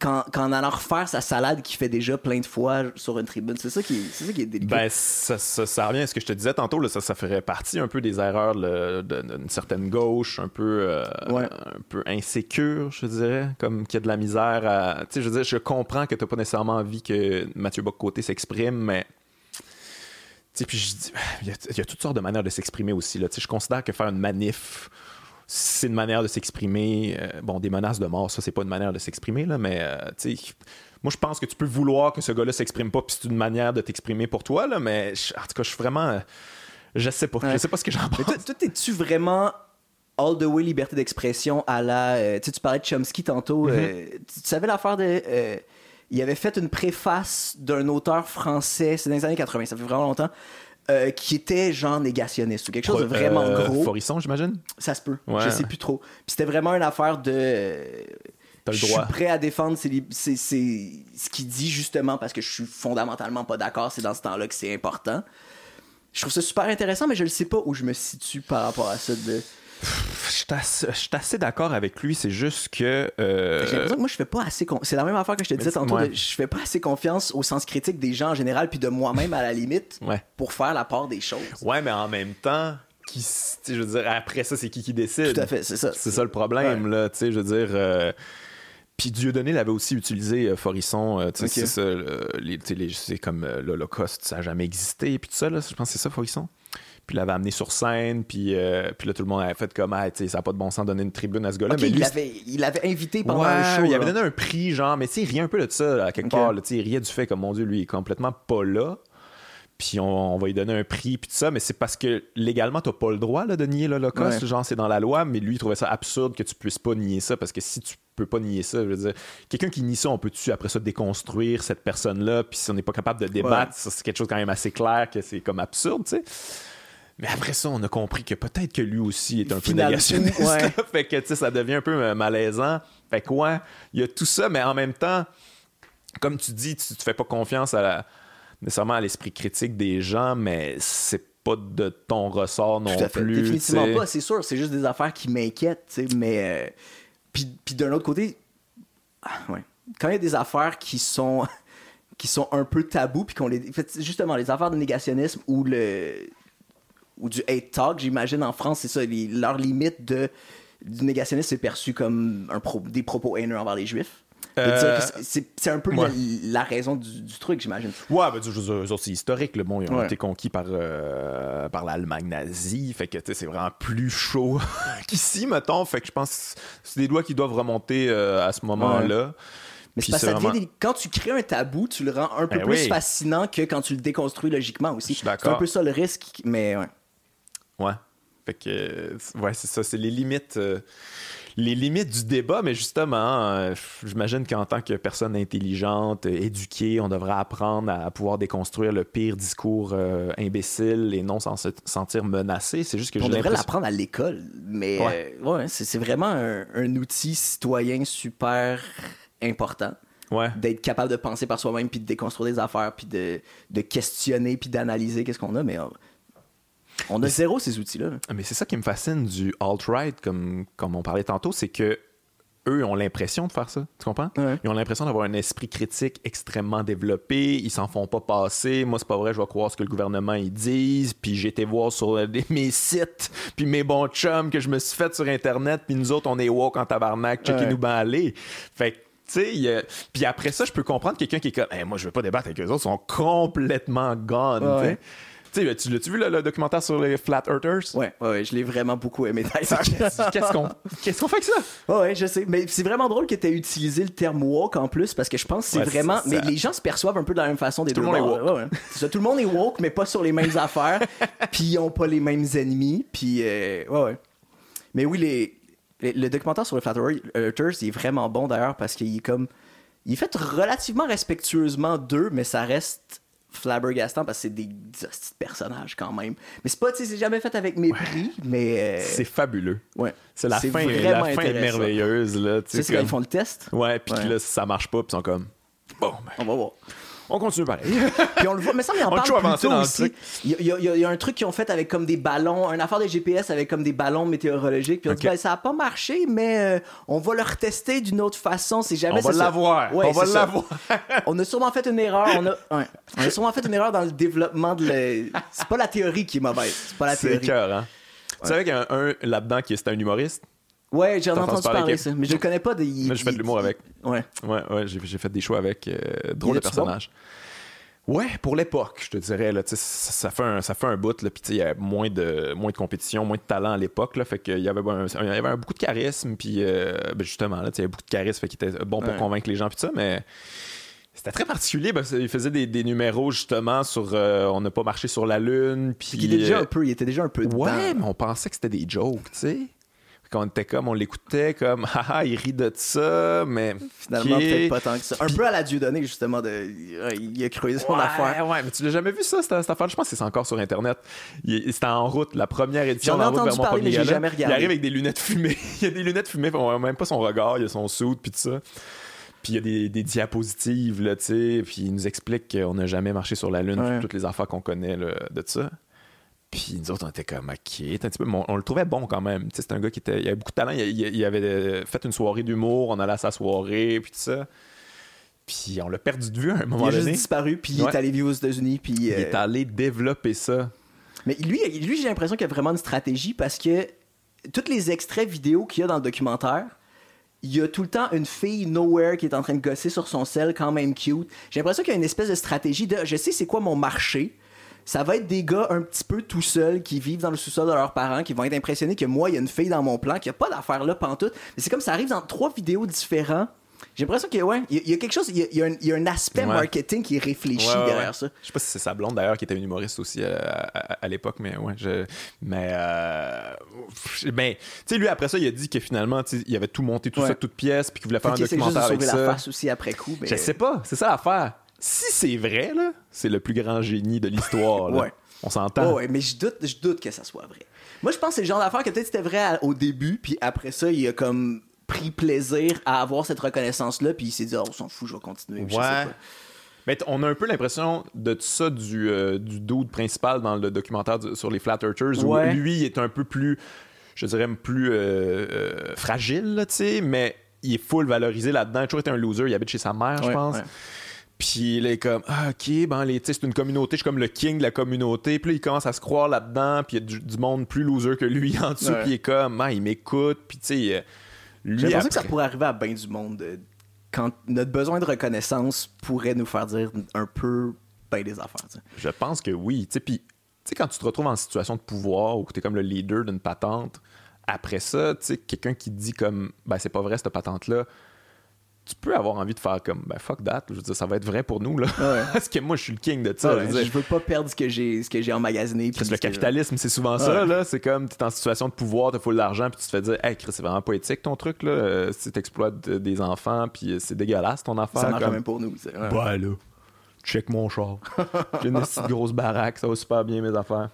Speaker 2: Qu'en, qu'en allant refaire sa salade qu'il fait déjà plein de fois sur une tribune. C'est ça qui est, c'est ça qui est délicat.
Speaker 1: Ben, ça, ça, ça revient à ce que je te disais tantôt, là, ça, ça ferait partie un peu des erreurs d'une certaine gauche, un peu, euh,
Speaker 2: Ouais.
Speaker 1: un peu insécure, je dirais, comme qu'il y a de la misère à. Tu sais, je veux dire, je comprends que tu pas nécessairement envie que Mathieu Bock-Côté s'exprime, mais. Puis je dis, il y, a, il y a toutes sortes de manières de s'exprimer aussi. Là. Je considère que faire une manif, c'est une manière de s'exprimer. Euh, bon, des menaces de mort, ça, c'est pas une manière de s'exprimer, là, mais euh, tu sais, moi, je pense que tu peux vouloir que ce gars-là s'exprime pas, puis c'est une manière de t'exprimer pour toi, là, mais je- en tout cas, je suis vraiment. euh, je sais pas.
Speaker 2: Ouais.
Speaker 1: Je sais pas ce que j'en
Speaker 2: Mais
Speaker 1: pense.
Speaker 2: toi, toi, es-tu vraiment all the way liberté d'expression à la. euh, tu sais, tu parlais de Chomsky tantôt. euh, tu, tu savais l'affaire de. il avait fait une préface d'un auteur français, c'est dans les années 80, ça fait vraiment longtemps, euh, qui était genre négationniste ou quelque chose de vraiment
Speaker 1: Euh,
Speaker 2: gros.
Speaker 1: Forisson, j'imagine?
Speaker 2: Ça se peut.
Speaker 1: Ouais.
Speaker 2: Je sais plus trop. Puis c'était vraiment une affaire de.
Speaker 1: T'as le
Speaker 2: je suis prêt à défendre ses ce qu'il dit justement parce que je suis fondamentalement pas d'accord. C'est dans ce temps-là que c'est important. Je trouve ça super intéressant, mais je ne sais pas où je me situe par rapport à ça. De...
Speaker 1: Je suis assez, d'accord avec lui, c'est juste que. euh,
Speaker 2: J'ai l'impression que moi, je fais pas assez. con- C'est la même affaire que je te disais tantôt.
Speaker 1: ouais.
Speaker 2: de- Je fais pas assez confiance au sens critique des gens en général, puis de moi-même à la limite,
Speaker 1: Ouais.
Speaker 2: pour faire la part des choses.
Speaker 1: Ouais, mais en même temps, qui, je veux dire, après ça, c'est qui qui décide.
Speaker 2: Tout à fait, c'est ça.
Speaker 1: C'est ça le problème, là, tu sais, je veux dire. euh, Puis Dieudonné l'avait aussi utilisé, euh, Forisson, euh, tu sais,
Speaker 2: Ok.
Speaker 1: c'est c'est comme euh, l'Holocauste, ça n'a jamais existé, puis tout ça, là, je pense que c'est ça, Forisson? Puis l'avait amené sur scène, puis, euh, puis là, tout le monde avait fait comme, ah, tu sais, ça n'a pas de bon sens de donner une tribune à ce gars-là. Mais
Speaker 2: il
Speaker 1: lui,
Speaker 2: l'avait il l'avait invité pendant
Speaker 1: ouais,
Speaker 2: un show.
Speaker 1: il avait donné un prix, genre, mais tu sais, il riait un peu de ça, à quelque
Speaker 2: Ok.
Speaker 1: part. là, tu sais, il riait du fait que, mon Dieu, lui, il est complètement pas là. Puis on, on va lui donner un prix, puis tout ça, mais c'est parce que légalement, t'as pas le droit là, de nier l'Holocauste.
Speaker 2: Ouais.
Speaker 1: Genre, c'est dans la loi, mais lui, il trouvait ça absurde que tu puisses pas nier ça, parce que si tu peux pas nier ça, je veux dire, quelqu'un qui nie ça, on peut-tu après ça déconstruire cette personne-là, puis si on n'est pas capable de débattre, c'est quelque chose quand même assez clair que c'est comme absurde, tu sais. Mais après ça, on a compris que peut-être que lui aussi est un peu négationniste.
Speaker 2: ouais.
Speaker 1: fait que, ça devient un peu euh, malaisant. Fait que, ouais, il y a tout ça, mais en même temps, comme tu dis, tu, tu fais pas confiance à la- nécessairement à l'esprit critique des gens, mais c'est pas de ton ressort non plus.
Speaker 2: Définitivement pas, c'est sûr. C'est juste des affaires qui m'inquiètent, tu sais, mais. euh, Puis, puis d'un autre côté, ah, ouais. quand il y a des affaires qui sont qui sont un peu tabous, puis qu'on les. fait, justement, les affaires de négationnisme ou le. Ou du hate talk, j'imagine, en France, c'est ça. les- leur limite de, du négationnisme, c'est perçu comme un pro- des propos haineux envers les juifs.
Speaker 1: Euh,
Speaker 2: c'est- un peu
Speaker 1: ouais.
Speaker 2: la, la raison du, du truc, j'imagine.
Speaker 1: Ouais, ben, eux autres, c'est historique. Là. Bon, ils ont
Speaker 2: Ouais.
Speaker 1: été conquis par, euh, par l'Allemagne nazie. Fait que c'est vraiment plus chaud qu'ici, mettons. Fait que je pense que c'est des doigts qui doivent remonter euh, à ce moment-là.
Speaker 2: Mais
Speaker 1: Puis
Speaker 2: c'est parce que
Speaker 1: c'est
Speaker 2: ça devient
Speaker 1: vraiment-
Speaker 2: des- quand tu crées un tabou, tu le rends un peu
Speaker 1: Ben
Speaker 2: plus
Speaker 1: oui.
Speaker 2: fascinant que quand tu le déconstruis logiquement aussi. C'est un peu ça le risque, mais ouais.
Speaker 1: Ouais. Fait que, euh, ouais, c'est ça. C'est les limites. euh, les limites du débat, mais justement, euh, j'imagine qu'en tant que personne intelligente, éduquée, on devrait apprendre à, pouvoir déconstruire le pire discours euh, imbécile et non sans se sentir menacé. C'est juste que
Speaker 2: On devrait l'apprendre à l'école, mais
Speaker 1: Ouais.
Speaker 2: ouais, c'est vraiment un, un outil citoyen super important
Speaker 1: Ouais.
Speaker 2: d'être capable de penser par soi-même puis de déconstruire des affaires puis de, de questionner puis d'analyser qu'est-ce qu'on a mais On a zéro ces outils-là.
Speaker 1: Mais c'est ça qui me fascine du alt-right, comme, comme on parlait tantôt, c'est que eux ont l'impression de faire ça. Tu comprends?
Speaker 2: Ouais.
Speaker 1: Ils ont l'impression d'avoir un esprit critique extrêmement développé. Ils s'en font pas passer. Moi, c'est pas vrai, je vais croire ce que le gouvernement ils disent. Puis j'ai été voir sur euh, mes sites, puis mes bons chums que je me suis fait sur Internet. Puis nous autres, on est woke en tabarnak. Checkez-nous
Speaker 2: Ouais.
Speaker 1: ben aller. Fait que, a- puis après ça, je peux comprendre quelqu'un qui est comme, Hey, moi, je veux pas débattre avec eux autres, ils sont complètement gone.
Speaker 2: Ouais.
Speaker 1: Tu sais, tu l'as-tu vu le, le documentaire sur les Flat Earthers?
Speaker 2: Ouais, ouais, ouais, je l'ai vraiment beaucoup aimé d'ailleurs.
Speaker 1: Qu'est-ce qu'on fait avec ça?
Speaker 2: Ouais, ouais, je sais. Mais c'est vraiment drôle que tu aies utilisé le terme woke en plus parce que je pense que c'est
Speaker 1: Ouais,
Speaker 2: vraiment. Mais les gens se perçoivent un peu de la même façon des
Speaker 1: Tout
Speaker 2: deux
Speaker 1: le monde est woke.
Speaker 2: ça, tout le monde est woke, mais pas sur les mêmes affaires. Puis ils ont pas les mêmes ennemis. Puis, euh, ouais, ouais. Mais oui, les, les- le documentaire sur le Flat Earthers, il est vraiment bon d'ailleurs parce qu'il est comme. Il est fait relativement respectueusement d'eux, mais ça reste flabbergastant parce que c'est des, des hosties de personnages quand même. Mais c'est pas, tu sais, c'est jamais fait avec mépris, mais. euh,
Speaker 1: C'est fabuleux.
Speaker 2: ouais.
Speaker 1: C'est la fin,
Speaker 2: vraiment
Speaker 1: la fin est
Speaker 2: intéressant.
Speaker 1: merveilleuse. Là, tu sais,
Speaker 2: c'est quand
Speaker 1: comme-
Speaker 2: ils font le test.
Speaker 1: Ouais, puis
Speaker 2: Ouais.
Speaker 1: là, ça marche pas, puis ils sont comme. Bon, ben,
Speaker 2: On va voir.
Speaker 1: On continue pareil.
Speaker 2: Puis on le voit, mais ça, mais on,
Speaker 1: On
Speaker 2: parle plus tôt aussi. Il y, a- il y a- il y a- il y a un truc qu'ils ont fait avec comme des ballons, une affaire des GPS avec comme des ballons météorologiques. Puis on dit, ben, ça a pas marché, mais euh, on va le retester d'une autre façon. C'est jamais
Speaker 1: on va l'avoir.
Speaker 2: Ouais,
Speaker 1: on va l'avoir.
Speaker 2: On a sûrement fait une erreur. On a, ouais. on a sûrement fait une erreur dans le développement de. le- C'est pas la théorie qui est mauvaise. C'est pas la
Speaker 1: C'est
Speaker 2: théorie.
Speaker 1: cœur, hein. Tu savais qu'il y a un, un là-dedans qui c'était un humoriste?
Speaker 2: Ouais, j'en ai
Speaker 1: T'as
Speaker 2: entendu
Speaker 1: parler
Speaker 2: ça, mais je le connais pas. Des,
Speaker 1: Moi, je fais de l'humour avec.
Speaker 2: Ouais.
Speaker 1: Ouais, ouais, j'ai j'ai fait des shows avec. euh, drôle de
Speaker 2: est-tu
Speaker 1: personnage. Ouais, pour l'époque, je te dirais. Là, ça, ça fait un, ça fait un bout. Là, puis tu sais, il y avait moins de, moins de compétition, moins de talent à l'époque. Là, fait qu'il y avait, un, il y avait un, beaucoup de charisme. Puis euh, ben, justement, là, tu sais, il y avait beaucoup de charisme. Fait qu'il était bon pour
Speaker 2: Ouais.
Speaker 1: convaincre les gens. Puis ça, mais c'était très particulier. parce qu'il faisait des, des numéros justement sur euh, on n'a pas marché sur la Lune. Puis
Speaker 2: il était déjà
Speaker 1: euh,
Speaker 2: un peu, il était déjà un peu dedans.
Speaker 1: Ouais, mais on pensait que c'était des jokes, tu sais. Quand on était comme, on l'écoutait comme, haha, il rit de ça, mais.
Speaker 2: Finalement, peut-être pas tant que ça. Un peu à la Dieudonné, justement, de... il a creusé son
Speaker 1: Ouais,
Speaker 2: affaire.
Speaker 1: ouais, mais tu l'as jamais vu ça, cette, cette affaire? Je pense que c'est encore sur Internet. C'était en route, la première édition
Speaker 2: J'en ai
Speaker 1: en route
Speaker 2: parler, mais
Speaker 1: premier
Speaker 2: j'ai
Speaker 1: gala.
Speaker 2: jamais regardé.
Speaker 1: Il arrive avec des lunettes fumées. il y a des lunettes fumées, on voit même pas son regard, il y a son soude, puis tout ça. Puis il y a des, des diapositives, là, tu sais, puis il nous explique qu'on n'a jamais marché sur la Lune,
Speaker 2: Ouais.
Speaker 1: toutes les affaires qu'on connaît là, de ça. Puis nous autres, on était comme, OK, un petit peu, mais on, on le trouvait bon quand même. C'était un gars qui était, il avait beaucoup de talent. Il, il- il avait euh, fait une soirée d'humour, on allait à sa soirée, puis tout ça. Puis on l'a perdu de vue à un
Speaker 2: Il
Speaker 1: moment
Speaker 2: a juste
Speaker 1: donné.
Speaker 2: disparu, puis il est allé vivre aux États-Unis, puis.
Speaker 1: Il
Speaker 2: euh,
Speaker 1: est allé développer ça.
Speaker 2: Mais lui, lui j'ai l'impression qu'il y a vraiment une stratégie parce que tous les extraits vidéo qu'il y a dans le documentaire, il y a tout le temps une fille nowhere qui est en train de gosser sur son sel, quand même cute. J'ai l'impression qu'il y a une espèce de stratégie de je sais c'est quoi mon marché. Ça va être des gars un petit peu tout seuls qui vivent dans le sous-sol de leurs parents, qui vont être impressionnés que moi, il y a une fille dans mon plan, qu'il n'y a pas d'affaire là pantoute. Mais c'est comme ça arrive dans trois vidéos différents. J'ai l'impression qu'il y a, ouais, y a- il y a quelque chose, il y a, y un, il y a un aspect
Speaker 1: Ouais.
Speaker 2: marketing qui est réfléchi
Speaker 1: Ouais,
Speaker 2: derrière ça.
Speaker 1: Je sais pas si c'est sa blonde d'ailleurs qui était une humoriste aussi euh, à, à- à l'époque, mais ouais, je. Mais. Euh, ben, tu sais, lui après ça, il a dit que finalement, il avait tout monté, tout ça, toute pièce, puis qu'il voulait faire un documentaire avec
Speaker 2: sauver la
Speaker 1: ça.
Speaker 2: face aussi après coup. Mais...
Speaker 1: Je sais pas, c'est ça l'affaire. Si c'est vrai, là, c'est le plus grand génie de l'histoire.
Speaker 2: Ouais.
Speaker 1: On s'entend.
Speaker 2: Oh, ouais, mais je doute, je doute que ça soit vrai. Moi, je pense que c'est le genre d'affaire que peut-être c'était vrai à- au début, puis après ça, il a comme pris plaisir à avoir cette reconnaissance-là, puis il s'est dit, oh, on s'en fout, je vais continuer. Je sais
Speaker 1: Ouais.
Speaker 2: pas.
Speaker 1: Mais on a un peu l'impression de ça du, euh, du dude principal dans le documentaire du- sur les Flat Earthers,
Speaker 2: Ouais.
Speaker 1: où lui il est un peu plus, je dirais, plus euh, euh, fragile, tu sais, mais il est full valorisé là-dedans. Il a toujours été un loser. Il habite chez sa mère, je
Speaker 2: Ouais,
Speaker 1: pense. Puis là, il est comme, ah, ok, ben, les, tu sais, c'est une communauté, je suis comme le king de la communauté. Puis là, il commence à se croire là-dedans, puis il y a du, du monde plus loser que lui en dessous,
Speaker 2: Ouais.
Speaker 1: puis il est comme, ah, il m'écoute, puis tu sais, euh, lui,
Speaker 2: J'ai l'impression que ça pourrait arriver à bien du monde. euh, Quand notre besoin de reconnaissance pourrait nous faire dire un peu ben des affaires.
Speaker 1: Je pense que oui. Tu sais, puis, tu sais, quand tu te retrouves en situation de pouvoir ou que tu es comme le leader d'une patente, après ça, tu sais, quelqu'un qui dit comme, ben, c'est pas vrai cette patente-là, tu peux avoir envie de faire comme, ben, fuck that. Je veux dire, ça va être vrai pour nous, là.
Speaker 2: Ouais.
Speaker 1: Parce que moi, je suis le king de ça.
Speaker 2: Ouais,
Speaker 1: je veux
Speaker 2: je veux pas perdre ce que j'ai ce que j'ai emmagasiné. puis
Speaker 1: Parce que le capitalisme, c'est souvent ça, là. C'est comme, tu es en situation de pouvoir, tu full d'argent, puis tu te fais dire, hey, Chris, c'est vraiment poétique ton truc, là. Euh, Si tu exploites des enfants, puis euh, c'est dégueulasse ton affaire.
Speaker 2: Ça marche
Speaker 1: comme-
Speaker 2: même pour nous. ouais.
Speaker 1: bah là, check mon char. J'ai une petite grosse baraque, ça va super bien mes affaires.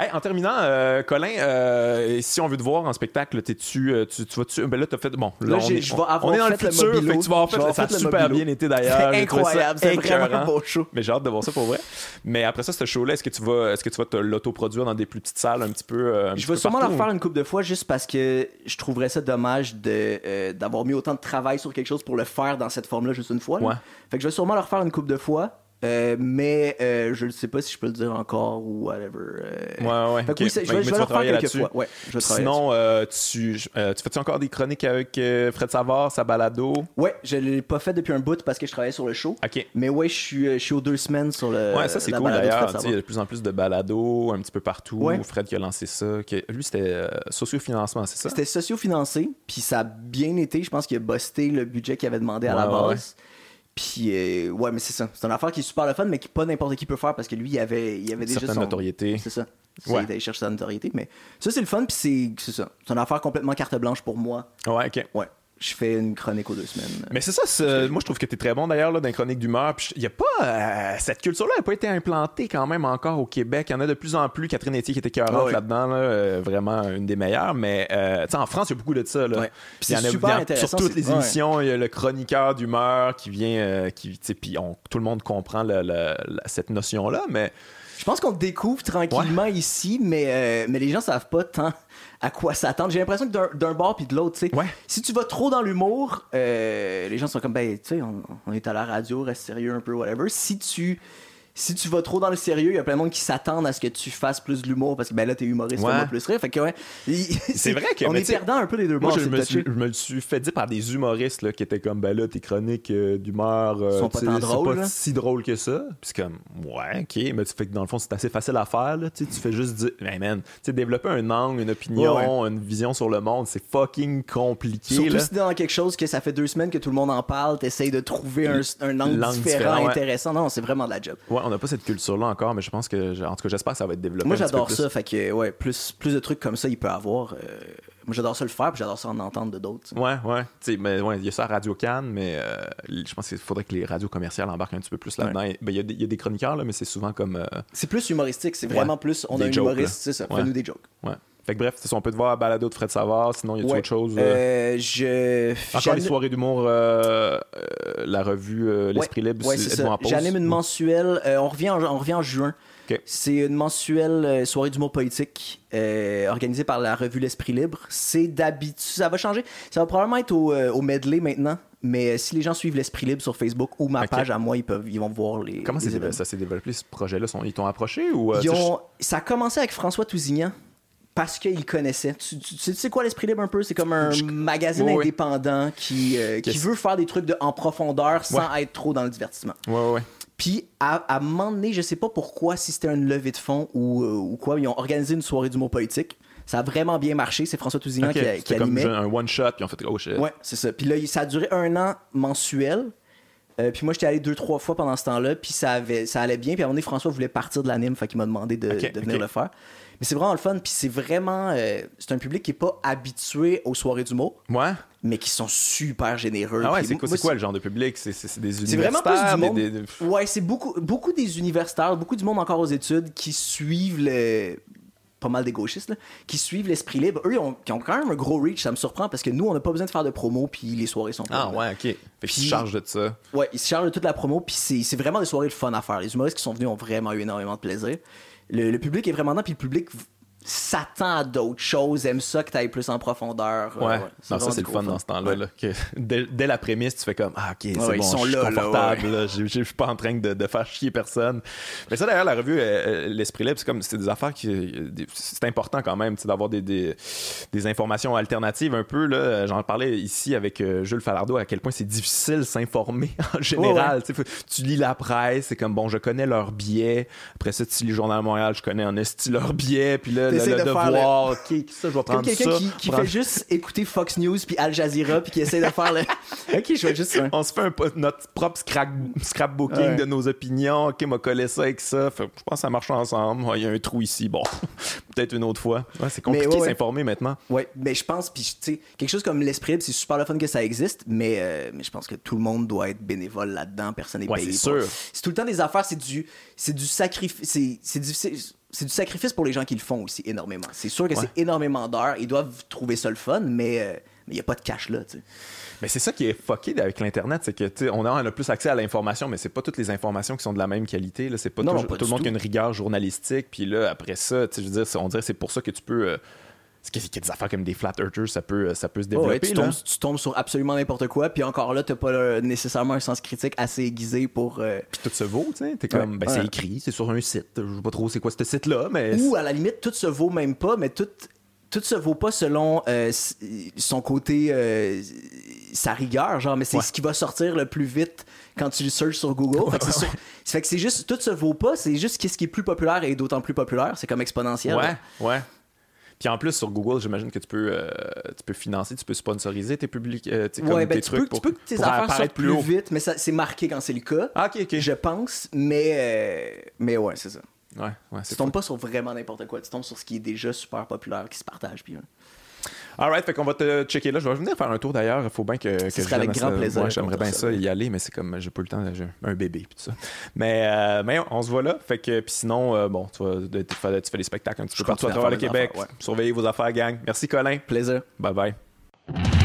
Speaker 1: Hey, en terminant, euh, Colin, euh, si on veut te voir en spectacle, t'es-tu, euh, tu, tu vas-tu, ben là, t'as fait, bon, là,
Speaker 2: Là,
Speaker 1: on, est,
Speaker 2: je vais avoir
Speaker 1: on est dans le futur,
Speaker 2: Mobilo.
Speaker 1: fait que tu vas avoir fait, ça a super bien été d'ailleurs.
Speaker 2: Incroyable, c'est vraiment un beau show.
Speaker 1: Mais j'ai hâte de voir ça pour vrai. Mais après ça, ce show-là, est-ce que tu vas, est-ce que tu vas te l'autoproduire dans des plus petites salles un petit peu, petit
Speaker 2: Je vais
Speaker 1: peu
Speaker 2: sûrement le refaire une couple de fois juste parce que je trouverais ça dommage de, euh, d'avoir mis autant de travail sur quelque chose pour le faire dans cette forme-là juste une fois.
Speaker 1: Ouais.
Speaker 2: Fait que je vais sûrement le refaire une couple de fois. Euh, mais euh, je ne sais pas si je peux le dire encore ou whatever. euh.
Speaker 1: Ouais, ouais.
Speaker 2: Fait que
Speaker 1: ok.
Speaker 2: oui, c'est- je
Speaker 1: Mais-
Speaker 2: vais, je
Speaker 1: tu
Speaker 2: vais le refaire quelques fois. Ouais, je
Speaker 1: Sinon, euh, tu, tu fais-tu encore des chroniques avec Fred Savard, sa balado?
Speaker 2: Ouais, je l'ai pas fait depuis un bout parce que je travaillais sur le show.
Speaker 1: OK.
Speaker 2: Mais ouais, je suis, je suis aux deux semaines sur le.
Speaker 1: Ouais, ça c'est cool d'ailleurs. Il y a de plus en plus de balados un petit peu partout.
Speaker 2: Ouais.
Speaker 1: Fred qui a lancé ça. qui- Lui, c'était sociofinancement, c'est ça?
Speaker 2: C'était socio-financé, puis ça a bien été. Je pense qu'il a busté le budget qu'il avait demandé à
Speaker 1: Ouais,
Speaker 2: la
Speaker 1: ouais,
Speaker 2: base. Puis, euh, ouais, mais c'est ça. C'est une affaire qui est super le fun, mais qui pas n'importe qui peut faire parce que lui, il avait, il avait déjà
Speaker 1: Certaine
Speaker 2: son...
Speaker 1: notoriété.
Speaker 2: C'est ça. C'est
Speaker 1: Ouais.
Speaker 2: Il allait chercher sa notoriété. Mais ça, c'est le fun, puis c'est c'est ça. C'est une affaire complètement carte blanche pour moi.
Speaker 1: Ouais, ok.
Speaker 2: Ouais. Je fais une chronique aux deux semaines.
Speaker 1: Mais c'est ça, c'est- moi je trouve que t'es très bon d'ailleurs là, dans les chroniques d'humeur. Il y a pas. euh, cette culture-là n'a pas été implantée quand même encore au Québec. Il y en a de plus en plus. Catherine Etier qui était cœurante
Speaker 2: Ah
Speaker 1: là-dedans, là, euh, vraiment une des meilleures. Mais euh, tu sais, en France, il y a beaucoup de ça. Là.
Speaker 2: Ouais.
Speaker 1: Il
Speaker 2: Puis
Speaker 1: y en a-
Speaker 2: super
Speaker 1: en
Speaker 2: intéressant,
Speaker 1: Sur toutes
Speaker 2: c'est-
Speaker 1: les
Speaker 2: ouais.
Speaker 1: émissions, il y a le chroniqueur d'humeur qui vient. euh, qui, tu puis on- tout le monde comprend le- le- la- cette notion-là. Mais
Speaker 2: Je pense qu'on le découvre tranquillement ici, mais, mais les gens savent pas tant à quoi s'attendre. J'ai l'impression que d'un- bord puis de l'autre, tu sais,
Speaker 1: Ouais.
Speaker 2: si tu vas trop dans l'humour, euh, les gens sont comme, ben, tu sais, on, on est à la radio, reste sérieux un peu, whatever. Si tu, si tu vas trop dans le sérieux, il y a plein de monde qui s'attendent à ce que tu fasses plus de l'humour parce que, ben là, t'es humoriste,
Speaker 1: Ouais.
Speaker 2: plus rire. Fait que, ouais,
Speaker 1: C'est vrai que-
Speaker 2: On est perdant un peu les deux
Speaker 1: Moi,
Speaker 2: bords.
Speaker 1: je me, suis, je me suis fait dire par des humoristes là, qui étaient comme, ben là, tes chroniques euh, d'humeur, euh,
Speaker 2: Sont pas tant drôles,
Speaker 1: pas si drôle que ça. Puis c'est comme, ouais, ok, mais tu fais que dans le fond, c'est assez facile à faire. Là, tu fais juste dire, hey man, tu sais, développer un angle, une opinion, une vision sur le monde, c'est fucking compliqué.
Speaker 2: Surtout
Speaker 1: là.
Speaker 2: si t'es dans quelque chose que ça fait deux semaines que tout le monde en parle, t'essayes de trouver un, un angle différent,
Speaker 1: différent, ouais.
Speaker 2: intéressant. Non, c'est vraiment de la job.
Speaker 1: Ouais, on n'a pas cette culture-là encore, mais je pense que, en tout cas, j'espère que ça va être développé.
Speaker 2: Moi, j'adore ça. Fait que, ouais, plus, plus de trucs comme ça, il peut avoir. euh, moi, j'adore ça le faire, puis j'adore ça en entendre de d'autres.
Speaker 1: Ouais, ouais. Tu sais, mais ouais, il y a ça à Radio Cannes, mais euh, je pense qu'il faudrait que les radios commerciales embarquent un petit peu plus là-dedans. Ben, Il y, a des- il y a des chroniqueurs, là, mais c'est souvent comme. euh,
Speaker 2: C'est plus humoristique. C'est
Speaker 1: Ouais.
Speaker 2: vraiment plus. On
Speaker 1: Des
Speaker 2: a un
Speaker 1: jokes,
Speaker 2: humoriste, c'est ça. Fais-nous des jokes.
Speaker 1: ouais. Fait que bref, c'est on peut te voir à balado de Fred Savard, sinon il y a
Speaker 2: Ouais.
Speaker 1: autre chose. euh,
Speaker 2: Euh, je.
Speaker 1: Encore les soirées d'humour, euh, euh, la revue L'Esprit Libre,
Speaker 2: Ouais,
Speaker 1: c'est-
Speaker 2: ça. J'anime une mensuelle. on, revient en, on revient en juin. C'est une mensuelle soirée d'humour politique organisée par la revue L'Esprit Libre. C'est d'habitude. Ça va changer. Ça va probablement être au, au medley maintenant. Mais si les gens suivent L'Esprit Libre sur Facebook ou ma page à moi, ils, peuvent, ils vont voir les.
Speaker 1: Comment
Speaker 2: les
Speaker 1: ça s'est développé, ce projet-là? Ils t'ont approché ou.
Speaker 2: Ils ont- Ça a commencé avec François Tousignan parce qu'il connaissait. Tu, tu- tu sais- quoi l'Esprit Libre un peu? C'est comme un
Speaker 1: Je-
Speaker 2: magazine
Speaker 1: Ouais, ouais.
Speaker 2: indépendant qui, euh, qui veut faire des trucs de, en profondeur sans être trop dans le divertissement.
Speaker 1: Ouais, ouais.
Speaker 2: Puis à, à un moment donné, je sais pas pourquoi, si c'était une levée de fonds ou, euh, ou quoi, ils ont organisé une soirée d'humour politique. Ça a vraiment bien marché. C'est François Tousignan
Speaker 1: Ok,
Speaker 2: qui, a- qui
Speaker 1: C'était comme
Speaker 2: animait.
Speaker 1: un one-shot, puis on fait oh shit.
Speaker 2: Ouais, c'est ça. Puis là, ça a duré un an mensuel. Euh, puis moi, j'étais allé deux, trois fois pendant ce temps-là. Puis ça, avait, ça allait bien. Puis à un moment donné, François voulait partir de l'anime. Fait qu'il m'a demandé de, de venir le faire. Mais c'est vraiment le fun. Puis c'est vraiment. euh, c'est un public qui est pas habitué aux soirées d'humour,
Speaker 1: Ouais?
Speaker 2: mais qui sont super généreux.
Speaker 1: Ah ouais,
Speaker 2: Puis
Speaker 1: c'est quoi, le genre de public? C'est des
Speaker 2: c'est vraiment plus
Speaker 1: universitaires?
Speaker 2: du monde.
Speaker 1: des- des-
Speaker 2: Ouais, c'est beaucoup, beaucoup des universitaires, beaucoup du monde encore aux études qui suivent le. Pas mal des gauchistes, là, qui suivent l'esprit libre. Eux, ils ont, qui ont quand même un gros reach, ça me surprend parce que nous, on n'a pas besoin de faire de promo, puis les soirées sont
Speaker 1: Ah ouais, ok. Fait que tu
Speaker 2: Puis-
Speaker 1: charges de ça.
Speaker 2: Ouais, ils se chargent de toute la promo, puis c'est vraiment des soirées de fun à faire. Les humoristes qui sont venus ont vraiment eu énormément de plaisir. Le, public est vraiment là, puis le public s'attend à d'autres choses, aime ça que tu ailles plus en profondeur.
Speaker 1: Ouais,
Speaker 2: ouais,
Speaker 1: non, ça c'est le fun dans ce temps-là.
Speaker 2: Ouais.
Speaker 1: là, que dès, dès la prémisse, tu fais comme Ah, ok, c'est
Speaker 2: ouais, ils
Speaker 1: bon,
Speaker 2: sont
Speaker 1: je suis
Speaker 2: là,
Speaker 1: confortable, là, je je suis pas en train de, de faire chier personne. Mais ça, d'ailleurs, la revue euh, euh, L'Esprit Libre, c'est comme c'est des affaires qui. C'est important quand même tu sais, d'avoir des, des, des informations alternatives un peu. là. J'en parlais ici avec euh, Jules Falardeau à quel point c'est difficile s'informer en général. Tu lis la presse, c'est comme bon, je connais leurs biais. Après ça, tu lis le Journal de Montréal, je connais en esti leurs biais. Puis là, le
Speaker 2: de faire le-
Speaker 1: ok, ça, je vais
Speaker 2: Comme
Speaker 1: prendre
Speaker 2: quelqu'un qui, qui
Speaker 1: prendre-
Speaker 2: fait juste écouter Fox News puis Al Jazeera puis qui essaie de faire le. ok, je vais juste. ouais.
Speaker 1: on se fait un notre propre scrap, scrapbooking
Speaker 2: Ouais.
Speaker 1: de nos opinions. OK, m'a collé ça avec ça. Fait, je pense que ça marche ensemble. Il y a un trou ici. Bon, peut-être une autre fois. Ouais, c'est compliqué de s'informer maintenant.
Speaker 2: Ouais, mais je pense, puis tu sais, quelque chose comme l'esprit, c'est super le fun que ça existe, mais, euh, mais je pense que tout le monde doit être bénévole là-dedans, personne n'est payé.
Speaker 1: c'est sûr.
Speaker 2: C'est tout le temps des affaires, c'est du, c'est du sacrifice, c'est difficile. C'est du sacrifice pour les gens qui le font aussi énormément. C'est sûr que
Speaker 1: Ouais.
Speaker 2: c'est énormément d'heures. Ils doivent trouver ça le fun, mais euh, il n'y a pas de cash là.
Speaker 1: Mais c'est ça qui est fucké avec l'Internet, c'est que on a, on a plus accès à l'information, mais c'est pas toutes les informations qui sont de la même qualité. C'est pas,
Speaker 2: Non,
Speaker 1: toujours-
Speaker 2: non, pas
Speaker 1: tout le monde
Speaker 2: tout.
Speaker 1: qui a une rigueur journalistique. Puis là, après ça, je veux dire, on dirait que c'est pour ça que tu peux. euh, c'est qu'il y a des affaires comme des flat earthers, ça peut, ça peut se
Speaker 2: Ouais,
Speaker 1: développer.
Speaker 2: tu,
Speaker 1: là.
Speaker 2: tombes, tu tombes sur absolument n'importe quoi, puis encore là, t'as pas euh, nécessairement un sens critique assez aiguisé pour. euh,
Speaker 1: Puis tout se vaut, tu sais. T'es comme,
Speaker 2: Ouais.
Speaker 1: ben c'est écrit, c'est sur un site. Je sais pas trop c'est quoi ce site-là, mais.
Speaker 2: Ou à la limite, tout se vaut même pas, mais tout, tout se vaut pas selon euh, son côté, euh, sa rigueur, genre, mais c'est
Speaker 1: Ouais.
Speaker 2: ce qui va sortir le plus vite quand tu le searches sur Google. Fait que c'est sûr- ça fait que c'est juste, tout se vaut pas, c'est juste qu'est-ce qui est plus populaire et d'autant plus populaire, c'est comme exponentiel.
Speaker 1: Ouais, ouais. Puis en plus, sur Google, j'imagine que tu peux, euh, tu peux financer, tu peux sponsoriser tes publics, euh,
Speaker 2: Ouais, ben
Speaker 1: tes
Speaker 2: tu
Speaker 1: trucs
Speaker 2: peux,
Speaker 1: pour,
Speaker 2: tu peux que tes affaires sortent plus, vite, mais c'est marqué quand c'est le cas.
Speaker 1: Ah, ok, ok.
Speaker 2: Je pense, mais, euh, mais ouais, c'est ça.
Speaker 1: Ouais, ouais,
Speaker 2: Tu tombes pas sur vraiment n'importe quoi, tu tombes sur ce qui est déjà super populaire, qui se partage. Puis, hein.
Speaker 1: Alright, fait qu'on va te checker là. Je vais venir faire un tour d'ailleurs. Il faut bien que, que je
Speaker 2: avec grand
Speaker 1: ça.
Speaker 2: plaisir qu'on
Speaker 1: J'aimerais bien ça y aller, mais c'est comme j'ai pas le temps, j'ai un bébé puis tout ça. Mais, euh, mais on se voit là. Fait que puis sinon, euh, bon, tu, vas, tu, fais, tu fais des spectacles un petit
Speaker 2: Je
Speaker 1: peu partout à travers le Québec.
Speaker 2: affaires, ouais.
Speaker 1: Surveillez vos affaires, gang. Merci Colin.
Speaker 2: Plaisir.
Speaker 1: Bye bye.